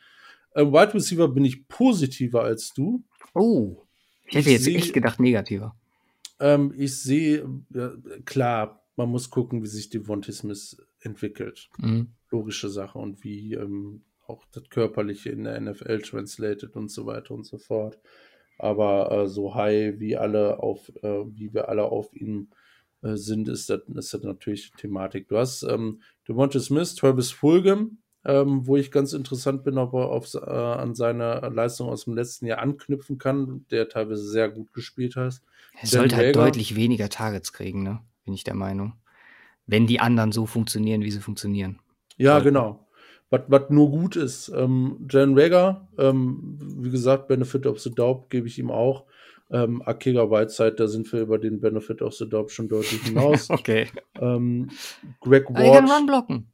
Äh, Wide Receiver bin ich positiver als du. Oh, ich hätte ich jetzt seh, echt gedacht negativer. Ähm, ich sehe, ja, klar, man muss gucken, wie sich Devontae Smith entwickelt. Mhm. Logische Sache und wie ähm, auch das Körperliche in der NFL translated und so weiter und so fort. Aber äh, so high wie alle auf, äh, wie wir alle auf ihm äh, sind, ist das, ist das natürlich Thematik. Du hast ähm, Devonta Smith, Travis Fulgham, ähm, wo ich ganz interessant bin, ob er auf, äh, an seine Leistung aus dem letzten Jahr anknüpfen kann, der teilweise sehr gut gespielt hat. Er sollte halt deutlich weniger Targets kriegen, ne? Bin ich der Meinung. Wenn die anderen so funktionieren, wie sie funktionieren. Ja, Sollten. genau was nur gut ist. Ähm, Jan Rager, ähm, wie gesagt, Benefit of the Doubt gebe ich ihm auch. Ähm, Akega Whiteside, da sind wir über den Benefit of the Doubt schon deutlich hinaus. [laughs] okay. Ähm, Greg Ward. Kann Run blocken.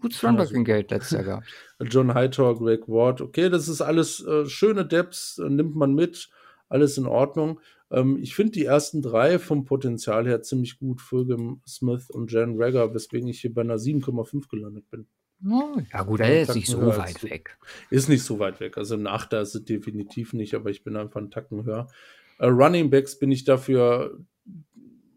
Gutes Runblocking-Geld letztes Jahr gehabt. [laughs] John Hightower, Greg Ward. Okay, das ist alles äh, schöne Depths, äh, nimmt man mit. Alles in Ordnung. Ähm, ich finde die ersten drei vom Potenzial her ziemlich gut. Fulgham, Smith und Jan Rager, weswegen ich hier bei einer 7,5 gelandet bin. Ja, gut, er ist nicht so weit weg. Ist nicht so weit weg. Also ein Achter ist es definitiv nicht, aber ich bin einfach einen Tacken höher. Uh, Running Backs bin ich dafür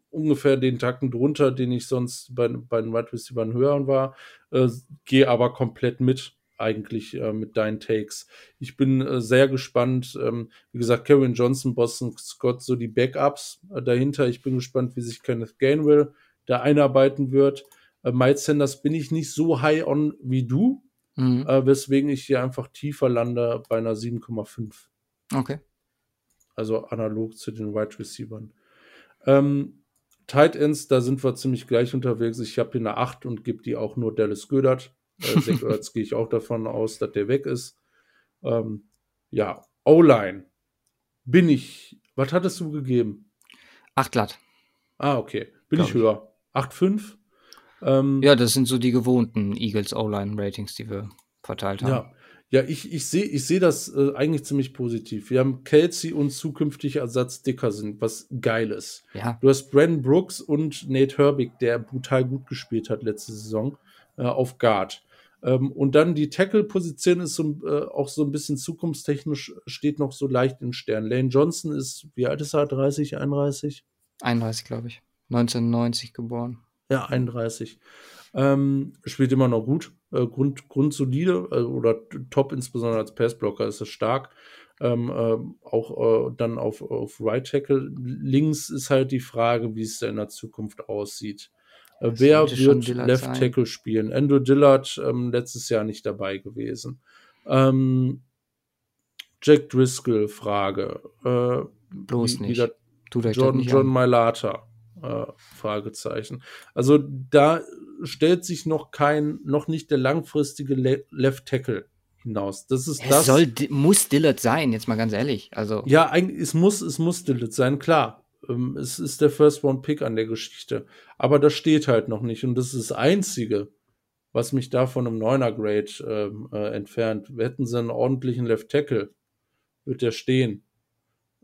ungefähr den Tacken drunter, den ich sonst bei, bei den Wide Receivers höher war. Äh, Gehe aber komplett mit, eigentlich äh, mit deinen Takes. Ich bin sehr gespannt. Ähm, wie gesagt, Kevin Johnson, Boston Scott, so die Backups dahinter. Ich bin gespannt, wie sich Kenneth Gainwell da einarbeiten wird. Äh, Miles Sanders bin ich nicht so high on wie du, mhm. äh, weswegen ich hier einfach tiefer lande bei einer 7,5. Okay. Also analog zu den Wide Receivers. Ähm, Tight Ends, da sind wir ziemlich gleich unterwegs. Ich habe hier eine 8 und gebe die auch nur Dallas Gödert. Äh, [laughs] Zach Ertz gehe ich auch davon aus, dass der weg ist. Ähm, ja, O-Line. Bin ich. Was hattest du gegeben? 8 glatt. Ah, okay. Bin ich höher. 8,5? Ähm, ja, das sind so die gewohnten Eagles O-Line-Ratings, die wir verteilt haben. Ja, ja ich, ich sehe ich seh das äh, eigentlich ziemlich positiv. Wir haben Kelsey und zukünftig Ersatz Dickerson, was geil ist. Ja. Du hast Brandon Brooks und Nate Herbig, der brutal gut gespielt hat letzte Saison, äh, auf Guard. Ähm, und dann die Tackle-Position ist so, äh, auch so ein bisschen zukunftstechnisch, steht noch so leicht in Stern. Lane Johnson ist, wie alt ist er? 30, 31? 31, glaube ich. 1990 geboren. Ja, 31. Ähm, spielt immer noch gut. Äh, Grund, grundsolide äh, oder top, insbesondere als Passblocker ist er stark. Ähm, äh, auch dann auf, auf Right Tackle. Links ist halt die Frage, wie es da in der Zukunft aussieht. Äh, wer wird Left sein. Tackle spielen? Andrew Dillard ähm, letztes Jahr nicht dabei gewesen. Ähm, Jack Driscoll Frage. Äh, Bloß wie, nicht. Wie John, John Mailata. Äh, Fragezeichen. Also da stellt sich noch kein, noch nicht der langfristige Le Left Tackle hinaus. Das ist es das. Soll, muss Dillard sein, jetzt mal ganz ehrlich. Also. Ja, eigentlich, es muss, es muss Dillard sein, klar. Ähm, es ist der First Round Pick an der Geschichte. Aber das steht halt noch nicht. Und das ist das Einzige, was mich da von einem Neuner Grade ähm, äh, entfernt. Hätten sie einen ordentlichen Left Tackle, wird der stehen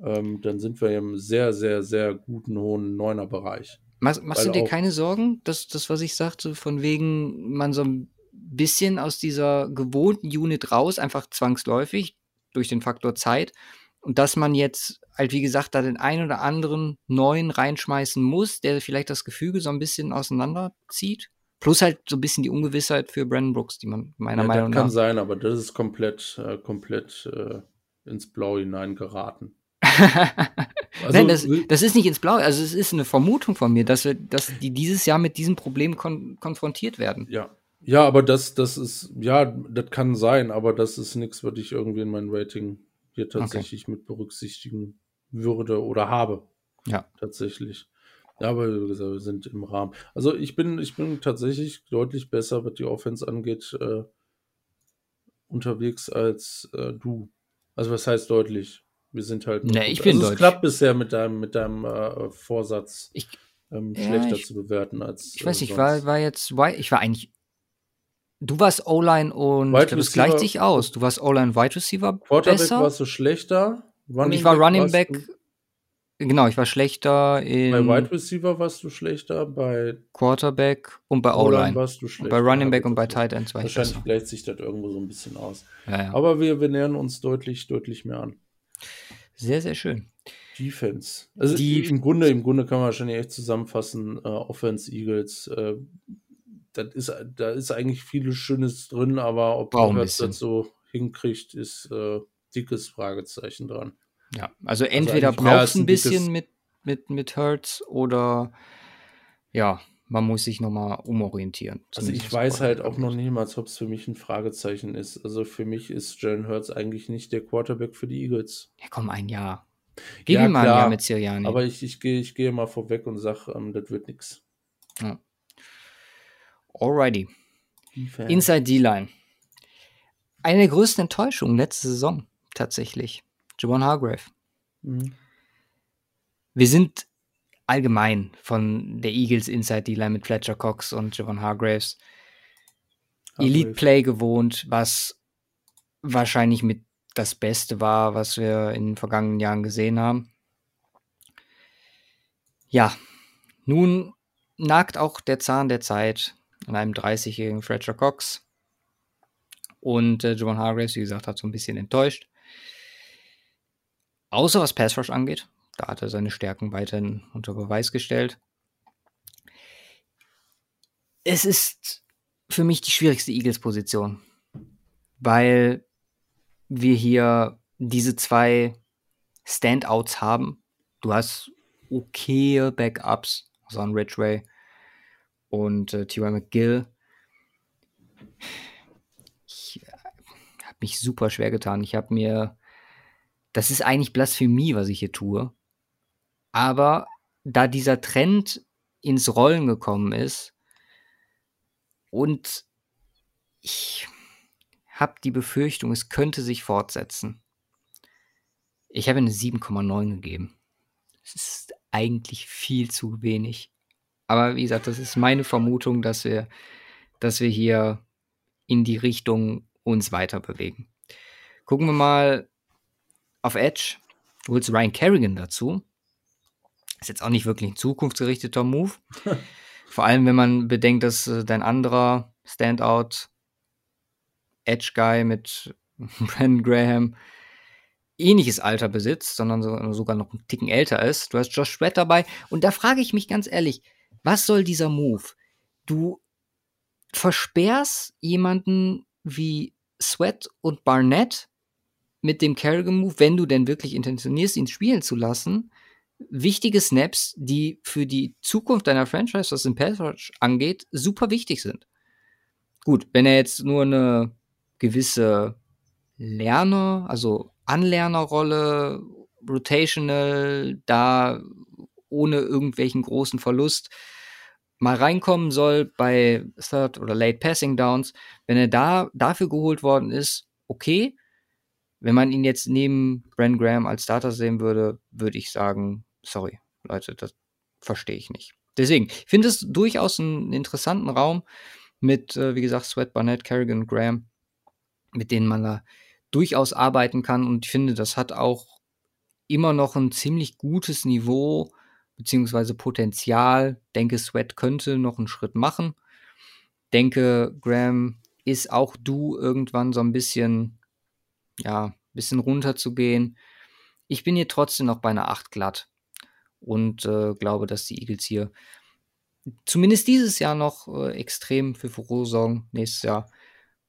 ähm, dann sind wir im sehr, sehr, sehr guten hohen Neuner-Bereich. Machst, machst du dir keine Sorgen, dass das, was ich sagte, von wegen man so ein bisschen aus dieser gewohnten Unit raus, einfach zwangsläufig durch den Faktor Zeit und dass man jetzt halt, wie gesagt, da den einen oder anderen neuen reinschmeißen muss, der vielleicht das Gefüge so ein bisschen auseinanderzieht? Plus halt so ein bisschen die Ungewissheit für Brandon Brooks, die man meiner ja, Meinung nach. Das kann sein, aber das ist komplett, äh, komplett äh, ins Blau hineingeraten. [laughs] also, Nein, das, das, ist nicht ins Blaue. Also es ist eine Vermutung von mir, dass wir, dass die dieses Jahr mit diesem Problem kon konfrontiert werden. Ja. Ja, aber das, das ist, ja, das kann sein, aber das ist nichts, was ich irgendwie in meinem Rating hier tatsächlich okay. mit berücksichtigen würde oder habe. Ja. Tatsächlich. Ja, aber wie gesagt, wir sind im Rahmen. Also ich bin, ich bin tatsächlich deutlich besser, was die Offense angeht, äh, unterwegs als äh, du. Also was heißt deutlich? Wir sind halt. Nee, ich bin also Es klappt bisher mit deinem, mit deinem äh, Vorsatz, ich, ähm, schlechter ja, ich, zu bewerten als. Ich weiß nicht, äh, war, war jetzt. Ich war eigentlich. Du warst O-Line und Wide das gleicht sich aus. Du warst O-Line Wide Receiver Quarterback besser. warst du schlechter. Running und ich war Running Back. Genau, ich war schlechter in. Bei Wide Receiver warst du schlechter, bei Quarterback und bei O-Line. warst du schlechter. Bei Running Back und bei Tight Ends war ich Wahrscheinlich gleicht sich das irgendwo so ein bisschen aus. Ja, ja. Aber wir, wir nähern uns deutlich, deutlich mehr an. Sehr, sehr schön. Defense. Also die, im Grunde, im Grunde kann man wahrscheinlich echt zusammenfassen, äh, Offense Eagles, äh, das ist, da ist eigentlich vieles Schönes drin, aber ob man das so hinkriegt, ist äh, dickes Fragezeichen dran. Ja, also, also entweder also braucht es ein bisschen mit, mit, mit Hertz oder ja, man muss sich nochmal umorientieren. Also ich weiß halt auch noch niemals, ob es für mich ein Fragezeichen ist. Also für mich ist Jalen Hurts eigentlich nicht der Quarterback für die Eagles. Ja, komm, ein Jahr. Gib ja, ihm mal ein Jahr mit Sirianni. Aber ich, ich, gehe, ich gehe mal vorweg und sage, ähm, das wird nichts. Ja. Alrighty. Inside D-Line. Eine der größten Enttäuschungen letzte Saison, tatsächlich. Javon Hargrave. Mhm. Wir sind allgemein von der Eagles Inside D-Line mit Fletcher Cox und Javon Hargraves Elite Play gewohnt, was wahrscheinlich mit das Beste war, was wir in den vergangenen Jahren gesehen haben. Ja, nun nagt auch der Zahn der Zeit an einem 30-jährigen Fletcher Cox. Und äh, Javon Hargraves, wie gesagt, hat so ein bisschen enttäuscht. Außer was Pass Rush angeht. Da hat er seine Stärken weiterhin unter Beweis gestellt. Es ist für mich die schwierigste Eagles-Position, weil wir hier diese zwei Standouts haben. Du hast okaye Backups, also an Ridgeway und äh, T.Y. McGill. Ich habe mich super schwer getan. Ich habe mir, das ist eigentlich Blasphemie, was ich hier tue. Aber da dieser Trend ins Rollen gekommen ist und ich habe die Befürchtung, es könnte sich fortsetzen. Ich habe eine 7,9 gegeben. Das ist eigentlich viel zu wenig. Aber wie gesagt, das ist meine Vermutung, dass wir, dass wir hier in die Richtung uns weiter bewegen. Gucken wir mal auf Edge. Du holst Ryan Kerrigan dazu. Ist jetzt auch nicht wirklich ein zukunftsgerichteter Move. [laughs] Vor allem, wenn man bedenkt, dass äh, dein anderer Standout Edge Guy mit [laughs] Brandon Graham ähnliches Alter besitzt, sondern so, sogar noch einen Ticken älter ist. Du hast Josh Sweat dabei. Und da frage ich mich ganz ehrlich, was soll dieser Move? Du versperrst jemanden wie Sweat und Barnett mit dem Kerrigan-Move, wenn du denn wirklich intentionierst, ihn spielen zu lassen, wichtige Snaps, die für die Zukunft deiner Franchise, was den Pass angeht, super wichtig sind. Gut, wenn er jetzt nur eine gewisse Lerner, also Anlernerrolle, rotational, da ohne irgendwelchen großen Verlust mal reinkommen soll bei Third oder Late Passing Downs, wenn er da dafür geholt worden ist, okay. Wenn man ihn jetzt neben Brent Graham als Starter sehen würde, würde ich sagen, sorry, Leute, das verstehe ich nicht. Deswegen, ich finde es durchaus einen interessanten Raum mit, äh, wie gesagt, Sweat, Barnett, Kerrigan, Graham, mit denen man da durchaus arbeiten kann. Und ich finde, das hat auch immer noch ein ziemlich gutes Niveau beziehungsweise Potenzial. Denke, Sweat könnte noch einen Schritt machen. Denke, Graham ist auch du irgendwann so ein bisschen, ja, ein bisschen runterzugehen. Ich bin hier trotzdem noch bei einer 8 glatt und äh, glaube, dass die Eagles hier zumindest dieses Jahr noch äh, extrem für Furore sorgen. Nächstes Jahr,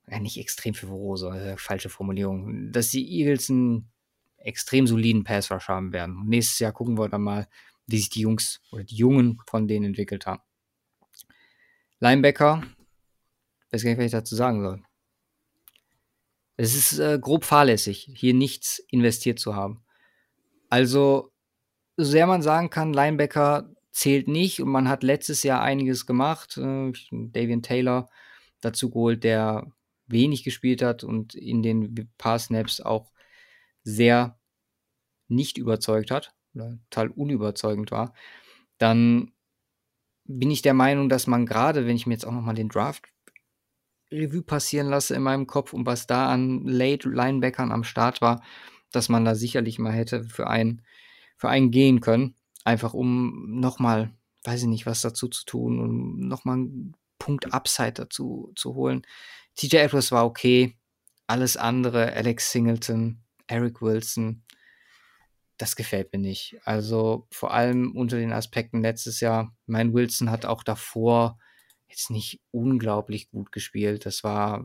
ja, nicht extrem für Furore, äh, falsche Formulierung, dass die Eagles einen extrem soliden Pass Rush haben werden. Und nächstes Jahr gucken wir dann mal, wie sich die Jungs oder die Jungen von denen entwickelt haben. Linebacker, weiß gar nicht, was ich dazu sagen soll. Es ist äh, grob fahrlässig, hier nichts investiert zu haben. Also, so sehr man sagen kann, Linebacker zählt nicht und man hat letztes Jahr einiges gemacht. Äh, Davian Taylor dazu geholt, der wenig gespielt hat und in den paar Snaps auch sehr nicht überzeugt hat oder total unüberzeugend war, dann bin ich der Meinung, dass man gerade, wenn ich mir jetzt auch nochmal den Draft Revue passieren lasse in meinem Kopf und was da an Late Linebackern am Start war, dass man da sicherlich mal hätte für einen, für einen gehen können. Einfach um nochmal, weiß ich nicht, was dazu zu tun, um nochmal einen Punkt Upside dazu zu holen. TJ Edwards war okay. Alles andere, Alex Singleton, Eric Wilson, das gefällt mir nicht. Also vor allem unter den Aspekten letztes Jahr. Mein Wilson hat auch davor jetzt nicht unglaublich gut gespielt. Das war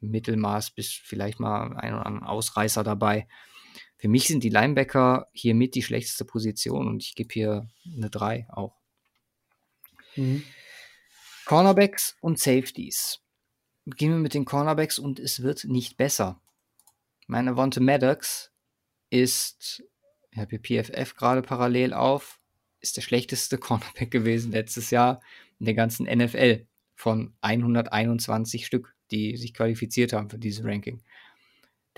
Mittelmaß bis vielleicht mal ein oder anderen Ausreißer dabei. Für mich sind die Linebacker hier mit die schlechteste Position und ich gebe hier eine 3 auch. Mhm. Cornerbacks und Safeties. Gehen wir mit den Cornerbacks und es wird nicht besser. Meine Wonte Maddox ist ich habe hier PFF gerade parallel auf, ist der schlechteste [laughs] Cornerback gewesen letztes Jahr in der ganzen NFL von 121 Stück, die sich qualifiziert haben für dieses Ranking.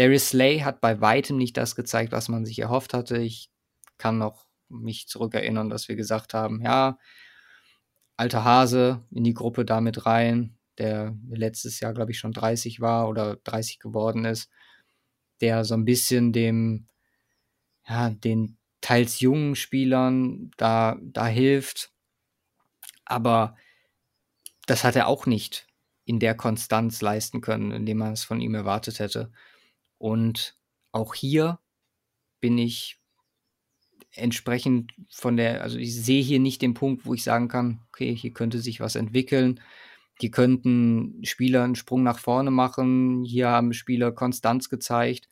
Darius Slay hat bei weitem nicht das gezeigt, was man sich erhofft hatte. Ich kann noch mich zurückerinnern, dass wir gesagt haben, ja, alter Hase in die Gruppe damit rein, der letztes Jahr, glaube ich, schon 30 war oder 30 geworden ist, der so ein bisschen dem ja, den teils jungen Spielern da, da hilft. Aber das hat er auch nicht in der Konstanz leisten können, indem man es von ihm erwartet hätte. Und auch hier bin ich entsprechend von der, also ich sehe hier nicht den Punkt, wo ich sagen kann, okay, hier könnte sich was entwickeln. Die könnten Spieler einen Sprung nach vorne machen. Hier haben Spieler Konstanz gezeigt.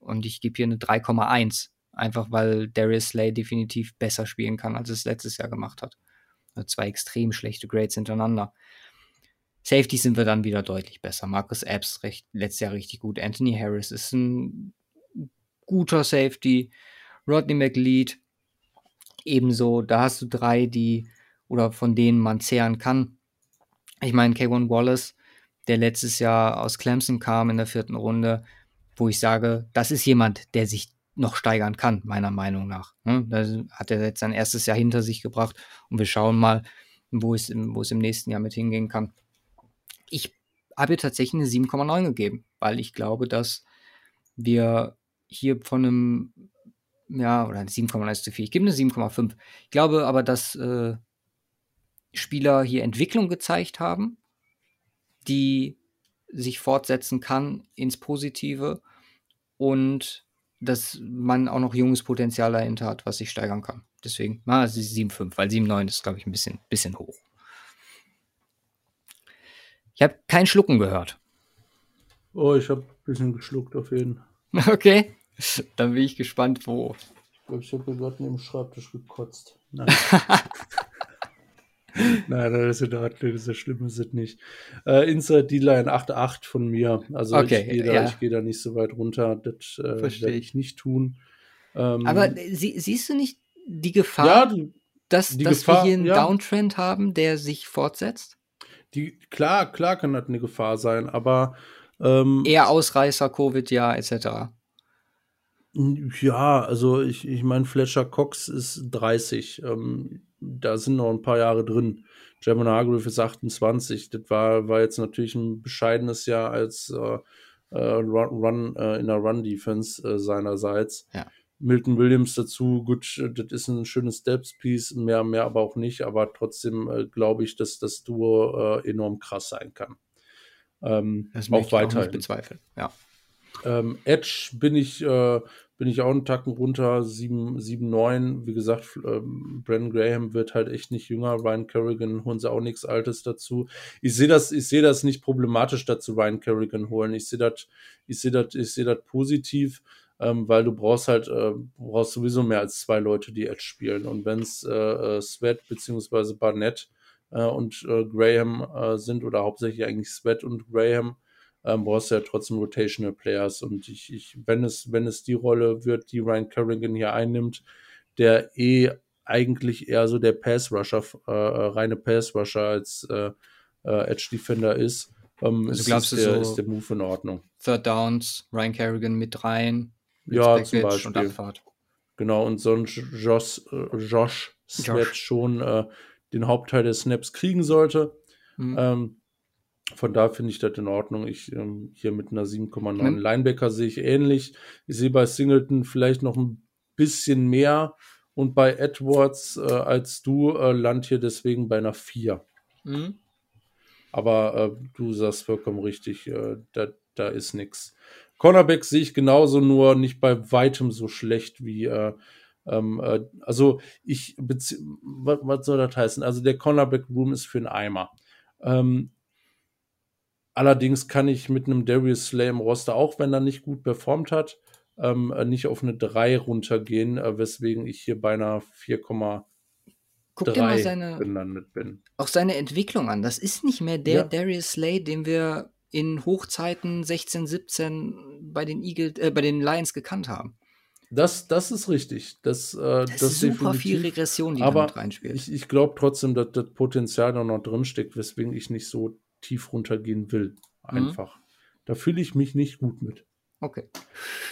Und ich gebe hier eine 3,1. Einfach weil Darius Slay definitiv besser spielen kann, als es letztes Jahr gemacht hat. Zwei extrem schlechte Grades hintereinander. Safety sind wir dann wieder deutlich besser. Marcus Epps recht, letztes Jahr richtig gut. Anthony Harris ist ein guter Safety. Rodney McLeod Ebenso, da hast du drei, die oder von denen man zehren kann. Ich meine, K1 Wallace, der letztes Jahr aus Clemson kam in der vierten Runde, wo ich sage, das ist jemand, der sich noch steigern kann, meiner Meinung nach. Ne? Da hat er jetzt sein erstes Jahr hinter sich gebracht und wir schauen mal, wo es, im, wo es im nächsten Jahr mit hingehen kann. Ich habe tatsächlich eine 7,9 gegeben, weil ich glaube, dass wir hier von einem, ja, oder 7,9 ist zu viel. Ich gebe eine 7,5. Ich glaube aber, dass äh, Spieler hier Entwicklung gezeigt haben, die sich fortsetzen kann ins Positive und dass man auch noch junges Potenzial dahinter hat, was sich steigern kann. Deswegen, ah, es ist 7,5, weil 7,9 ist, glaube ich, ein bisschen, bisschen hoch. Ich habe kein Schlucken gehört. Oh, ich habe ein bisschen geschluckt auf jeden. [laughs] Okay, dann bin ich gespannt, wo. Ich glaube, ich habe mir gerade neben dem Schreibtisch gekotzt. Nein. [laughs] [laughs] Nein, das ist, das ist so schlimm ist es nicht. Äh, Inside D-Line 8.8 von mir. Also okay, ich gehe da, ja. geh da nicht so weit runter. Das äh, werde ich nicht tun. Ähm, Aber sie, siehst du nicht die Gefahr, ja, die, dass, die dass Gefahr, wir hier einen ja. Downtrend haben, der sich fortsetzt? Die, klar, klar kann das eine Gefahr sein, aber ähm, Eher Ausreißer, Covid, ja, etc. Ja, also ich, ich meine, Fletcher Cox ist 30. Ähm, da sind noch ein paar Jahre drin. German Hargrave ist 28. Das war, war jetzt natürlich ein bescheidenes Jahr als äh, äh, Run, Run äh, in der Run-Defense äh, seinerseits. Ja. Milton Williams dazu, gut, äh, das ist ein schönes Steps-Piece, mehr, mehr aber auch nicht, aber trotzdem äh, glaube ich, dass das Duo äh, enorm krass sein kann. Ähm, Das auch ich nicht bezweifeln. Ja. Ähm, Edge bin ich, äh, bin ich auch einen Tacken runter, 7, 7 9. Wie gesagt, ähm, Brandon Graham wird halt echt nicht jünger. Ryan Kerrigan holen sie auch nichts Altes dazu. Ich sehe das, ich sehe das nicht problematisch, dazu Ryan Kerrigan holen. Ich sehe das, ich sehe das, ich sehe das positiv, ähm, weil du brauchst halt, äh, du brauchst sowieso mehr als zwei Leute, die Edge spielen. Und wenn es äh, äh, Sweat beziehungsweise Barnett äh, und äh, Graham äh, sind oder hauptsächlich eigentlich Sweat und Graham, ähm, brauchst du ja trotzdem Rotational Players. Und ich, ich, wenn es, wenn es die Rolle wird, die Ryan Kerrigan hier einnimmt, der eh eigentlich eher so der Pass-Rusher, äh, reine Pass-Rusher als äh, Edge-Defender ist, ähm, Also ist, glaubst ist, du der, so- ist der Move in Ordnung. Third Downs, Ryan Kerrigan mit rein. Ja, zum Beispiel. Und Abfahrt. Genau, und so ein Josh, äh, Josh Josh. schon äh, den Hauptteil der Snaps kriegen sollte. Mhm. Ähm, von da finde ich das in Ordnung. Ich ähm, hier mit einer 7,9 Mhm. Linebacker sehe ich ähnlich. Ich sehe bei Singleton vielleicht noch ein bisschen mehr und bei Edwards äh, als du äh, land hier deswegen bei einer 4. Mhm. Aber äh, du sagst vollkommen richtig, äh, da, da ist nichts. Cornerback sehe ich genauso, nur nicht bei weitem so schlecht wie. Äh, ähm, äh, also, ich. Was, was soll das heißen? Also, der Cornerback-Room ist für einen Eimer. Ähm, allerdings kann ich mit einem Darius Slay im Roster, auch wenn er nicht gut performt hat, ähm, äh, nicht auf eine 3 runtergehen, äh, weswegen ich hier bei einer 4,3 Guck dir mal seine, gelandet bin. auch seine Entwicklung an. Das ist nicht mehr der Ja. Darius Slay, den wir in Hochzeiten 16, 17 bei den Eagles, äh, bei den Lions gekannt haben. Das, das ist richtig. Das, äh, Das, ist super viel. Regression, die Aber reinspielt. Ich, ich glaube trotzdem, dass das Potenzial da noch drin steckt, weswegen ich nicht so tief runtergehen will. Mhm. Einfach. Da fühle ich mich nicht gut mit. Okay.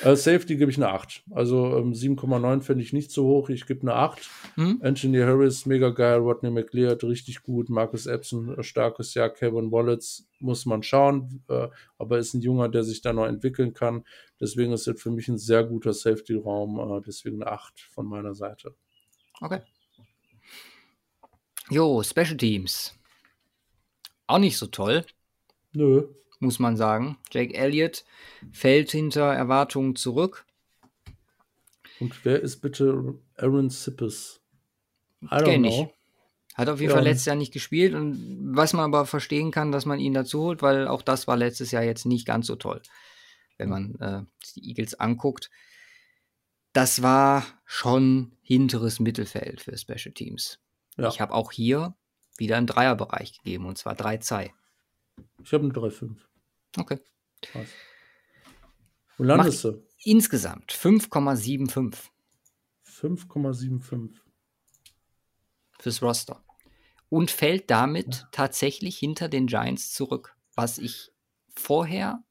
Äh, Safety gebe ich eine 8. Also ähm, 7,9 finde ich nicht so hoch. Ich gebe eine 8. Mhm. Anthony Harris, mega geil. Rodney McLeod, richtig gut. Marcus Epson, äh, starkes Jahr. Kevin Wallace, muss man schauen. Äh, aber ist ein Junger, der sich da noch entwickeln kann. Deswegen ist das für mich ein sehr guter Safety-Raum. Äh, deswegen eine 8 von meiner Seite. Okay. Jo, Special Teams. Auch nicht so toll, Nö. Muss man sagen. Jake Elliott fällt hinter Erwartungen zurück. Und wer ist bitte Aaron Sippes? Kenn ich. Hat auf jeden Ja. Fall letztes Jahr nicht gespielt und was man aber verstehen kann, dass man ihn dazu holt, weil auch das war letztes Jahr jetzt nicht ganz so toll. Wenn man äh, die Eagles anguckt. Das war schon hinteres Mittelfeld für Special Teams. Ja. Ich habe auch hier wieder einen Dreierbereich gegeben und zwar drei Zei. Ich habe eine 3,5. Okay. Krass. Wo landest du? Insgesamt 5,75. 5,75. fürs Roster. Und fällt damit ja. tatsächlich hinter den Giants zurück, was ich vorher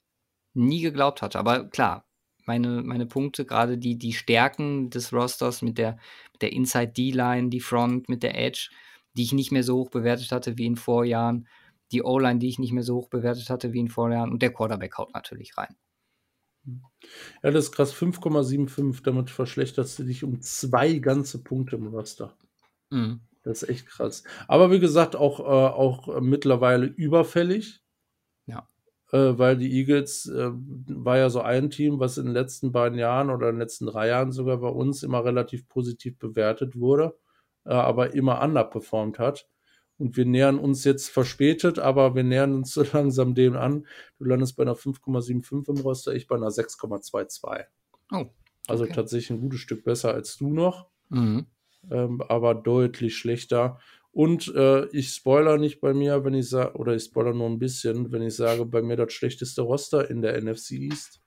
nie geglaubt hatte. Aber klar, meine, meine Punkte, gerade die, die Stärken des Rosters mit der, mit der Inside D-Line, die Front, mit der Edge, die ich nicht mehr so hoch bewertet hatte wie in Vorjahren, die O-Line, die ich nicht mehr so hoch bewertet hatte wie in Vorjahren und der Quarterback haut natürlich rein. Ja, das ist krass. 5,75. Damit verschlechterst du dich um zwei ganze Punkte im Roster. Mhm. Das ist echt krass. Aber wie gesagt, auch, äh, auch mittlerweile überfällig. Ja. Äh, weil die Eagles äh, war ja so ein Team, was in den letzten beiden Jahren oder in den letzten drei Jahren sogar bei uns immer relativ positiv bewertet wurde, äh, aber immer underperformed hat. Und wir nähern uns jetzt verspätet, aber wir nähern uns so [laughs] langsam dem an. Du landest bei einer 5,75 im Roster, ich bei einer 6,22. Oh. Also okay. Also tatsächlich ein gutes Stück besser als du noch. Mhm. Ähm, aber deutlich schlechter. Und äh, ich spoiler nicht bei mir, wenn ich sage, oder ich spoiler nur ein bisschen, wenn ich sage, bei mir das schlechteste Roster in der NFC East.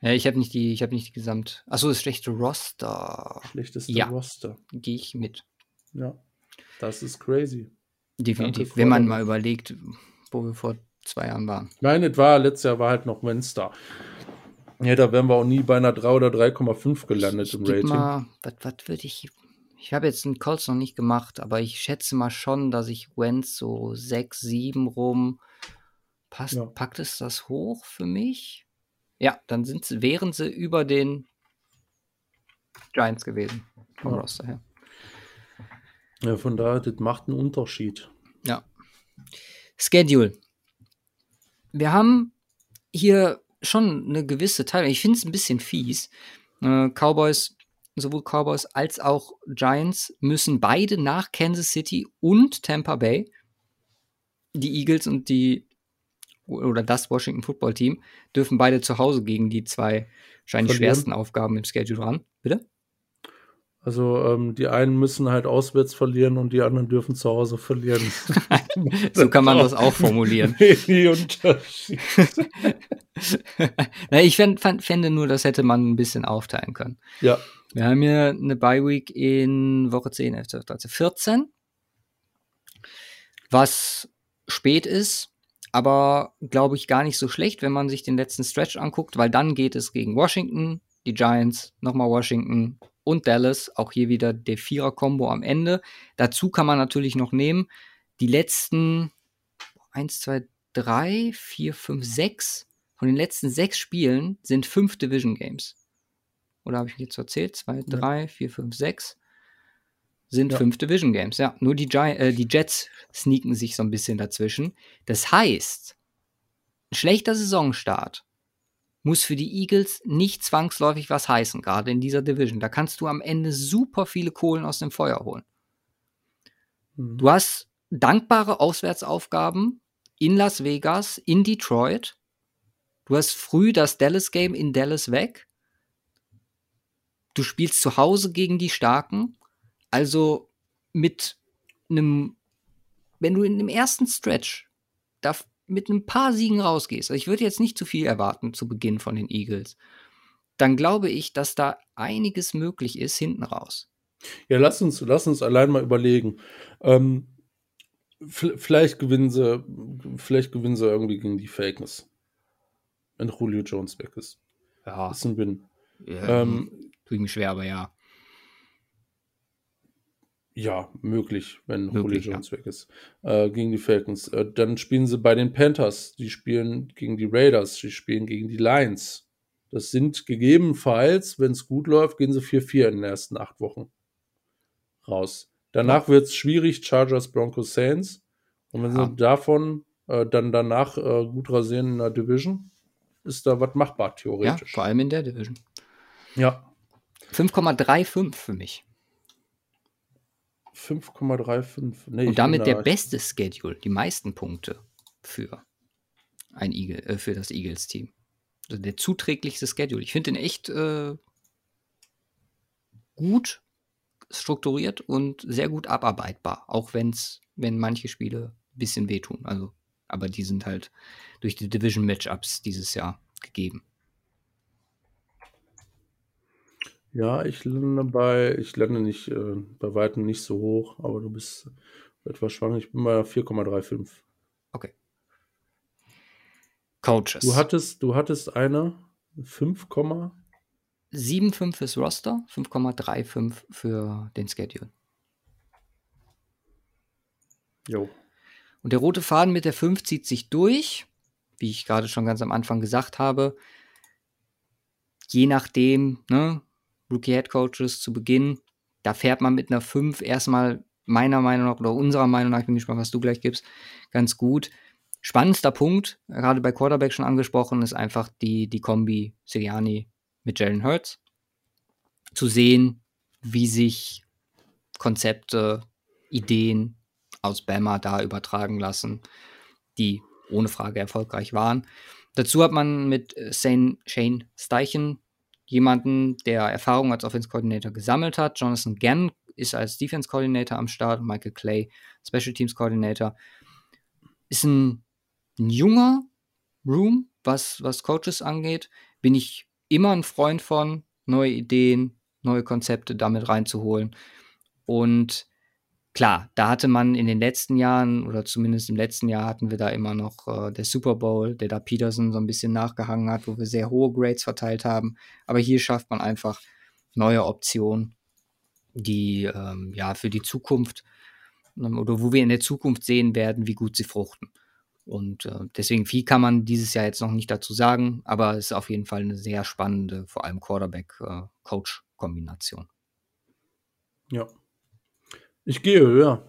Ja, ich habe nicht die, ich habe nicht die Gesamt. Achso, das schlechte Roster. Schlechteste ja. Roster. Gehe ich mit. Ja. Das ist crazy. Definitiv. Wenn man mal überlegt, wo wir vor zwei Jahren waren. Nein, es war, letztes Jahr war halt noch Münster. Ja, da wären wir auch nie bei einer 3 oder 3,5 gelandet ich, ich im Rating. Mal, was, was würde ich. Ich habe jetzt einen Colts noch nicht gemacht, aber ich schätze mal schon, dass ich Wentz so 6, 7 rum. Passt, ja. Packt es das hoch für mich? Ja, dann sind, wären sie über den Giants gewesen. Vom ja. Roster her. Ja, von daher, das macht einen Unterschied. Ja. Schedule. Wir haben hier schon eine gewisse Teilung. Ich finde es ein bisschen fies. Äh, Cowboys, sowohl Cowboys als auch Giants müssen beide nach Kansas City und Tampa Bay. Die Eagles und die oder das Washington Football Team dürfen beide zu Hause gegen die zwei wahrscheinlich Verlieren. schwersten Aufgaben im Schedule ran. Bitte? Also ähm, die einen müssen halt auswärts verlieren und die anderen dürfen zu Hause verlieren. [laughs] so kann man das auch formulieren. [laughs] Unterschied. [laughs] Na, ich fänd, fand, fände nur, das hätte man ein bisschen aufteilen können. Ja. Wir haben hier eine Bye Week in Woche 10, 11, 12, 13, 14. Was spät ist, aber glaube ich gar nicht so schlecht, wenn man sich den letzten Stretch anguckt, weil dann geht es gegen Washington, die Giants, nochmal Washington, und Dallas. Auch hier wieder der Vierer-Kombo am Ende. Dazu kann man natürlich noch nehmen, die letzten 1, 2, 3, 4, 5, 6 von den letzten sechs Spielen sind fünf Division Games. Oder habe ich jetzt erzählt? 2, 3, 4, 5, 6 sind ja. fünf Division Games. Ja, nur die, Gi äh, die Jets sneaken sich so ein bisschen dazwischen. Das heißt, ein schlechter Saisonstart muss für die Eagles nicht zwangsläufig was heißen, gerade in dieser Division. Da kannst du am Ende super viele Kohlen aus dem Feuer holen. Mhm. Du hast dankbare Auswärtsaufgaben in Las Vegas, in Detroit. Du hast früh das Dallas-Game in Dallas weg. Du spielst zu Hause gegen die Starken. Also mit einem, wenn du in dem ersten Stretch da mit ein paar Siegen rausgehst, also ich würde jetzt nicht zu viel erwarten zu Beginn von den Eagles, dann glaube ich, dass da einiges möglich ist hinten raus. Ja, lass uns, lass uns allein mal überlegen. Ähm, vielleicht gewinnen sie, vielleicht gewinnen sie irgendwie gegen die Falcons. Wenn Julio Jones weg ist. Ja. Das ist ein Win. Ja, ähm, tue ich mir schwer, aber ja. Ja, möglich, wenn möglich, Julio Jones ja. weg ist. Äh, gegen die Falcons. Äh, dann spielen sie bei den Panthers. Die spielen gegen die Raiders. Die spielen gegen die Lions. Das sind gegebenenfalls, wenn es gut läuft, gehen sie 4-4 in den ersten acht Wochen raus. Danach ja. wird es schwierig, Chargers, Broncos, Saints. Und wenn ja. sie davon äh, dann danach äh, gut rasieren in der Division, ist da was machbar, theoretisch. Ja, vor allem in der Division. Ja. 5,35 für mich. 5,35. Nee, und damit der beste Schedule, die meisten Punkte für ein Eagle, äh, für das Eagles-Team. Also der zuträglichste Schedule. Ich finde den echt äh, gut strukturiert und sehr gut abarbeitbar, auch wenn's, wenn manche Spiele ein bisschen wehtun. Also, aber die sind halt durch die Division-Matchups dieses Jahr gegeben. Ja, ich lande bei, ich lande nicht äh, bei weitem nicht so hoch, aber du bist etwas schwanger. Ich bin bei 4,35. Okay. Coaches. Du hattest, du hattest eine 5, 7,5 fürs Roster, 5,35 für den Schedule. Jo. Und der rote Faden mit der 5 zieht sich durch, wie ich gerade schon ganz am Anfang gesagt habe. Je nachdem, ne, Rookie Head Coaches zu Beginn, da fährt man mit einer 5 erstmal meiner Meinung nach oder unserer Meinung nach, ich bin gespannt, was du gleich gibst, ganz gut. Spannendster Punkt, gerade bei Quarterback schon angesprochen, ist einfach die, die Kombi Siriani mit Jalen Hurts. Zu sehen, wie sich Konzepte, Ideen aus Bama da übertragen lassen, die ohne Frage erfolgreich waren. Dazu hat man mit Shane Steichen jemanden, der Erfahrung als Offense Coordinator gesammelt hat. Jonathan Gann ist als Defense Coordinator am Start, Michael Clay Special Teams Coordinator. Ist ein, ein junger Room, was, was Coaches angeht. Bin ich immer ein Freund von, neue Ideen, neue Konzepte damit reinzuholen. Und klar, da hatte man in den letzten Jahren, oder zumindest im letzten Jahr hatten wir da immer noch äh, der Super Bowl, der da Peterson so ein bisschen nachgehangen hat, wo wir sehr hohe Grades verteilt haben. Aber hier schafft man einfach neue Optionen, die ähm, ja für die Zukunft ähm, oder wo wir in der Zukunft sehen werden, wie gut sie fruchten. Und äh, deswegen viel kann man dieses Jahr jetzt noch nicht dazu sagen, aber es ist auf jeden Fall eine sehr spannende, vor allem Quarterback-Coach-Kombination. Äh, ja. Ich gehe höher.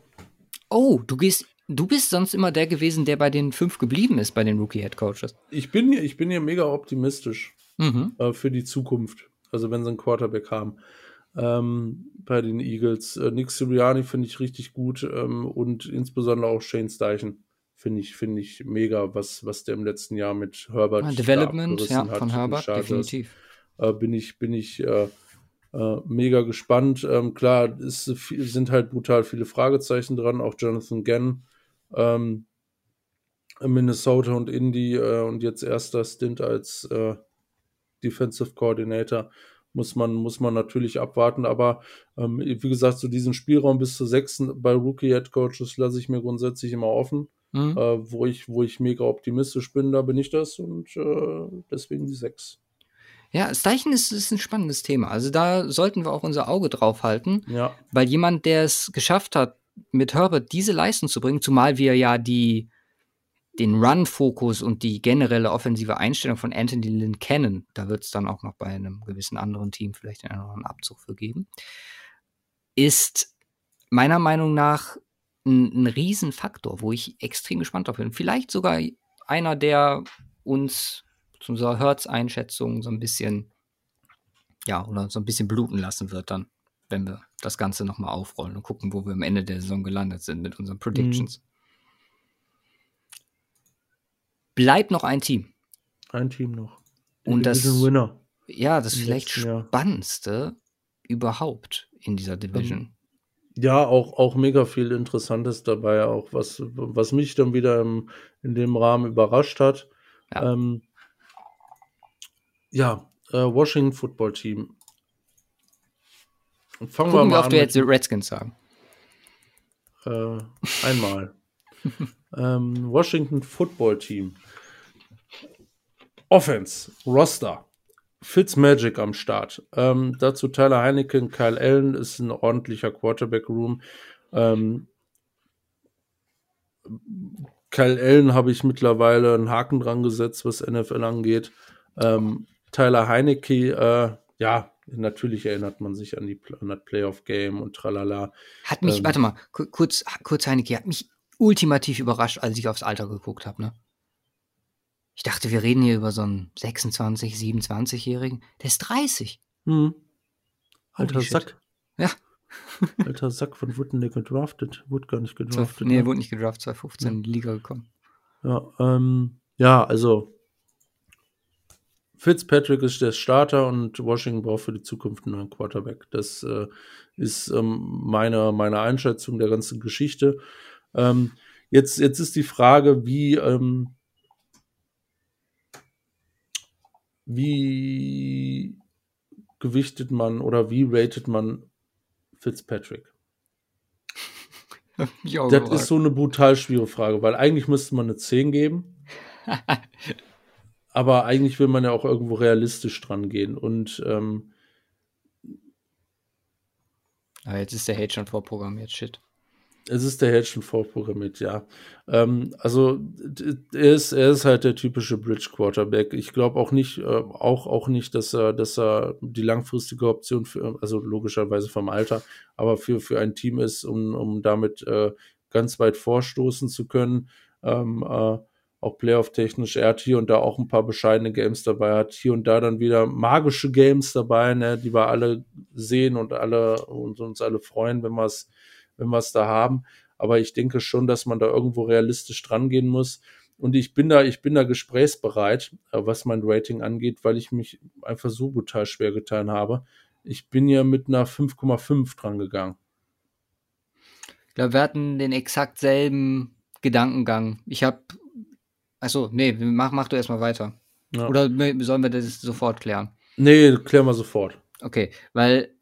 Oh, du gehst, du bist sonst immer der gewesen, der bei den fünf geblieben ist, bei den Rookie-Head Coaches. Ich bin, ich bin hier mega optimistisch mhm. äh, für die Zukunft. Also wenn sie einen Quarterback haben. Ähm, bei den Eagles. Äh, Nick Sirianni finde ich richtig gut ähm, und insbesondere auch Shane Steichen finde ich, finde ich mega, was, was der im letzten Jahr mit Herbert ah, Development ja, von Herbert, definitiv. Äh, bin ich, bin ich äh, äh, mega gespannt. Ähm, klar, es sind halt brutal viele Fragezeichen dran, auch Jonathan Gann, ähm, Minnesota und Indy äh, und jetzt erster Stint als äh, Defensive Coordinator muss man, muss man natürlich abwarten. Aber ähm, wie gesagt, so diesen Spielraum bis zu sechs bei Rookie Head Coaches lasse ich mir grundsätzlich immer offen. Mhm. Äh, wo, ich, wo ich mega optimistisch bin, da bin ich das und äh, deswegen die sechs. Ja, Steichen ist, ist ein spannendes Thema. Also da sollten wir auch unser Auge drauf halten. Ja. Weil jemand, der es geschafft hat, mit Herbert diese Leistung zu bringen, zumal wir ja die, den Run-Fokus und die generelle offensive Einstellung von Anthony Lynn kennen, da wird es dann auch noch bei einem gewissen anderen Team vielleicht einen anderen Abzug für geben, ist meiner Meinung nach ein, ein Riesenfaktor, wo ich extrem gespannt drauf bin. Vielleicht sogar einer, der uns zu unserer Hertz-Einschätzung so ein bisschen, ja, oder so ein bisschen bluten lassen wird dann, wenn wir das Ganze nochmal aufrollen und gucken, wo wir am Ende der Saison gelandet sind mit unseren Predictions. Mhm. Bleibt noch ein Team. Ein Team noch. und das, Winner. ja, das vielleicht spannendste überhaupt in dieser Division. Ja, auch, auch mega viel Interessantes dabei, auch was, was mich dann wieder im, in dem Rahmen überrascht hat. Ja. Ähm, ja, äh, Washington Football Team. Fangen Gucken wir mal oft an. du jetzt die Redskins sagen. Äh, einmal. [laughs] ähm, Washington Football Team. Offense, Roster. Fitzmagic am Start. Ähm, dazu Tyler Heineken, Kyle Allen ist ein ordentlicher Quarterback-Room. Ähm, Kyle Allen habe ich mittlerweile einen Haken dran gesetzt, was NFL angeht. Ähm, Tyler Heinecke, äh, ja, natürlich erinnert man sich an, die, an das Playoff-Game und tralala. Hat mich, ähm, warte mal, kurz, kurz Heinecke, hat mich ultimativ überrascht, als ich aufs Alter geguckt habe, ne? Ich dachte, wir reden hier über so einen 26, 27-Jährigen. Der ist 30. Hm. [laughs] Alter Sack. Ja. Alter Sack, von wurde der gedraftet? Wurde gar nicht gedraftet. Nee, ne? wurde nicht gedraftet, 2015 ja. in die Liga gekommen. Ja, ähm, ja, also Fitzpatrick ist der Starter und Washington braucht für die Zukunft einen neuen Quarterback. Das äh, ist ähm, meine, meine Einschätzung der ganzen Geschichte. Ähm, jetzt, jetzt ist die Frage, wie, ähm, wie gewichtet man oder wie ratet man Fitzpatrick? das gefragt. ist so eine brutal schwierige Frage, weil eigentlich müsste man eine 10 geben. [laughs] aber eigentlich will man ja auch irgendwo realistisch dran gehen. Und ähm, aber jetzt ist der Hate schon vorprogrammiert, shit. Es ist der Held schon vorprogrammiert, ja. Ähm, also er ist, er ist halt der typische Bridge Quarterback. Ich glaube auch nicht, äh, auch, auch nicht, dass er, dass er die langfristige Option für, also logischerweise vom Alter, aber für, für ein Team ist, um, um damit äh, ganz weit vorstoßen zu können. Ähm, äh, auch Playoff-technisch. Er hat hier und da auch ein paar bescheidene Games dabei, hat hier und da dann wieder magische Games dabei, ne, die wir alle sehen und alle und uns alle freuen, wenn wir es wenn da haben. Aber ich denke schon, dass man da irgendwo realistisch dran gehen muss. Und ich bin da, ich bin da gesprächsbereit, äh, was mein Rating angeht, weil ich mich einfach so brutal schwer getan habe. Ich bin ja mit einer 5,5 dran gegangen. Ich glaube, wir hatten den exakt selben Gedankengang. Ich habe, achso, nee, mach, mach du erstmal weiter. Ja. Oder sollen wir das sofort klären? Nee, klären wir sofort. Okay, weil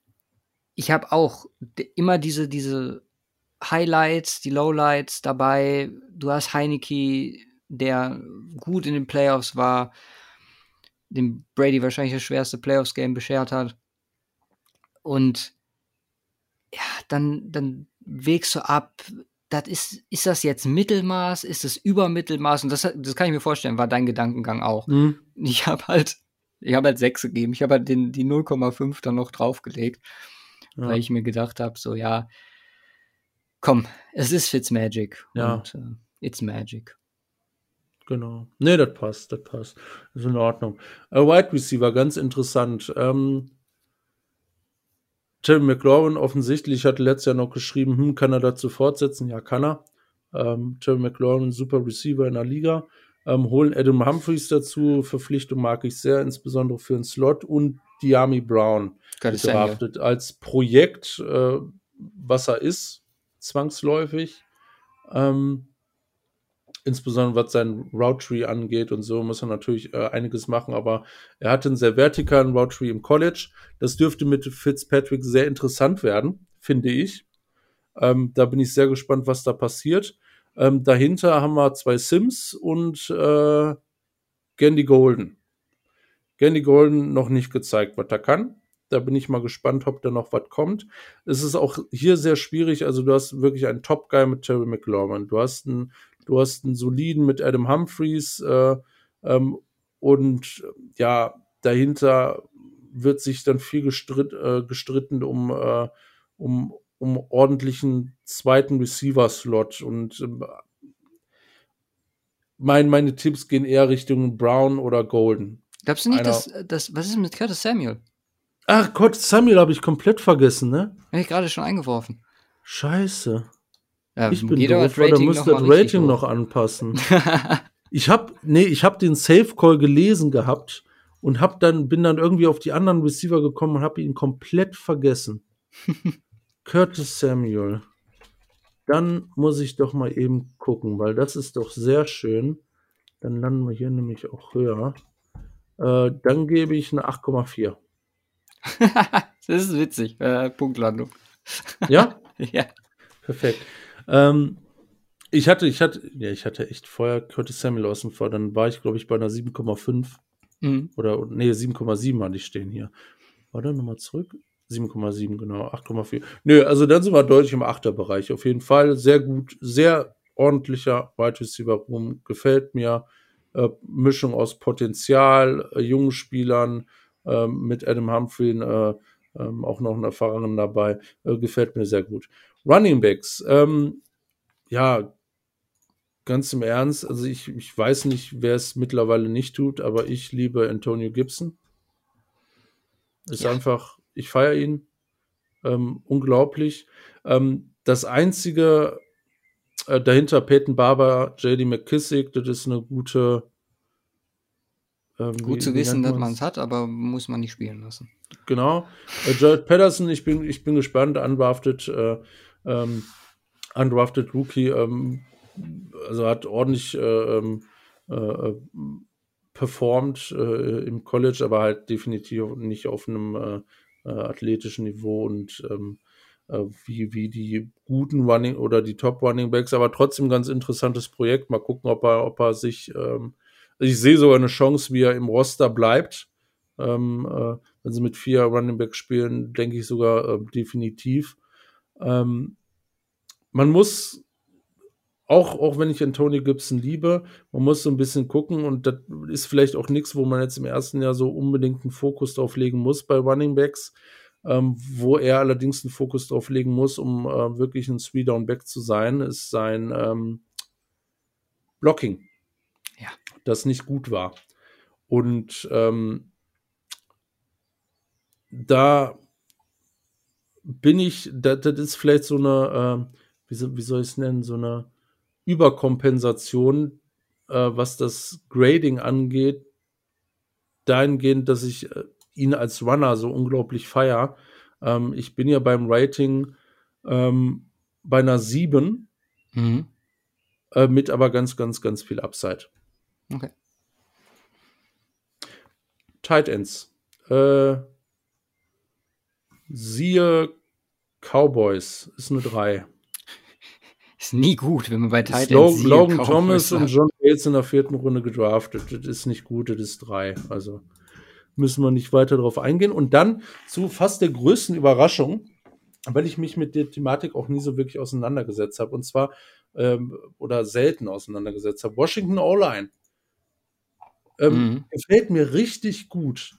ich habe auch immer diese, diese Highlights, die Lowlights dabei. Du hast Heineke, der gut in den Playoffs war, dem Brady wahrscheinlich das schwerste Playoffs-Game beschert hat. Und ja, dann, dann wägst du ab, das ist, ist das jetzt Mittelmaß, ist es Übermittelmaß? Und das, das kann ich mir vorstellen, war dein Gedankengang auch. Mhm. Ich habe halt, ich habe halt 6 gegeben, ich habe halt den, die 0,5 dann noch draufgelegt ja. weil ich mir gedacht habe, so ja, komm, es ist Fitzmagic ja. und uh, it's magic. Genau. Nee, das passt, das passt. Ist in Ordnung. A Wide Receiver, ganz interessant. Ähm, Tim McLaurin offensichtlich hat letztes Jahr noch geschrieben, hm, kann er dazu fortsetzen? Ja, kann er. Ähm, Tim McLaurin, super Receiver in der Liga. Ähm, holen Adam Humphreys dazu. Verpflichtung mag ich sehr, insbesondere für den Slot und Diami Brown betrachtet als Projekt, äh, was er ist, zwangsläufig. Ähm, insbesondere was sein Route Tree angeht und so, muss er natürlich äh, einiges machen, aber er hatte einen sehr vertikalen Route Tree im College. Das dürfte mit Fitzpatrick sehr interessant werden, finde ich. Ähm, da bin ich sehr gespannt, was da passiert. Ähm, dahinter haben wir zwei Sims und äh, Gandy Golden. Gandy Golden noch nicht gezeigt, was er kann. Da bin ich mal gespannt, ob da noch was kommt. Es ist auch hier sehr schwierig. Also, du hast wirklich einen Top-Guy mit Terry McLaurin. Du hast einen, du hast einen soliden mit Adam Humphreys. Äh, ähm, und ja, dahinter wird sich dann viel gestritt, äh, gestritten um, äh, um, um ordentlichen zweiten Receiver-Slot. Und äh, mein, meine Tipps gehen eher Richtung Brown oder Golden. Glaubst du nicht, dass, dass. Was ist mit Curtis Samuel? Ach Gott, Samuel habe ich komplett vergessen, ne? Habe ich gerade schon eingeworfen. Scheiße. Ja, ich bin doof, da muss das Rating noch anpassen. [laughs] ich habe nee, ich habe den Safe Call gelesen gehabt und hab dann bin dann irgendwie auf die anderen Receiver gekommen und habe ihn komplett vergessen. [laughs] Curtis Samuel. Dann muss ich doch mal eben gucken, weil das ist doch sehr schön. Dann landen wir hier nämlich auch höher. Äh, dann gebe ich eine 8,4. [laughs] das ist witzig. Äh, Punktlandung. Ja? ja. Perfekt. Ähm, ich hatte, ich hatte, ja, ich hatte echt vorher Curtis Samuel außen vor. Dann war ich, glaube ich, bei einer 7,5. Mhm. Oder, nee, 7,7 hatte ich stehen hier. Warte, nochmal zurück. 7,7, genau, 8,4. Nö, also dann sind wir deutlich im Achterbereich. Auf jeden Fall sehr gut, sehr ordentlicher Wide Receiver Room. Gefällt mir. Äh, Mischung aus Potenzial, äh, jungen Spielern, äh, mit Adam Humphrey äh, ähm, auch noch einen Erfahrenen dabei. Äh, gefällt mir sehr gut. Running Backs, ähm, ja, ganz im Ernst, also ich, ich weiß nicht, wer es mittlerweile nicht tut, aber ich liebe Antonio Gibson. Ist ja. einfach, ich feiere ihn. Ähm, unglaublich. Ähm, das einzige äh, dahinter Peyton Barber, JD McKissick, das ist eine gute ähm, Gut wie, zu wissen, dass man es hat, aber muss man nicht spielen lassen. Genau. Äh, Jared Patterson, ich bin, ich bin gespannt, undrafted, äh, ähm, undrafted Rookie, ähm, also hat ordentlich äh, ähm, äh, performt äh, im College, aber halt definitiv nicht auf einem äh, äh, athletischen Niveau und ähm, äh, wie, wie die guten Running oder die Top Running Backs, aber trotzdem ganz interessantes Projekt. Mal gucken, ob er, ob er sich, ähm, ich sehe sogar eine Chance, wie er im Roster bleibt. Ähm, äh, wenn sie mit vier Running Backs spielen, denke ich sogar äh, definitiv. Ähm, man muss auch, auch wenn ich Antonio Gibson liebe, man muss so ein bisschen gucken und das ist vielleicht auch nichts, wo man jetzt im ersten Jahr so unbedingt einen Fokus drauf legen muss bei Running Backs, ähm, wo er allerdings einen Fokus drauf legen muss, um äh, wirklich ein Three-Down-Back zu sein, ist sein ähm, Blocking. Ja. Das nicht gut war. Und ähm, da bin ich, das, das ist vielleicht so eine, äh, wie, wie soll ich es nennen, so eine Überkompensation, äh, was das Grading angeht, dahingehend, dass ich äh, ihn als Runner so unglaublich feier. Ähm, ich bin ja beim Rating ähm, bei einer 7, mhm. äh, mit aber ganz, ganz, ganz viel Upside. Okay. Tight Ends. Äh, siehe Cowboys ist eine 3. [laughs] Ist nie gut, wenn man bei Ends Logan, Logan Thomas und John Bates in der vierten Runde gedraftet. Das ist nicht gut, das ist 3. Also müssen wir nicht weiter darauf eingehen. Und dann zu fast der größten Überraschung, weil ich mich mit der Thematik auch nie so wirklich auseinandergesetzt habe. Und zwar, ähm, oder selten auseinandergesetzt habe. Washington O-Line. Ähm, mhm. Gefällt mir richtig gut.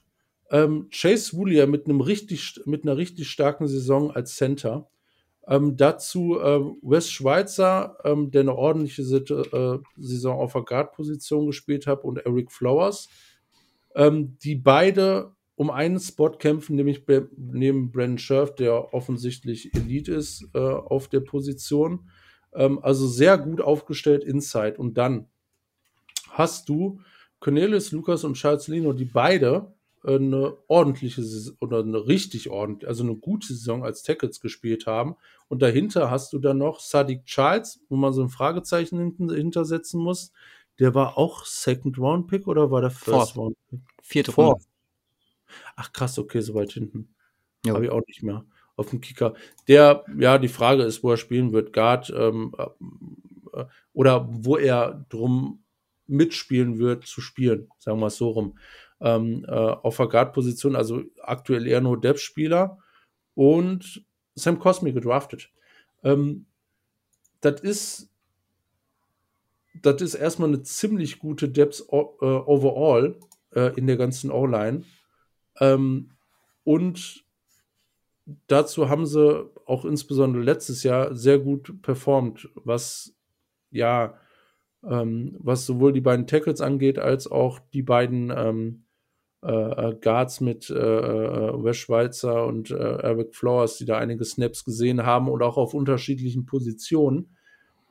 Ähm, Chase Woolier mit einem richtig, mit einer richtig starken Saison als Center. Ähm, dazu ähm, Wes Schweizer, ähm, der eine ordentliche äh, Saison auf der Guard-Position gespielt hat, und Eric Flowers, ähm, die beide um einen Spot kämpfen, nämlich neben Brandon Scherf, der offensichtlich Elite ist äh, auf der Position. Ähm, also sehr gut aufgestellt inside. Und dann hast du Cornelius Lucas und Charles Lino, die beide äh, eine ordentliche oder eine richtig ordentliche, also eine gute Saison als Tackles gespielt haben. Und dahinter hast du dann noch Sadiq Charles, wo man so ein Fragezeichen hinten, hintersetzen muss. Der war auch Second Round Pick oder war der First Fourth. Round Pick? Vierte Runde. Ach krass, okay, so weit hinten. Habe ich auch nicht mehr auf dem Kicker. Der, ja, die Frage ist, wo er spielen wird. Guard ähm, äh, oder wo er drum mitspielen wird zu spielen, sagen wir es so rum. Ähm, äh, auf der Guard-Position, also aktuell eher nur Depth-Spieler und Sam Cosmi gedraftet. Ähm, das ist das ist erstmal eine ziemlich gute Depth äh, overall äh, in der ganzen O-Line. Ähm, und dazu haben sie auch insbesondere letztes Jahr sehr gut performt, was ja, ähm, was sowohl die beiden Tackles angeht, als auch die beiden ähm, äh, äh Guards mit äh, äh, Wes Schweizer und äh, Eric Flowers, die da einige Snaps gesehen haben und auch auf unterschiedlichen Positionen.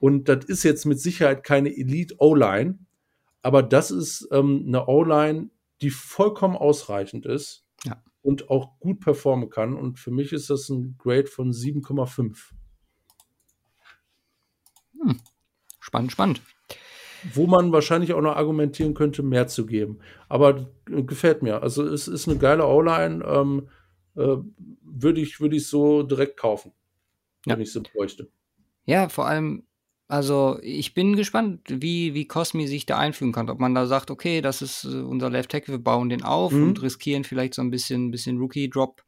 Und das ist jetzt mit Sicherheit keine Elite O-Line, aber das ist ähm, eine O-Line, die vollkommen ausreichend ist ja. und auch gut performen kann. Und für mich ist das ein Grade von 7,5. Hm. Spannend, spannend. Wo man wahrscheinlich auch noch argumentieren könnte, mehr zu geben. Aber äh, gefällt mir. Also es ist eine geile O-Line. Ähm, äh, Würde ich, würd ich so direkt kaufen, wenn ich sie bräuchte. Ja, vor allem also, ich bin gespannt, wie wie Cosmi sich da einfügen kann. Ob man da sagt: „Okay, das ist, äh, unser Left Tackle, wir bauen den auf Mhm. und riskieren vielleicht so ein bisschen bisschen Rookie-Drop.“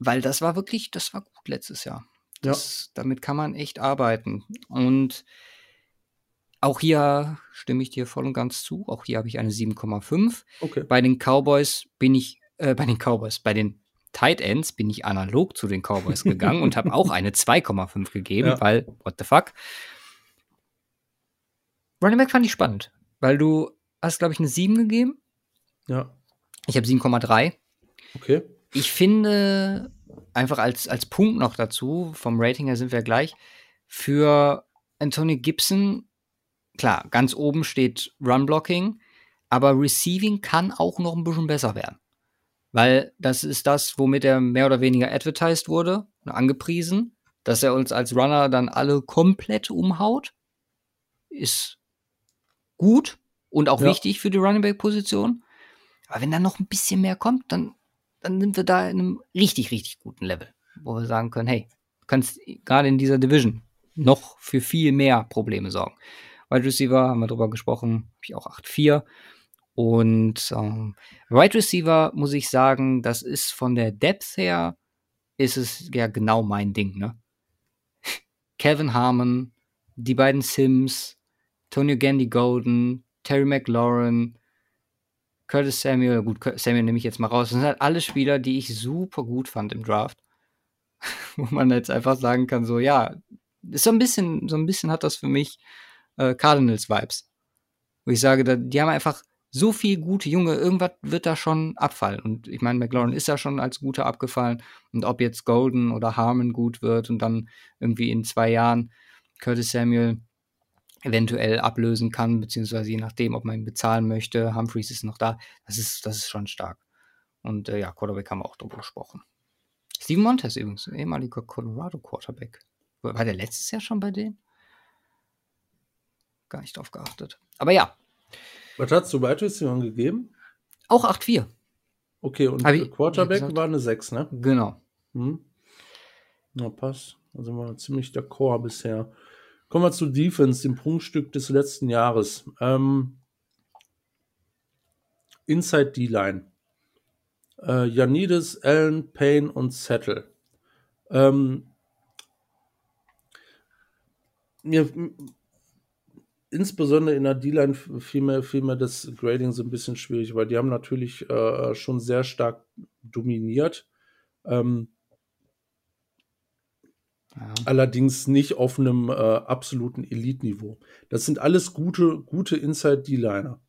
Weil das war wirklich das war gut letztes Jahr. Ja. Das damit kann man echt arbeiten. Und auch hier stimme ich dir voll und ganz zu. Auch hier habe ich eine 7,5. Okay. Bei den Cowboys bin ich äh, bei den Cowboys, bei den Tight Ends bin ich analog zu den Cowboys gegangen und habe auch eine 2,5 gegeben, [laughs] ja. weil, what the fuck. Running Back fand ich spannend, weil du hast, glaube ich, eine 7 gegeben. Ja. Ich habe 7,3. Okay. Ich finde, einfach als, als Punkt noch dazu, vom Rating her sind wir gleich, für Anthony Gibson, klar, ganz oben steht Run Blocking, aber Receiving kann auch noch ein bisschen besser werden. Weil das ist das, womit er mehr oder weniger advertised wurde, angepriesen, dass er uns als Runner dann alle komplett umhaut, ist gut und auch Ja. wichtig für die Running Back Position. Aber wenn da noch ein bisschen mehr kommt, dann, dann sind wir da in einem richtig, richtig guten Level, wo wir sagen können, hey, du kannst gerade in dieser Division noch für viel mehr Probleme sorgen. Wide Receiver, haben wir drüber gesprochen, habe ich auch 8-4. Und ähm, Wide Receiver, muss ich sagen, das ist von der Depth her, ist es ja genau mein Ding, ne? [laughs] Kevin Harmon, die beiden Sims, Tony Gandy Golden, Terry McLaurin, Curtis Samuel, gut, Samuel nehme ich jetzt mal raus. Das sind halt alle Spieler, die ich super gut fand im Draft. [laughs] Wo man jetzt einfach sagen kann, so, ja, ist so ein bisschen, so ein bisschen hat das für mich äh, Cardinals-Vibes. Wo ich sage, da, die haben einfach so viel gute Junge, irgendwas wird da schon abfallen. Und ich meine, McLaurin ist ja schon als guter abgefallen. Und ob jetzt Golden oder Harmon gut wird und dann irgendwie in zwei Jahren Curtis Samuel eventuell ablösen kann, beziehungsweise je nachdem, ob man ihn bezahlen möchte. Humphreys ist noch da. Das ist, das ist schon stark. Und äh, ja, Quarterback haben wir auch drüber gesprochen. Steven Montez übrigens, ehemaliger Colorado Quarterback. War der letztes Jahr schon bei denen? Gar nicht drauf geachtet. Aber ja, Was hast du Wide Receiver gegeben? auch 8-4. Okay, und ich- Quarterback war eine 6, ne? Genau. Hm. Na, passt. Also war ziemlich der Core bisher. Kommen wir zu Defense, dem Prunkstück des letzten Jahres. Ähm, Inside D-Line. Äh, Janidis, Allen, Payne und Settle. Ähm, mir, insbesondere in der D-Line fiel mir, fiel mir das Grading so ein bisschen schwierig, weil die haben natürlich äh, schon sehr stark dominiert. Ähm, Ja. allerdings nicht auf einem äh, absoluten Elite-Niveau. Das sind alles gute, gute Inside-D-Liner.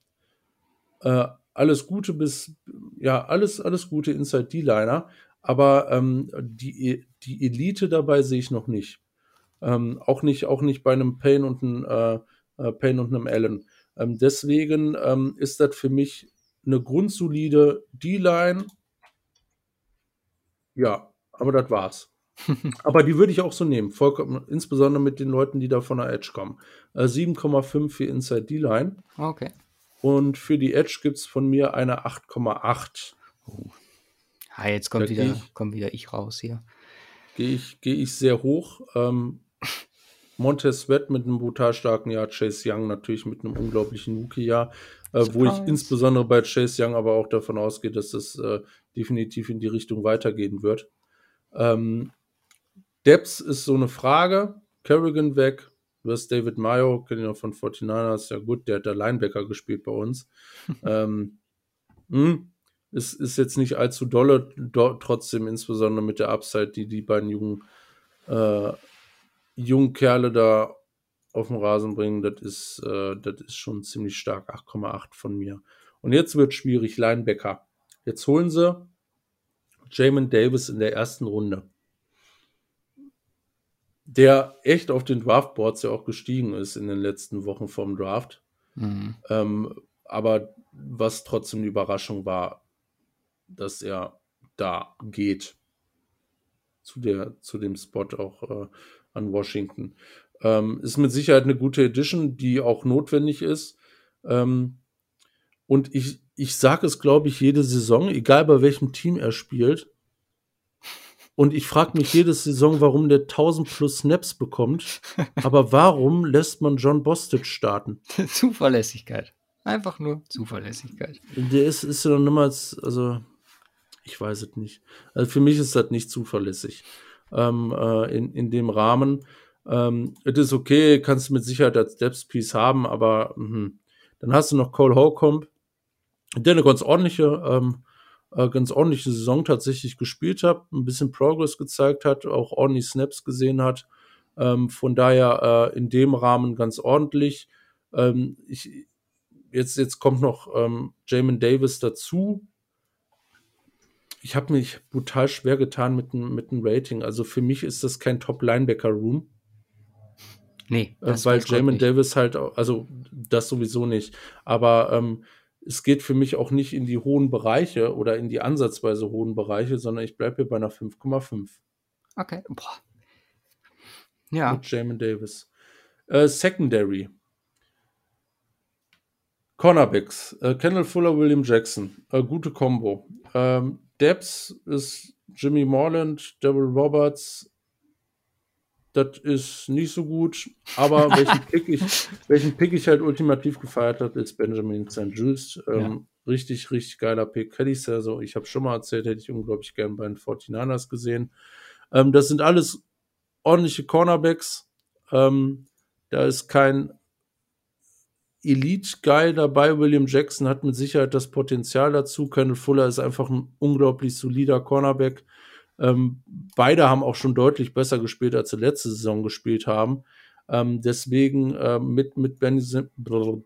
Äh, alles gute bis, ja, alles, alles gute Inside-D-Liner, aber ähm, die, E- die Elite dabei sehe ich noch nicht. Ähm, auch nicht, auch nicht bei einem Payne und einem, äh, Payne und einem Allen. Ähm, deswegen ähm, ist das für mich eine grundsolide D-Line. Ja, aber das war's. [laughs] Aber die würde ich auch so nehmen, vollkommen, insbesondere mit den Leuten, die da von der Edge kommen. Äh, 7,5 für Inside D-Line Okay. und für die Edge gibt es von mir eine 8,8. Ah, jetzt kommt Da wieder, ich- kommt wieder ich raus hier. Gehe ich, geh ich sehr hoch. Ähm, Montez Sweat mit einem brutal starken Jahr, Chase Young natürlich mit einem unglaublichen Rookie-Jahr, äh, wo ich insbesondere bei Chase Young aber auch davon ausgehe, dass das äh, definitiv in die Richtung weitergehen wird. Ähm, Debs ist so eine Frage. Kerrigan weg. Du hast David Mayo, kennt auch von 49ers. Ja, gut, der hat da Linebacker gespielt bei uns. [laughs] ähm, hm, ist, ist jetzt nicht allzu dolle, do, trotzdem insbesondere mit der Upside, die die beiden jungen, äh, jungen Kerle da auf den Rasen bringen. Das ist, äh, das ist schon ziemlich stark. 8,8 von mir. Und jetzt wird schwierig. Linebacker. Jetzt holen sie Jamin Davis in der ersten Runde der echt auf den Draftboards ja auch gestiegen ist in den letzten Wochen vom Draft. Mhm. Ähm, aber was trotzdem die Überraschung war, dass er da geht. Zu, der, zu dem Spot auch äh, an Washington. Ähm, ist mit Sicherheit eine gute Edition, die auch notwendig ist. Ähm, und ich, ich sage es, glaube ich, jede Saison, egal bei welchem Team er spielt. Und ich frage mich jede Saison, warum der 1000 plus Snaps bekommt. Aber warum lässt man John Bostic starten? [laughs] Zuverlässigkeit. Einfach nur Zuverlässigkeit. Der ist, ist ja noch niemals, also ich weiß es nicht. Also für mich ist das nicht zuverlässig. Ähm, äh, in, in dem Rahmen. Ähm, es ist okay, kannst du mit Sicherheit als Depth Piece haben, aber mh. dann hast du noch Cole Holcomb, der eine ganz ordentliche, ähm, äh, ganz ordentliche Saison tatsächlich gespielt hat, ein bisschen Progress gezeigt hat, auch ordentlich Snaps gesehen hat. Ähm, von daher äh, in dem Rahmen ganz ordentlich. Ähm, ich, jetzt, jetzt kommt noch ähm, Jamin Davis dazu. Ich habe mich brutal schwer getan mit dem, mit Rating. Also für mich ist das kein Top-Linebacker-Room. Nee, Äh, das weil Jamin nicht. Davis halt, also das sowieso nicht. Aber ähm, es geht für mich auch nicht in die hohen Bereiche oder in die ansatzweise hohen Bereiche, sondern ich bleibe hier bei einer 5,5 Okay. Boah. Ja. mit Jamin Davis. Äh, Secondary. Cornerbacks. Äh, Kendall Fuller, William Jackson. Äh, gute Combo. Ähm, Debs ist Jimmy Morland, Daryl Roberts. Das ist nicht so gut. Aber [laughs] welchen, Pick ich, welchen Pick ich halt ultimativ gefeiert habe, ist Benjamin St. Just. Ähm, ja. Richtig, richtig geiler Pick. Hätte ich sehr so, ich habe schon mal erzählt, hätte ich unglaublich gern bei den 49ers gesehen. Ähm, das sind alles ordentliche Cornerbacks. Ähm, da ist kein Elite-Guy dabei. William Jackson hat mit Sicherheit das Potenzial dazu. Colonel Fuller ist einfach ein unglaublich solider Cornerback. Ähm, beide haben auch schon deutlich besser gespielt, als sie letzte Saison gespielt haben. Ähm, deswegen äh, mit, mit ben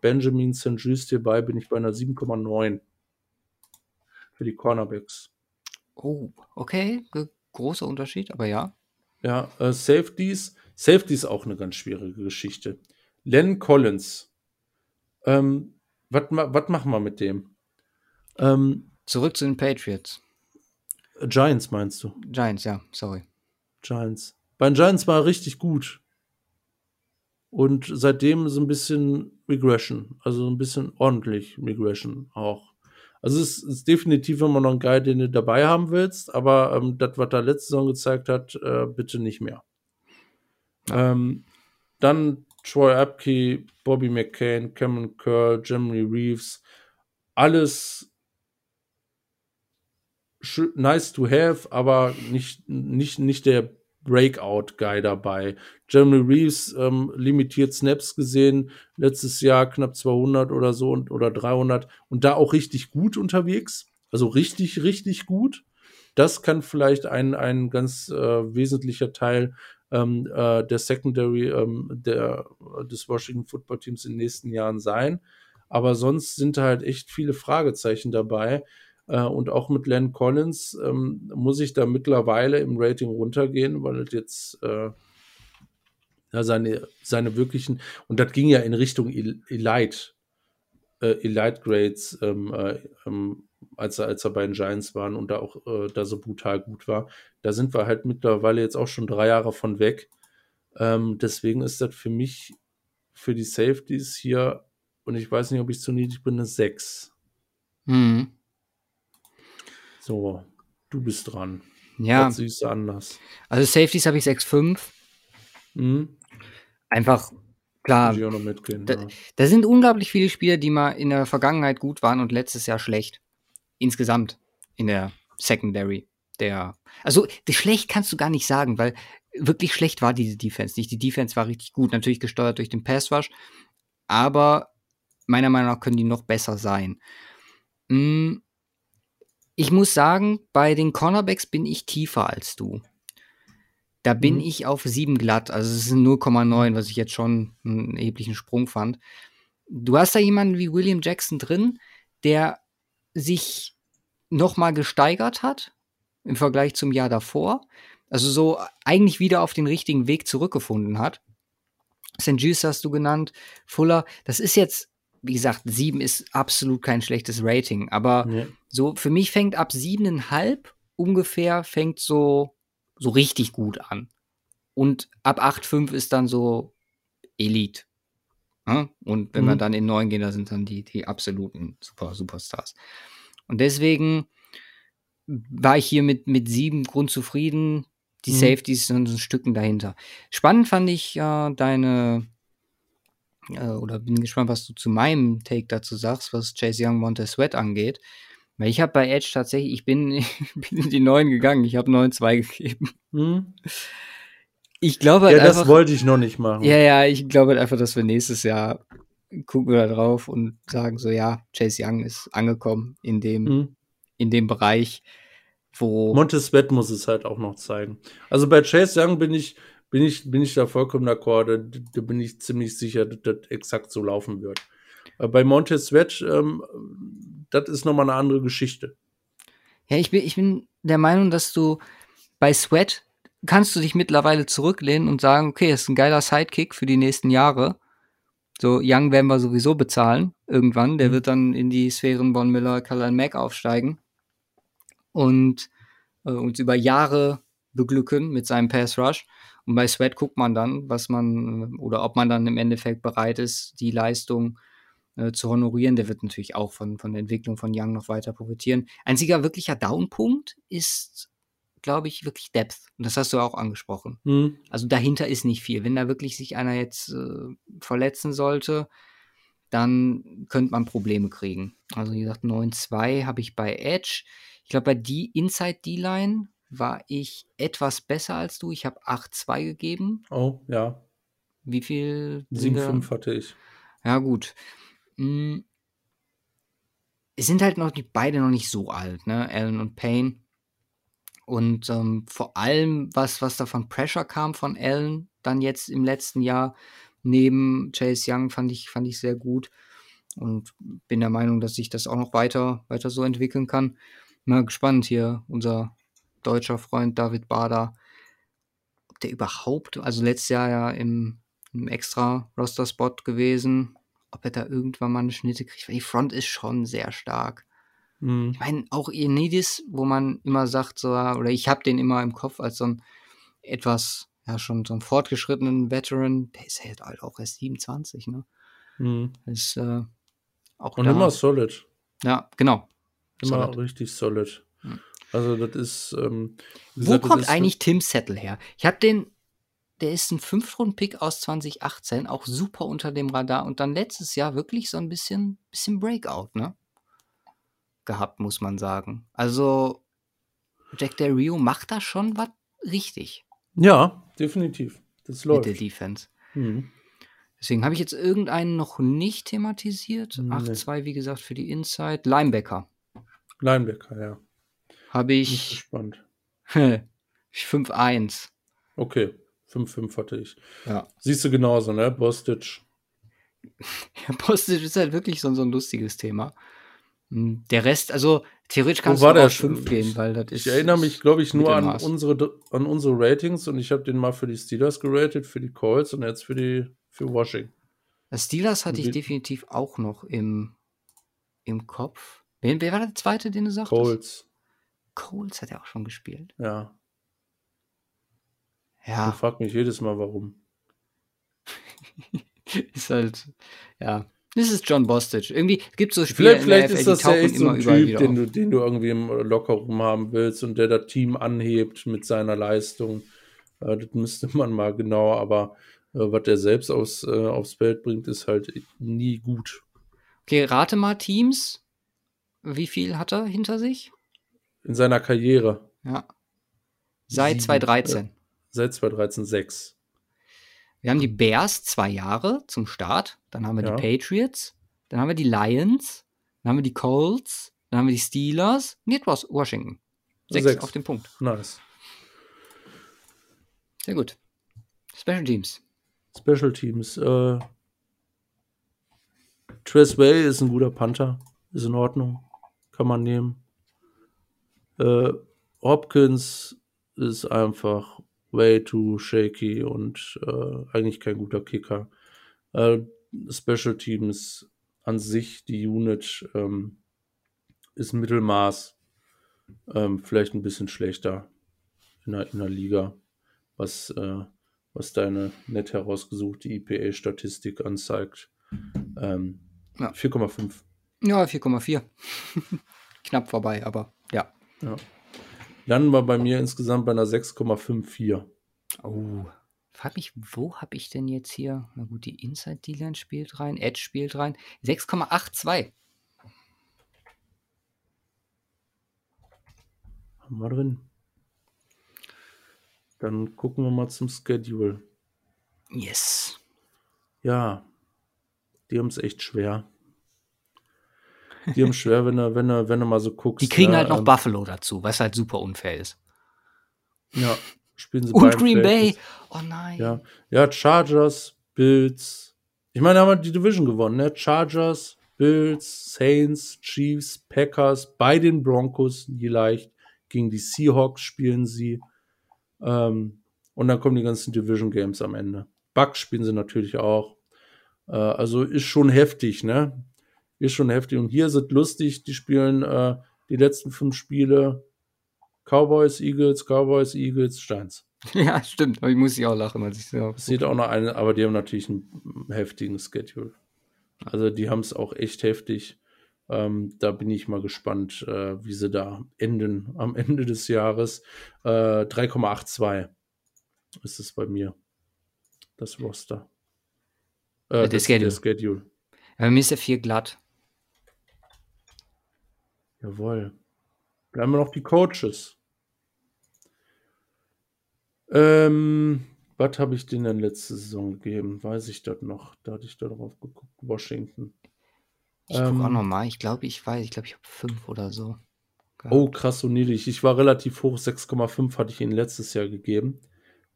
Benjamin St. Just hierbei bin ich bei einer 7,9 für die Cornerbacks. Oh, okay. Großer Unterschied, aber ja. Ja, äh, Safeties. Safety auch eine ganz schwierige Geschichte. Len Collins ähm, was machen wir mit dem? Ähm, Zurück zu den Patriots. Giants meinst du? Giants, ja, sorry. Giants. Bei den Giants war er richtig gut. Und seitdem so ein bisschen Regression. Also ein bisschen ordentlich Regression auch. Also es ist definitiv immer noch ein Guy, den du dabei haben willst, aber ähm, das, was er letzte Saison gezeigt hat, äh, bitte nicht mehr. Ähm, dann Troy Apke, Bobby McCain, Cameron Curl, Jeremy Reeves, alles nice to have, aber nicht, nicht, nicht der Breakout-Guy dabei. Jeremy Reeves ähm, limitiert Snaps gesehen, letztes Jahr knapp 200 oder so und, oder 300 und da auch richtig gut unterwegs. Also richtig, richtig gut. Das kann vielleicht ein, ein ganz äh, wesentlicher Teil ähm, äh, der Secondary ähm, der, des Washington Football Teams in den nächsten Jahren sein. Aber sonst sind halt echt viele Fragezeichen dabei. Äh, und auch mit Len Collins ähm, muss ich da mittlerweile im Rating runtergehen, weil es jetzt äh, ja, seine, seine wirklichen, und das ging ja in Richtung Elite, äh, Elite Grades ähm, äh, ähm, als er, als er bei den Giants waren und da auch äh, da so brutal gut war. Da sind wir halt mittlerweile jetzt auch schon drei Jahre von weg. Ähm, deswegen ist das für mich, für die Safeties hier, und ich weiß nicht, ob ich zu niedrig bin, eine 6. Mhm. So, du bist dran. Ja. Siehst du anders? Also Safeties habe ich 6,5. Mhm. Einfach, klar. Da, ja. da, sind unglaublich viele Spieler, die mal in der Vergangenheit gut waren und letztes Jahr schlecht insgesamt in der Secondary der. Also, schlecht kannst du gar nicht sagen, weil wirklich schlecht war diese Defense nicht. Die Defense war richtig gut, natürlich gesteuert durch den Pass Rush, aber meiner Meinung nach können die noch besser sein. Hm, ich muss sagen, bei den Cornerbacks bin ich tiefer als du. Da bin mhm. ich auf 7 glatt. Also es ist 0,9, was ich jetzt schon einen erheblichen Sprung fand. Du hast da jemanden wie William Jackson drin, der sich nochmal gesteigert hat im Vergleich zum Jahr davor. Also so eigentlich wieder auf den richtigen Weg zurückgefunden hat. St. Just hast du genannt, Fuller. Das ist jetzt, wie gesagt, sieben ist absolut kein schlechtes Rating. Aber ja. so für mich fängt ab siebeneinhalb ungefähr fängt so, so richtig gut an. Und ab 8,5 ist dann so Elite. Ja? Und wenn mhm. wir dann in 9 gehen, da sind dann die, die absoluten Super, Superstars. Und deswegen war ich hier mit, mit sieben grundzufrieden. Die mhm. Safeties sind so ein Stücken dahinter. Spannend fand ich äh, deine, äh, oder bin gespannt, was du zu meinem Take dazu sagst, was Chase Young Montez Sweat angeht. Weil ich habe bei Edge tatsächlich, ich bin, [laughs] bin in die neuen gegangen, ich habe 9-2 [laughs] gegeben. Mhm. Ich glaube halt Ja, einfach, das wollte ich noch nicht machen. Ja, ja, ich glaube halt einfach, dass wir nächstes Jahr gucken wir da drauf und sagen so, ja, Chase Young ist angekommen in dem, mhm. in dem Bereich, wo. Montes Sweat muss es halt auch noch zeigen. Also bei Chase Young bin ich, bin ich, bin ich da vollkommen d'accord. Da, da bin ich ziemlich sicher, dass das exakt so laufen wird. Bei Montez Sweat, ähm, das ist nochmal eine andere Geschichte. Ja, ich bin, ich bin der Meinung, dass du bei Sweat kannst du dich mittlerweile zurücklehnen und sagen, okay, das ist ein geiler Sidekick für die nächsten Jahre. So, Young werden wir sowieso bezahlen irgendwann. Der mhm. wird dann in die Sphären Von Miller, Kallan Mack aufsteigen und äh, uns über Jahre beglücken mit seinem Pass Rush. Und bei Sweat guckt man dann, was man oder ob man dann im Endeffekt bereit ist, die Leistung äh, zu honorieren. Der wird natürlich auch von, von der Entwicklung von Young noch weiter profitieren. Einziger wirklicher Downpunkt ist, glaube ich, wirklich Depth. Und das hast du auch angesprochen. Hm. Also dahinter ist nicht viel. Wenn da wirklich sich einer jetzt äh, verletzen sollte, dann könnte man Probleme kriegen. Also wie gesagt, 9-2 habe ich bei Edge. Ich glaube, bei die Inside D-Line war ich etwas besser als du. Ich habe 8-2 gegeben. Oh, ja. Wie viel? sind wir? 7-5 hatte ich. Ja, gut. Mm. Es sind halt noch die beide noch nicht so alt, ne? Allen und Payne. Und ähm, vor allem, was, was da von Pressure kam von Allen, dann jetzt im letzten Jahr, neben Chase Young, fand ich, fand ich sehr gut. Und bin der Meinung, dass sich das auch noch weiter, weiter so entwickeln kann. Mal gespannt hier, unser deutscher Freund David Bader, ob der überhaupt, also letztes Jahr ja im, im extra Roster-Spot gewesen, ob er da irgendwann mal eine Schnitte kriegt, weil die Front ist schon sehr stark. Hm. Ich meine, auch Enidis, wo man immer sagt, so, oder ich habe den immer im Kopf als so ein etwas, ja, schon so einen fortgeschrittenen Veteran, der ist halt auch erst 27, ne? Hm. Ist äh, auch Und da, immer solid. Ja, genau. Immer Solid. richtig solid. Hm. Also, das ist. Ähm, Wo gesagt, das kommt eigentlich Tim Settle her? Ich habe den, der ist ein Fünftrunden-Pick aus 2018, auch super unter dem Radar und dann letztes Jahr wirklich so ein bisschen, bisschen Breakout, ne? Gehabt, muss man sagen. Also, Jack Del Rio macht da schon was richtig Ja, definitiv. Das mit der läuft. Defense. Hm. Deswegen habe ich jetzt irgendeinen noch nicht thematisiert. Nee. 8-2, wie gesagt, für die Inside. Linebacker Linebacker, ja. habe ich gespannt. [laughs] 5-1. Okay, 5-5 hatte ich. Ja. Siehst du genauso, ne? Bostic. [laughs] Ja, Postage ist halt wirklich so, so ein lustiges Thema. Hm, Der Rest, also theoretisch kannst war du auch schon? 5 gehen, weil das ist. Ich erinnere mich, glaube ich, nur an unsere, an unsere Ratings und ich habe den mal für die Steelers geratet, für die Colts und jetzt für die für Washington. Das Steelers hatte ich definitiv auch noch im, im Kopf. Wer, wer war der zweite, den du sagtest? Colts, Coles hat er auch schon gespielt. ja. Ich Ja, frage mich jedes Mal, warum. [laughs] ist halt, ja. Das ist John Bostic. Irgendwie gibt es so Spiele Vielleicht, vielleicht in der ist NFL, das ja echt so ein Typ, den du, den du irgendwie im Lockerroom haben willst und der das Team anhebt mit seiner Leistung. Äh, das müsste man mal genau, aber äh, was der selbst aufs, äh, aufs Feld bringt, ist halt nie gut. Okay, rate mal Teams. Wie viel hat er hinter sich? In seiner Karriere Ja. Seit Sieben, 2013. seit 2013 sechs. Wir haben die Bears zwei Jahre zum Start. Dann haben wir Ja. die Patriots. Dann haben wir die Lions. Dann haben wir die Colts. Dann haben wir die Steelers. Und jetzt was Washington. Sechs, Sechs. auf den Punkt. Nice. Sehr gut. Special Teams. Special Teams. Äh, Tress Way ist ein guter Panther. Ist in Ordnung. Kann man nehmen. Äh, Hopkins ist einfach way too shaky und äh, eigentlich kein guter Kicker. Äh, Special Teams an sich, die Unit ähm, ist Mittelmaß. Ähm, vielleicht ein bisschen schlechter in der, in der Liga, was, äh, was deine nett herausgesuchte IPA-Statistik anzeigt. Ähm, Ja. 4,5. Ja, 4,4. [laughs] Knapp vorbei, aber ja. Ja. Landen wir bei mir insgesamt bei einer 6,54. Oh. Frag mich, wo habe ich denn jetzt hier? Na gut, die Inside D-Line spielt rein, Edge spielt rein. 6,82. Haben wir drin. Dann gucken wir mal zum Schedule. Yes. Ja, die haben es echt schwer. Die haben schwer, wenn du, wenn du, wenn du mal so guckst. Die kriegen ne, halt noch ähm, Buffalo dazu, was halt super unfair ist. Ja, spielen sie Und Green Bay. Oh nein. Ja, ja, Chargers, Bills. Ich meine, haben wir die Division gewonnen, ne? Chargers, Bills, Saints, Chiefs, Packers, bei den Broncos, leicht. Gegen die Seahawks spielen sie. Ähm, und dann kommen die ganzen Division Games am Ende. Bucks spielen sie natürlich auch. Äh, also ist schon heftig, ne? Ist schon heftig. Und hier sind lustig, die spielen äh, die letzten fünf Spiele Cowboys, Eagles, Cowboys, Eagles, Steins. [laughs] Ja, stimmt. Aber ich muss ja auch lachen, als ich so. Es sieht auch noch eine, aber die haben natürlich einen heftigen Schedule. Also die haben es auch echt heftig. Ähm, da bin ich mal gespannt, äh, wie sie da enden am [laughs] Ende des Jahres. Äh, 3,82 ist es bei mir. Das Roster. Äh, der, Schedule. der Schedule. Aber mir ist ja viel glatt. Jawohl. Haben wir noch die Coaches. Ähm, was habe ich denen letzte Saison gegeben? Weiß ich das noch? Da hatte ich da drauf geguckt. Washington. Ich ähm, gucke auch nochmal. Ich glaube, ich weiß. Ich glaube, ich habe fünf oder so. Gehabt. Oh, krass, so niedrig. Ich war relativ hoch. 6,5 hatte ich ihnen letztes Jahr gegeben.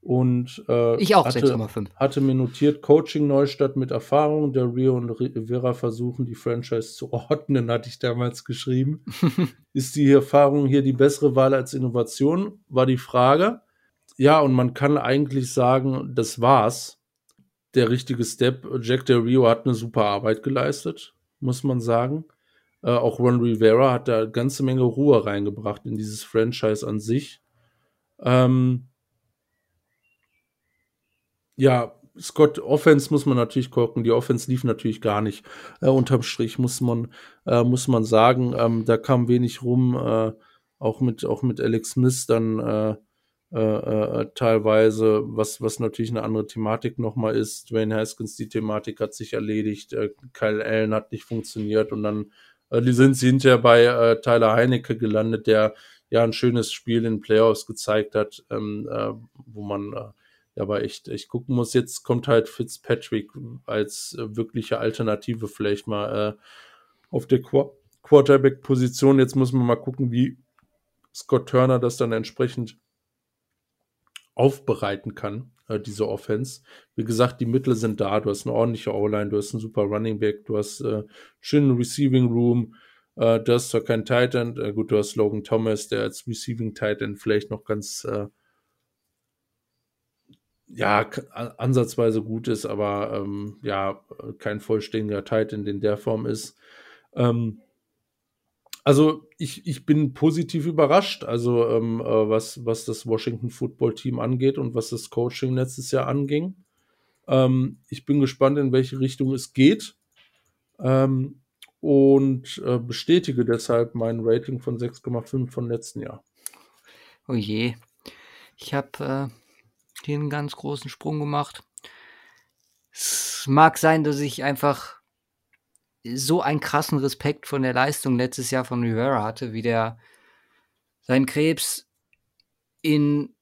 Und äh, ich auch 6,5. Hatte mir notiert, Coaching Neustadt mit Erfahrung. Der Rio und Vera versuchen, die Franchise zu [laughs] ordnen, hatte ich damals geschrieben. [laughs] Ist die Erfahrung hier die bessere Wahl als Innovation? War die Frage. Ja, und man kann eigentlich sagen, das war's. Der richtige Step. Jack Del Rio hat eine super Arbeit geleistet, muss man sagen. Äh, auch Ron Rivera hat da eine ganze Menge Ruhe reingebracht in dieses Franchise an sich. Ähm, ja, Scott Offense muss man natürlich gucken. Die Offense lief natürlich gar nicht. Äh, unterm Strich muss man, äh, muss man sagen, ähm, da kam wenig rum. Äh, auch mit, auch mit Alex Smith dann äh, äh, äh, teilweise, was, was natürlich eine andere Thematik nochmal ist. Dwayne Haskins, die Thematik hat sich erledigt. Kyle Allen hat nicht funktioniert und dann sind sie hinterher bei Tyler Heinecke gelandet, der ja ein schönes Spiel in Playoffs gezeigt hat, ähm, äh, wo man aber echt, ich gucken muss. Jetzt kommt halt Fitzpatrick als äh, wirkliche Alternative vielleicht mal äh, auf der Qu Quarterback-Position. Jetzt muss man mal gucken, wie Scott Turner das dann entsprechend aufbereiten kann, äh, diese Offense. Wie gesagt, die Mittel sind da. Du hast eine ordentliche O-Line, du hast einen super Running Back, du hast äh, schönen Receiving Room. Äh, du hast zwar keinen Titan, äh, gut, du hast Logan Thomas, der als Receiving Titan vielleicht noch ganz äh, ja, ansatzweise gut ist, aber ähm, ja, kein vollständiger Titan, in der Form ist. Ähm, also ich, ich bin positiv überrascht, also ähm, äh, was, was das Washington Football Team angeht und was das Coaching letztes Jahr anging. Ähm, ich bin gespannt, in welche Richtung es geht ähm, und äh, bestätige deshalb mein Rating von 6,5 von letzten Jahr. Oh je. Ich habe äh hier einen ganz großen Sprung gemacht. Es mag sein, dass ich einfach so einen krassen Respekt von der Leistung letztes Jahr von Rivera hatte, wie der seinen Krebs in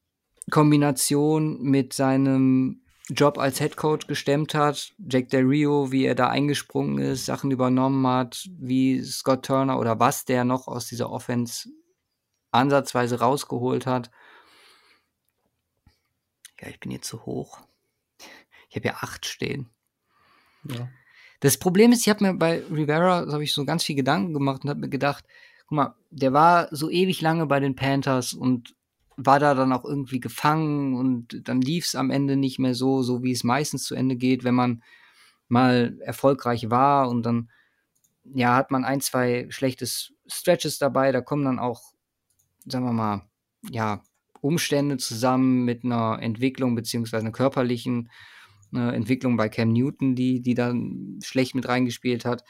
Kombination mit seinem Job als Head Coach gestemmt hat, Jack Del Rio, wie er da eingesprungen ist, Sachen übernommen hat, wie Scott Turner oder was der noch aus dieser Offense ansatzweise rausgeholt hat. Ja, ich bin hier zu hoch. Ich habe ja acht stehen. Ja. Das Problem ist, ich habe mir bei Rivera, habe ich so ganz viel Gedanken gemacht und habe mir gedacht, guck mal, der war so ewig lange bei den Panthers und war da dann auch irgendwie gefangen und dann lief es am Ende nicht mehr so, so wie es meistens zu Ende geht, wenn man mal erfolgreich war und dann ja, hat man ein, zwei schlechte Stretches dabei, da kommen dann auch, sagen wir mal, ja, Umstände zusammen mit einer Entwicklung beziehungsweise einer körperlichen äh, Entwicklung bei Cam Newton, die, die dann schlecht mit reingespielt hat.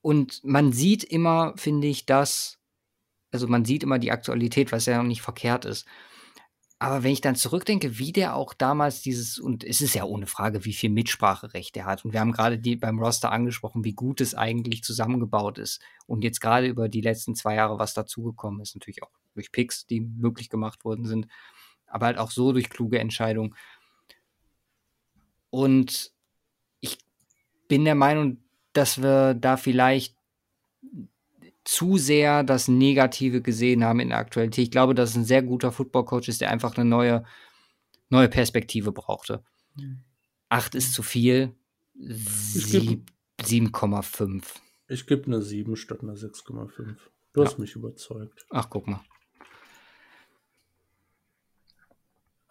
Und man sieht immer, finde ich, dass, also man sieht immer die Aktualität, was ja nicht verkehrt ist. Aber wenn ich dann zurückdenke, wie der auch damals dieses, und es ist ja ohne Frage, wie viel Mitspracherecht er hat. Und wir haben gerade die beim Roster angesprochen, wie gut es eigentlich zusammengebaut ist. Und jetzt gerade über die letzten zwei Jahre, was dazugekommen ist, natürlich auch durch Picks, die möglich gemacht worden sind, aber halt auch so durch kluge Entscheidungen. Und ich bin der Meinung, dass wir da vielleicht zu sehr das Negative gesehen haben in der Aktualität. Ich glaube, dass es ein sehr guter Football-Coach ist, der einfach eine neue, neue Perspektive brauchte. Acht ist zu viel. 7,5. Ich gebe eine 7 statt einer 6,5. Du ja. hast mich überzeugt. Ach, guck mal.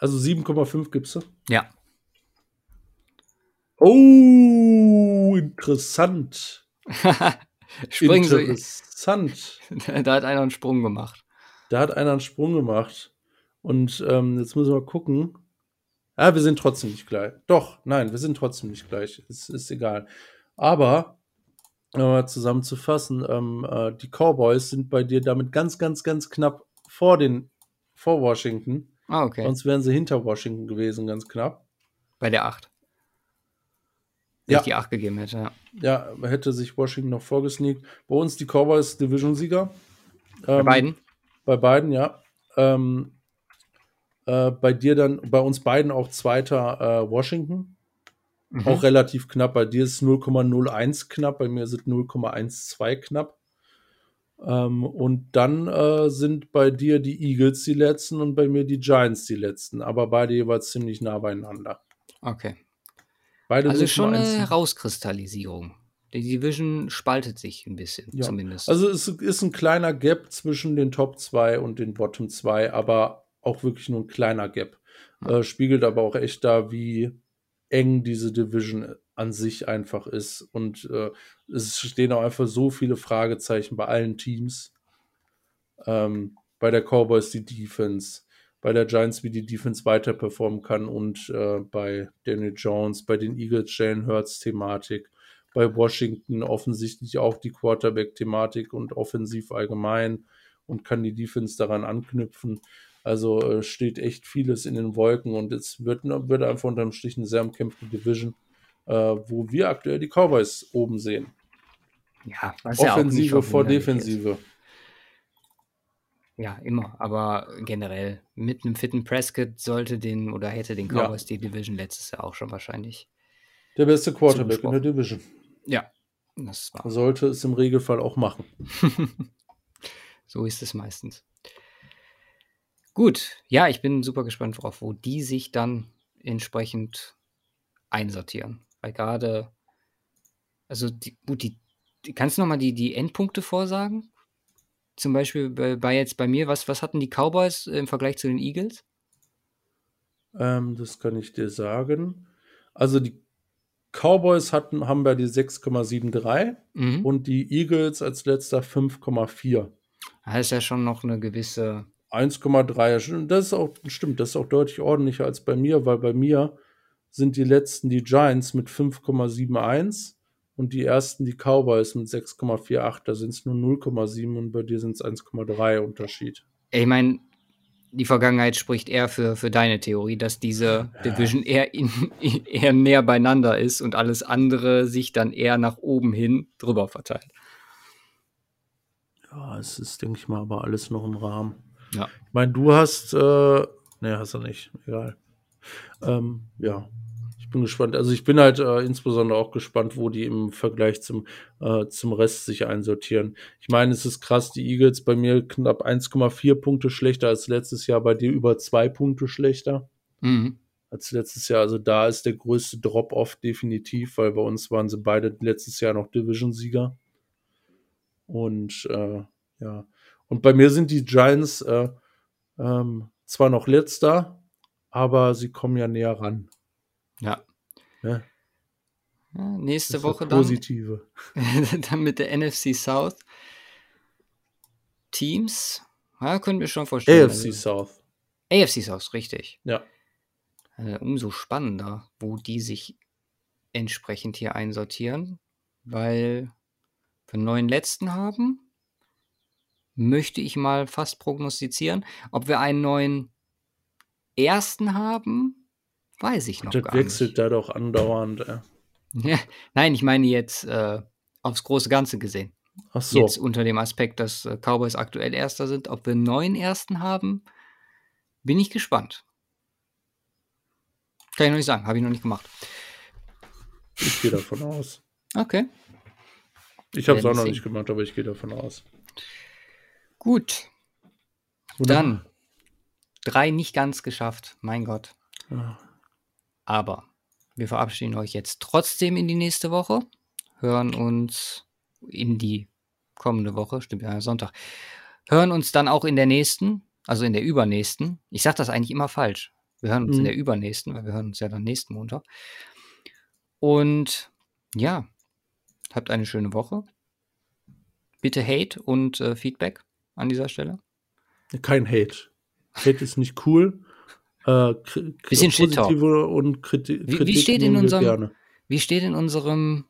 Also 7,5 gibst du? Ja. Oh, interessant. [laughs] Springen Interessant. [laughs] da hat einer einen Sprung gemacht. Da hat einer einen Sprung gemacht. Und ähm, jetzt müssen wir gucken. Ah, wir sind trotzdem nicht gleich. Doch, nein, wir sind trotzdem nicht gleich. Es ist egal. Aber, um mal zusammenzufassen, ähm, äh, die Cowboys sind bei dir damit ganz, ganz, ganz knapp vor den, vor Washington. Ah, okay. Sonst wären sie hinter Washington gewesen, ganz knapp. Bei der 8. Wenn Ja. ich die 8 gegeben hätte, ja. Ja, hätte sich Washington noch vorgesneakt. Bei uns die Cowboys Division-Sieger. Bei Ähm, beiden? Bei beiden, ja. Ähm, äh, bei dir dann, bei uns beiden auch zweiter äh, Washington. Mhm. Auch relativ knapp. Bei dir ist es 0,01 knapp, bei mir sind 0,12 knapp. Ähm, und dann äh, sind bei dir die Eagles die letzten und bei mir die Giants die letzten, aber beide jeweils ziemlich nah beieinander. Okay. Beide Also schon eine 0,1. Herauskristallisierung. Die Division spaltet sich ein bisschen, Ja. zumindest. Also es ist ein kleiner Gap zwischen den Top 2 und den Bottom 2, aber auch wirklich nur ein kleiner Gap. Äh, spiegelt aber auch echt da, wie eng diese Division an sich einfach ist. Und äh, es stehen auch einfach so viele Fragezeichen bei allen Teams. Ähm, bei der Cowboys die Defense, bei der Giants, wie die Defense weiter performen kann und äh, bei Daniel Jones, bei den Eagles Jalen Hurts Thematik, bei Washington offensichtlich auch die Quarterback-Thematik und offensiv allgemein und kann die Defense daran anknüpfen. Also äh, steht echt vieles in den Wolken und es wird, wird einfach unterm Strich eine sehr umkämpfte Division, äh, wo wir aktuell die Cowboys oben sehen. ja, was ja Offensive vor verwunderlich ist. Defensive. Ja, immer. Aber generell, mit einem fitten Prescott sollte den oder hätte den Ja. Cowboys die Division letztes Jahr auch schon wahrscheinlich. Der beste Quarterback in der. Division. Ja, das war. Sollte es im Regelfall auch machen. [laughs] So ist es meistens. Gut, ja, ich bin super gespannt drauf, wo die sich dann entsprechend einsortieren. Weil gerade, also die, gut, die, kannst du nochmal die, die Endpunkte vorsagen? Zum Beispiel bei, bei jetzt bei mir, was, was hatten die Cowboys im Vergleich zu den Eagles? Ähm, das kann ich dir sagen. Also die Cowboys hatten, haben wir die 6,73 Mhm. und die Eagles als letzter 5,4. Das ist ja schon noch eine gewisse. 1,3. Das ist auch, stimmt, das ist auch deutlich ordentlicher als bei mir, weil bei mir sind die letzten die Giants mit 5,71 und die ersten die Cowboys mit 6,48. Da sind es nur 0,7 und bei dir sind es 1,3 Unterschied. Ich meine, die Vergangenheit spricht eher für, für deine Theorie, dass diese Division eher, in, [laughs] eher näher beieinander ist und alles andere sich dann eher nach oben hin drüber verteilt. Ja, es ist, denke ich mal, aber alles noch im Rahmen. Ja. Ich meine, du hast, äh, ne, hast du nicht, egal. Ähm, ja, ich bin gespannt. Also ich bin halt äh, insbesondere auch gespannt, wo die im Vergleich zum, äh, zum Rest sich einsortieren. Ich meine, es ist krass, die Eagles bei mir knapp 1,4 Punkte schlechter als letztes Jahr, bei dir über zwei Punkte schlechter Mhm. als letztes Jahr. Also da ist der größte Drop-off definitiv, weil bei uns waren sie beide letztes Jahr noch Division-Sieger. Und äh, ja, und bei mir sind die Giants äh, ähm, zwar noch letzter, aber sie kommen ja näher ran. Ja. Ne? ja nächste Woche dann, Positive. [laughs] dann mit der NFC South. Teams. Ja, können wir schon vorstellen. AFC Also, South. AFC South, richtig. Ja. Äh, umso spannender, wo die sich entsprechend hier einsortieren, weil wir einen neuen letzten haben, möchte ich mal fast prognostizieren. Ob wir einen neuen ersten haben, weiß ich noch Das gar wechselt nicht. da doch andauernd. Äh. Ja, nein, ich meine jetzt äh, aufs große Ganze gesehen. Ach so. Jetzt unter dem Aspekt, dass äh, Cowboys aktuell Erster sind. Ob wir einen neuen Ersten haben, bin ich gespannt. Kann ich noch nicht sagen, habe ich noch nicht gemacht. Ich gehe davon aus. Okay. Ich habe es auch noch nicht gemacht, aber ich gehe davon aus. Gut, Wunderbar. dann drei nicht ganz geschafft, mein Gott. Ja. Aber wir verabschieden euch jetzt trotzdem in die nächste Woche, hören uns in die kommende Woche, stimmt ja, Sonntag, hören uns dann auch in der nächsten, also in der übernächsten. Ich sage das eigentlich immer falsch. Wir hören uns in Mhm. der übernächsten, weil wir hören uns ja dann nächsten Montag. Und ja, habt eine schöne Woche. Bitte Hate und äh, Feedback an dieser Stelle. Kein Hate. Hate ist nicht cool. Äh, Bisschen Shit Talk. positive und Kriti Wie- wie Kritik steht in unserem- gerne. Wie steht in unserem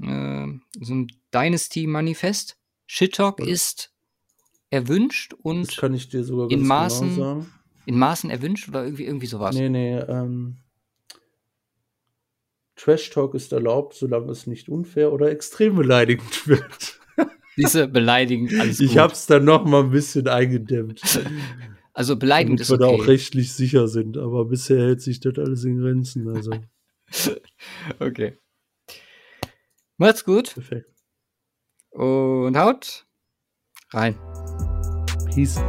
äh, so einem Dynasty-Manifest? Shit Talk Ja. ist erwünscht und kann ich dir sogar in ganz Maßen- genau in Maßen erwünscht oder irgendwie, irgendwie sowas. Nee, nee, ähm, Trash Talk ist erlaubt, solange es nicht unfair oder extrem beleidigend [laughs] wird. Diese beleidigend, alles gut. Ich hab's dann noch mal ein bisschen eingedämmt, [laughs] also beleidigend damit ist wir da auch okay. rechtlich sicher sind. Aber bisher hält sich das alles in Grenzen. Also [laughs] Okay. Macht's gut perfekt. und haut rein. Peace.